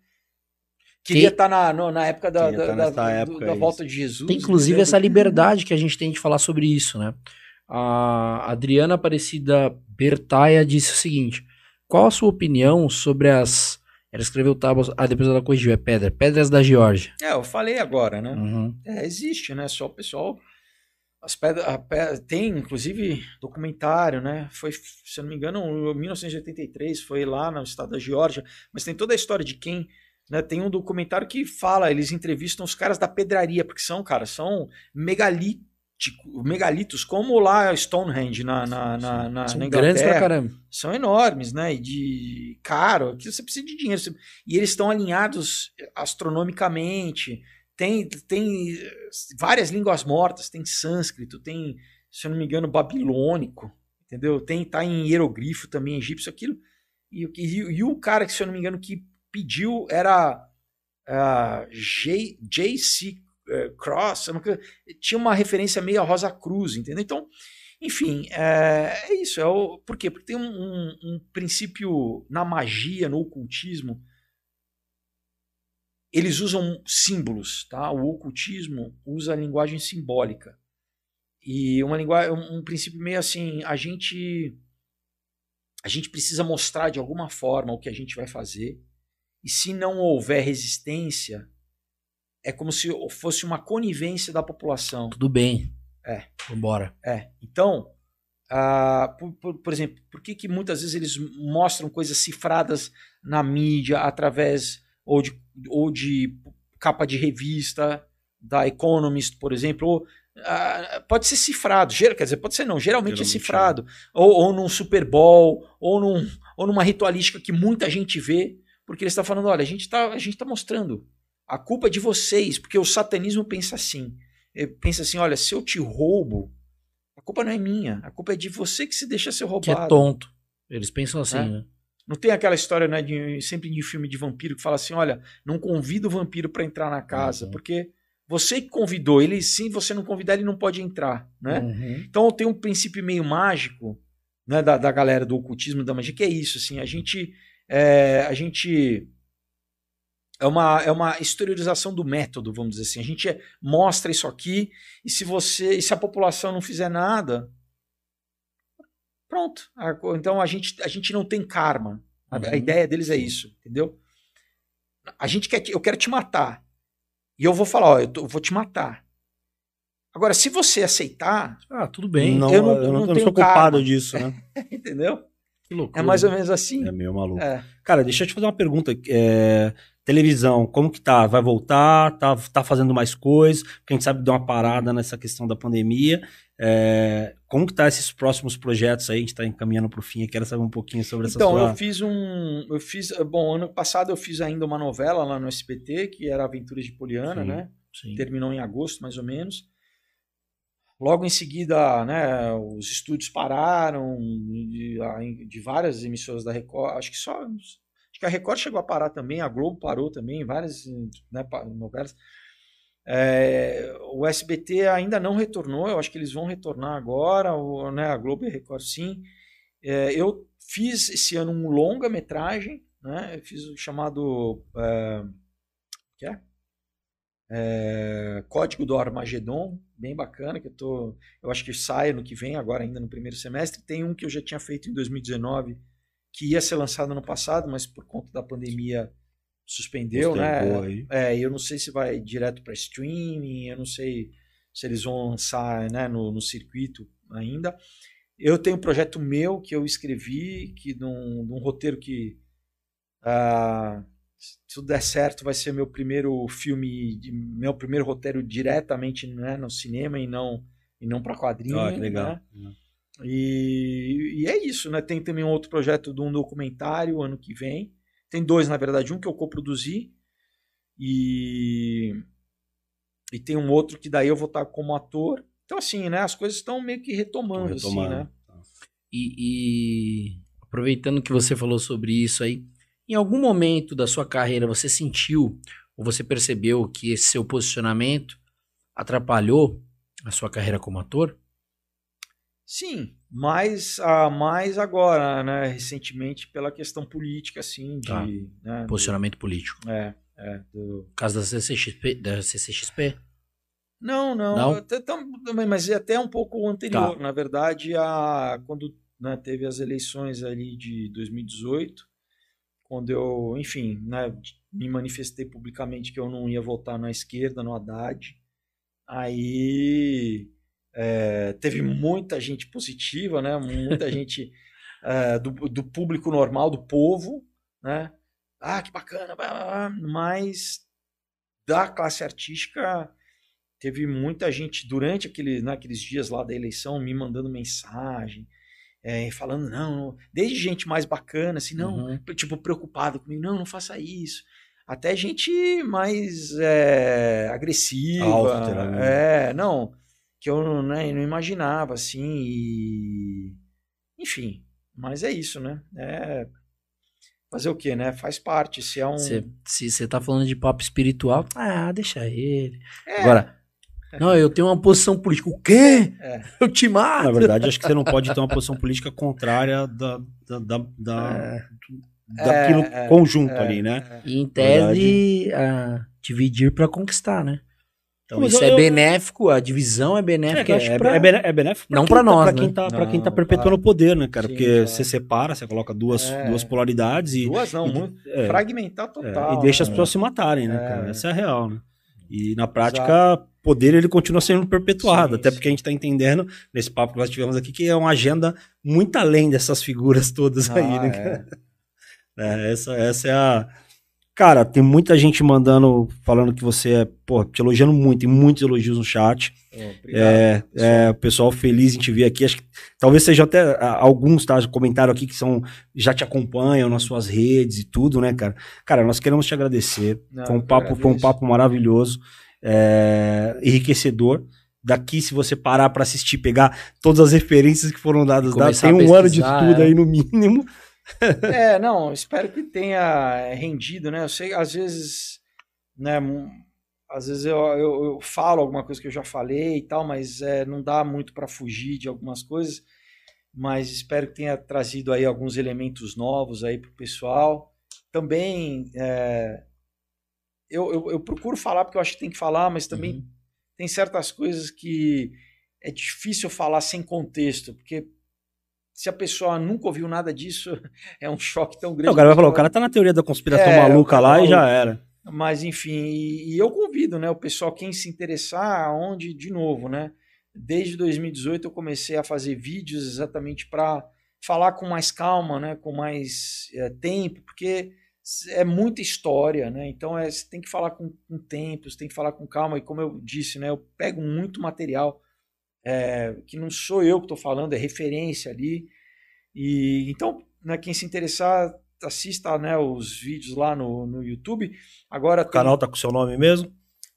Speaker 3: Queria estar tá na, na época da, da, tá da, época, da volta de Jesus.
Speaker 2: Tem inclusive né? essa liberdade que a gente tem de falar sobre isso, né? A Adriana Aparecida Bertaia disse o seguinte: qual a sua opinião sobre as Ela escreveu tábuas. Ah, depois ela corrigiu. É pedra. Pedras da Geórgia.
Speaker 3: É, eu falei agora, né?
Speaker 2: Uhum.
Speaker 3: É, existe, né? Só o pessoal. As pedras, a pe- tem, inclusive, documentário, né? Foi, se eu não me engano, em 1983, foi lá no estado da Geórgia, mas tem toda a história de quem. Né, tem um documentário que fala, eles entrevistam os caras da pedraria, porque são, cara, são megalítico, megalitos, como lá Stonehenge na, na, na, na,
Speaker 2: São
Speaker 3: na
Speaker 2: grandes pra caramba.
Speaker 3: são enormes, né? E de caro, que você precisa de dinheiro. Você- E eles estão alinhados astronomicamente. Tem, tem várias línguas mortas, tem sânscrito, tem, se eu não me engano, babilônico, entendeu? Tem tá em hieroglifo também, egípcio, aquilo. E, e, e o cara que, se eu não me engano, que pediu era ah, J- J.C. eh, Cross, tinha uma referência meio a Rosa Cruz, entendeu? Então, enfim, é, é isso. É o, por quê? Porque tem um, um- um princípio na magia, no ocultismo. Eles usam símbolos, tá? O ocultismo usa a linguagem simbólica. E uma linguagem, um, princípio meio assim, a gente a gente precisa mostrar de alguma forma o que a gente vai fazer. E se não houver resistência, é como se fosse uma conivência da população.
Speaker 2: Tudo bem.
Speaker 3: É.
Speaker 2: Vambora.
Speaker 3: É. Então, ah, por, por- por exemplo, por que, que muitas vezes eles mostram coisas cifradas na mídia através ou de, ou de capa de revista da Economist, por exemplo, ou, ah, pode ser cifrado, quer dizer, pode ser não, geralmente,
Speaker 1: Geralmente
Speaker 3: é cifrado, ou, ou num Super Bowl, ou, num, ou numa ritualística que muita gente vê, porque eles estão falando, olha, a gente está tá mostrando, a culpa é de vocês, porque o satanismo pensa assim, Eh, pensa assim, olha, se eu te roubo, a culpa não é minha, a culpa é de você que se deixa ser
Speaker 2: Que
Speaker 3: roubado.
Speaker 2: é tonto. Eles pensam assim,
Speaker 3: É.
Speaker 2: né?
Speaker 3: Não tem aquela história, né, de, sempre de filme de vampiro que fala assim, olha, não convida o vampiro para entrar na casa,
Speaker 2: Uhum.
Speaker 3: porque você que convidou, ele se você não convidar, ele não pode entrar, né?
Speaker 2: Uhum.
Speaker 3: Então tem um princípio meio mágico, né, da, da galera do ocultismo, da magia, que é isso, assim, a gente, é, a gente é uma, é uma exteriorização do método, vamos dizer assim. A gente mostra isso aqui e se você, e se a população não fizer nada, pronto. A- Então a gente, a gente não tem karma. A, a
Speaker 2: Uhum.
Speaker 3: ideia deles é isso, entendeu? A gente quer, te- eu quero te matar e eu vou falar, ó, eu, tô- eu vou te matar. Agora, se você aceitar,
Speaker 2: Ah, tudo bem.
Speaker 1: Não,
Speaker 3: eu não- eu não
Speaker 1: eu não
Speaker 3: tenho
Speaker 1: sou culpado disso, né?
Speaker 3: entendeu?
Speaker 2: Que loucura.
Speaker 3: É mais ou menos assim.
Speaker 1: É meio maluco.
Speaker 3: É.
Speaker 1: Cara, deixa eu te fazer uma pergunta. É, televisão, como que tá? Vai voltar? Tá, tá fazendo mais coisas? Porque a gente sabe que deu uma parada nessa questão da pandemia. É, como que tá esses próximos projetos aí? A gente tá encaminhando pro fim. Eu quero saber um pouquinho sobre essa
Speaker 3: Então,
Speaker 1: sua...
Speaker 3: eu fiz um. Eu fiz. Bom, ano passado eu fiz ainda uma novela lá no SBT, que era Aventuras de Poliana,
Speaker 1: Sim.
Speaker 3: né?
Speaker 2: Sim.
Speaker 3: Terminou em agosto, mais ou menos. Logo em seguida, né, os estúdios pararam de, de várias emissoras da Record. Acho que só. Acho que a Record chegou a parar também, a Globo parou também, várias né, novelas. É, o SBT ainda não retornou, eu acho que eles vão retornar agora, o, né, a Globo e a Record sim. É, eu fiz esse ano um longa-metragem, né, eu fiz o chamado. É, que é? É, Código do Armagedon, bem bacana, que eu tô. Eu acho que sai no que vem, agora ainda no primeiro semestre. Tem um que eu já tinha feito em 2019, que ia ser lançado no passado, mas por conta da pandemia suspendeu, né?
Speaker 1: aí.
Speaker 3: É, eu não sei se vai direto para streaming, eu não sei se eles vão lançar né, no, no circuito ainda. Eu tenho um projeto meu que eu escrevi, que num, num roteiro que, ah, se tudo der certo, vai ser meu primeiro filme, meu primeiro roteiro diretamente né, no cinema e não, e não para quadrinho.
Speaker 1: Ah, que legal.
Speaker 3: né? E, e é isso, né? Tem também um outro projeto de um documentário ano que vem. Tem dois, na verdade, um que eu coproduzi e e tem um outro que daí eu vou estar como ator. Então assim, né? As coisas estão meio que retomando,
Speaker 1: retomando.
Speaker 3: assim, né?
Speaker 2: E, e aproveitando que você falou sobre isso aí, em algum momento da sua carreira você sentiu ou você percebeu que esse seu posicionamento atrapalhou a sua carreira como ator?
Speaker 3: Sim, mas ah, mais agora, né? Recentemente pela questão política, assim, de
Speaker 2: Tá.
Speaker 3: né, do-
Speaker 2: Posicionamento político.
Speaker 3: é, é, do,
Speaker 2: causa da CCXP? Da CCXP?
Speaker 3: Não, não,
Speaker 2: Não?
Speaker 3: até tam- também, mas é até um pouco anterior.
Speaker 2: Tá.
Speaker 3: Na verdade, a, quando né, teve as eleições ali de 2018, quando eu, enfim, né, me manifestei publicamente que eu não ia votar na esquerda, no Haddad. Aí é, teve muita gente positiva, né? Muita gente é, do, do, público normal, do povo, né? Ah, que bacana, mas da classe artística teve muita gente durante aquele, naqueles dias lá da eleição me mandando mensagem, é, falando, não, desde gente mais bacana, assim, não, uhum. tipo, preocupada comigo, não, não faça isso. Até gente mais é, agressiva. Alto, é, não, que eu né, não imaginava, assim, e... Enfim, mas é isso, né? É fazer o quê, né? Faz parte. Se é um.
Speaker 2: Cê, se você tá falando de papo espiritual, ah, deixa ele. É. Agora, não, eu tenho uma posição política. O quê? É. Eu te mato.
Speaker 1: Na verdade, acho que você não pode ter uma posição política contrária da, da, da, da é. daquilo é, conjunto é, ali, né?
Speaker 2: E em tese, a, dividir para conquistar, né? Então Mas isso eu, é benéfico, a divisão é benéfica.
Speaker 1: É, pra, é, é benéfico
Speaker 2: não para nós,
Speaker 1: pra
Speaker 2: né?
Speaker 1: quem tá, não, pra quem tá perpetuando o poder, né, cara? Sim, Porque você separa, você coloca duas, é. duas polaridades e...
Speaker 3: Duas não,
Speaker 1: e,
Speaker 3: muito, é, fragmentar total.
Speaker 1: e deixa né? as pessoas se matarem, né, cara? Essa é a real, né? E na prática, Exato. Poder ele continua sendo perpetuado, sim, até porque a gente está entendendo, nesse papo que nós tivemos aqui, que é uma agenda muito além dessas figuras todas ah, aí, né? É. é, essa, essa é a Cara, tem muita gente mandando, falando que você é, pô, te elogiando muito, tem muitos elogios no chat. Oh, obrigado, é, é, o pessoal feliz em te ver aqui. Acho que talvez seja até alguns, tá? Comentaram aqui que são, já te acompanham nas suas redes e tudo, né, cara? Cara, nós queremos te agradecer. Não, foi, um papo, foi um papo maravilhoso, é, enriquecedor daqui, se você parar para assistir, pegar todas as referências que foram dadas, dá, tem um ano de estudo é. aí no mínimo
Speaker 3: é, não, espero que tenha rendido, né? Eu sei, às vezes, né, às vezes eu, eu, eu falo alguma coisa que eu já falei e tal, mas é, não dá muito para fugir de algumas coisas. Mas espero que tenha trazido aí alguns elementos novos aí para o pessoal. Também é, eu, eu, eu, procuro falar porque eu acho que tem que falar, mas também uhum. tem certas coisas que é difícil falar sem contexto, porque se a pessoa nunca ouviu nada disso, é um choque tão grande. Não,
Speaker 1: o cara vai falar, o cara tá na teoria da conspiração é, maluca lá e já era.
Speaker 3: Mas enfim, e, e, eu convido, né, o pessoal quem se interessar, onde de novo, né? Desde 2018 eu comecei a fazer vídeos exatamente para falar com mais calma, né, com mais é, tempo, porque é muita história, né? Então é, você tem que falar com, com tempo, você tem que falar com calma e como eu disse, né, eu pego muito material é, que não sou eu que estou falando, é referência ali. E então, né, quem se interessar, assista né, os vídeos lá no, no YouTube. Agora
Speaker 1: o tem, canal tá com seu nome mesmo?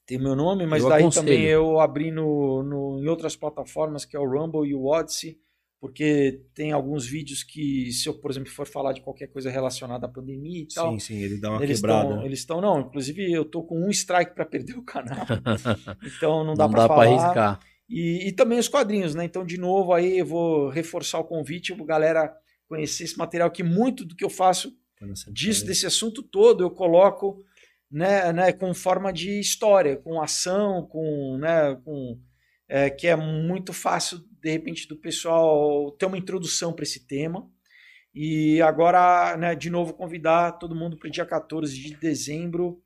Speaker 3: Tem meu nome, mas eu daí aconselho. também eu abri no, no, em outras plataformas, que é o Rumble e o Odyssey, porque tem alguns vídeos que, se eu, por exemplo, for falar de qualquer coisa relacionada à pandemia e tal.
Speaker 1: Sim, sim, ele dá uma
Speaker 3: eles
Speaker 1: quebrada.
Speaker 3: Tão, eles estão, não, inclusive eu tô com um strike para perder o canal. então não dá para falar. Arriscar. E, e, também os quadrinhos, né? Então, de novo, aí eu vou reforçar o convite para galera conhecer esse material, que muito do que eu faço disso, desse assunto todo, eu coloco né, né, com forma de história, com ação, com, né, com é, que é muito fácil, de repente, do pessoal ter uma introdução para esse tema. E agora, né, de novo, convidar todo mundo para o dia 14 de dezembro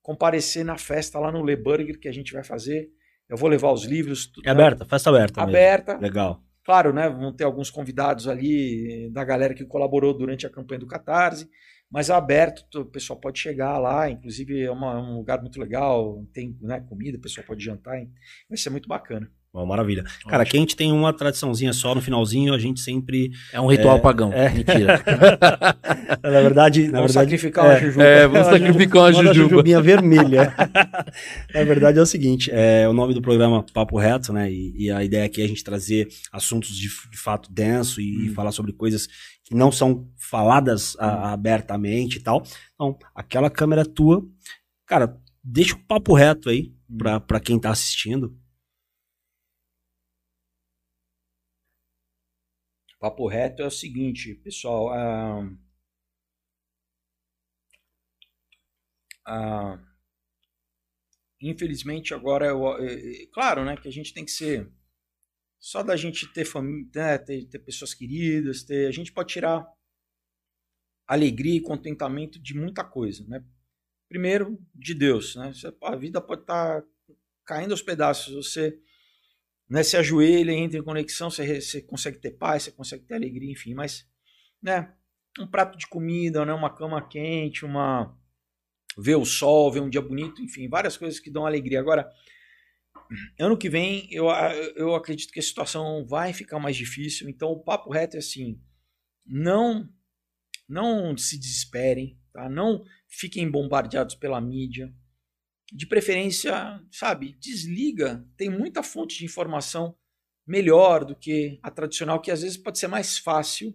Speaker 3: comparecer na festa lá no Le Burger que a gente vai fazer eu vou levar os livros.
Speaker 1: É aberta, festa aberta.
Speaker 3: Aberta.
Speaker 1: Mesmo. Legal.
Speaker 3: Claro, né? Vão ter alguns convidados ali da galera que colaborou durante a campanha do Catarse, mas é aberto, o pessoal pode chegar lá, inclusive é uma, um lugar muito legal, tem né, comida, o pessoal pode jantar, vai ser muito bacana.
Speaker 1: Bom, maravilha. Cara, aqui a gente tem uma tradiçãozinha só no finalzinho, a gente sempre.
Speaker 2: É um ritual é, pagão. É. Mentira.
Speaker 1: na verdade. Na
Speaker 3: vamos
Speaker 1: verdade,
Speaker 3: sacrificar é, uma jujuba. É,
Speaker 2: vamos sacrificar uma, jujuba.
Speaker 1: jujubinha vermelha. na verdade é o seguinte: é o nome do programa Papo Reto, né? E, e a ideia aqui é a gente trazer assuntos de, de fato denso e hum. falar sobre coisas que não são faladas a, hum. abertamente e tal. Então, aquela câmera tua, cara, deixa o papo reto aí hum. pra, pra quem tá assistindo.
Speaker 3: Papo reto é o seguinte, pessoal. Infelizmente agora eu, claro, né, que a gente tem que ser só da gente ter família, né, ter, ter, pessoas queridas, ter, a gente pode tirar alegria e contentamento de muita coisa, né? Primeiro, de Deus, né? A vida pode estar tá caindo aos pedaços, você né, se ajoelha, entra em conexão, você, você consegue ter paz, você consegue ter alegria, enfim, mas, né, um prato de comida, né, uma cama quente, uma ver o sol, ver um dia bonito, enfim, várias coisas que dão alegria. Agora, ano que vem, eu, eu acredito que a situação vai ficar mais difícil, então o papo reto é assim, não não se desesperem, tá? Não fiquem bombardeados pela mídia, de preferência, sabe, desliga. Tem muita fonte de informação melhor do que a tradicional, que às vezes pode ser mais fácil,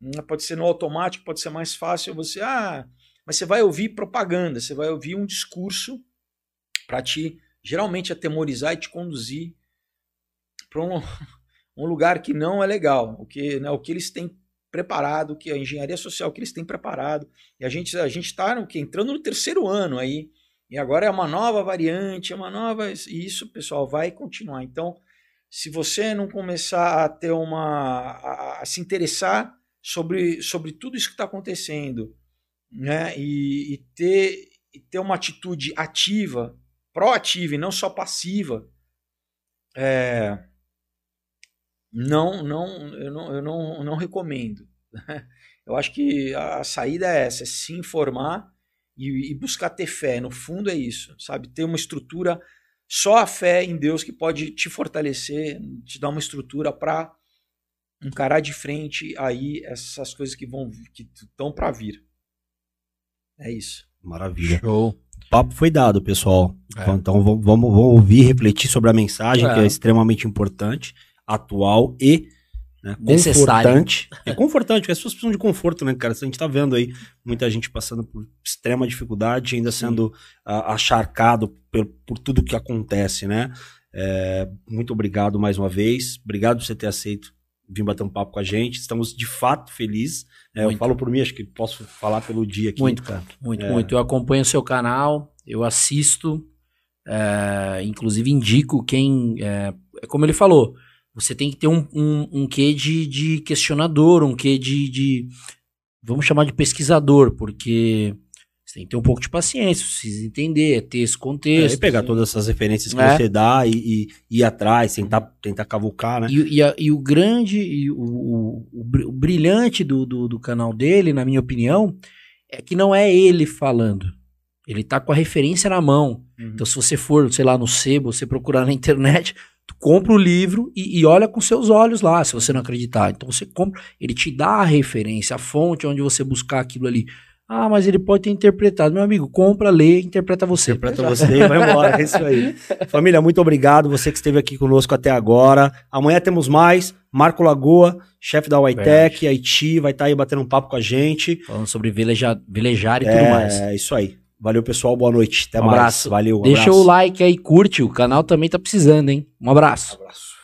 Speaker 3: né? pode ser no automático, pode ser mais fácil você, ah, mas você vai ouvir propaganda, você vai ouvir um discurso para te, geralmente, atemorizar e te conduzir para um, um lugar que não é legal, o que, né, o que eles têm preparado, que a engenharia social que eles têm preparado, e a gente a gente está entrando no terceiro ano aí, e agora é uma nova variante, é uma nova. E isso, pessoal, vai continuar. Então, se você não começar a ter uma. a, a se interessar sobre, sobre tudo isso que está acontecendo, né? E, e, ter, e ter uma atitude ativa, proativa e não só passiva, é, não, não, eu não, eu não, não recomendo. Eu acho que a saída é essa, é se informar e, e, buscar ter fé. No fundo é isso, sabe? Ter uma estrutura, só a fé em Deus que pode te fortalecer, te dar uma estrutura para encarar de frente aí essas coisas que vão que estão para vir. É isso.
Speaker 1: Maravilha. Show. O papo foi dado, pessoal. É. Então, vamos, vamos, ouvir, refletir sobre a mensagem, é. que é extremamente importante, atual e né? Confortante. É confortante, porque as pessoas precisam de conforto, né, cara? A gente tá vendo aí muita gente passando por extrema dificuldade, ainda Sim. sendo uh, acharcado por, por, tudo que acontece, né? É, muito obrigado mais uma vez. Obrigado por você ter aceito vir bater um papo com a gente. Estamos de fato felizes. É, eu falo por mim, acho que posso falar pelo dia aqui.
Speaker 2: Muito, cara. Muito, é... muito. Eu acompanho o seu canal, eu assisto, é, inclusive indico quem. É, é como ele falou você tem que ter um, um, um quê de, de questionador, um quê de, de. Vamos chamar de pesquisador, porque você tem que ter um pouco de paciência, precisa entender, ter esse contexto. É,
Speaker 1: e pegar todas essas referências que é. você dá e, e, ir atrás, tentar, tentar cavucar, né?
Speaker 2: E, e, a, e o grande, e o, o, o, brilhante do, do, do, canal dele, na minha opinião, é que não é ele falando. Ele tá com a referência na mão. Uhum. Então, se você for, sei lá, no sebo, você procurar na internet, Tu compra o livro e, e, olha com seus olhos lá, se você não acreditar. Então você compra, ele te dá a referência, a fonte onde você buscar aquilo ali. Ah, mas ele pode ter interpretado. Meu amigo, compra, lê, interpreta você.
Speaker 1: Interpreta você e vai embora. É isso aí. Família, muito obrigado. Você que esteve aqui conosco até agora. Amanhã temos mais. Marco Lagoa, chefe da Whitec, Haiti, vai estar tá aí batendo um papo com a gente.
Speaker 2: Falando sobre veleja, velejar e é, tudo mais.
Speaker 1: É, isso aí. Valeu, pessoal. Boa noite. Até
Speaker 2: um
Speaker 1: mais.
Speaker 2: Abraço.
Speaker 1: Valeu. Um
Speaker 2: Deixa
Speaker 1: abraço.
Speaker 2: o like aí, curte. O canal também tá precisando, hein? Um abraço. Um abraço.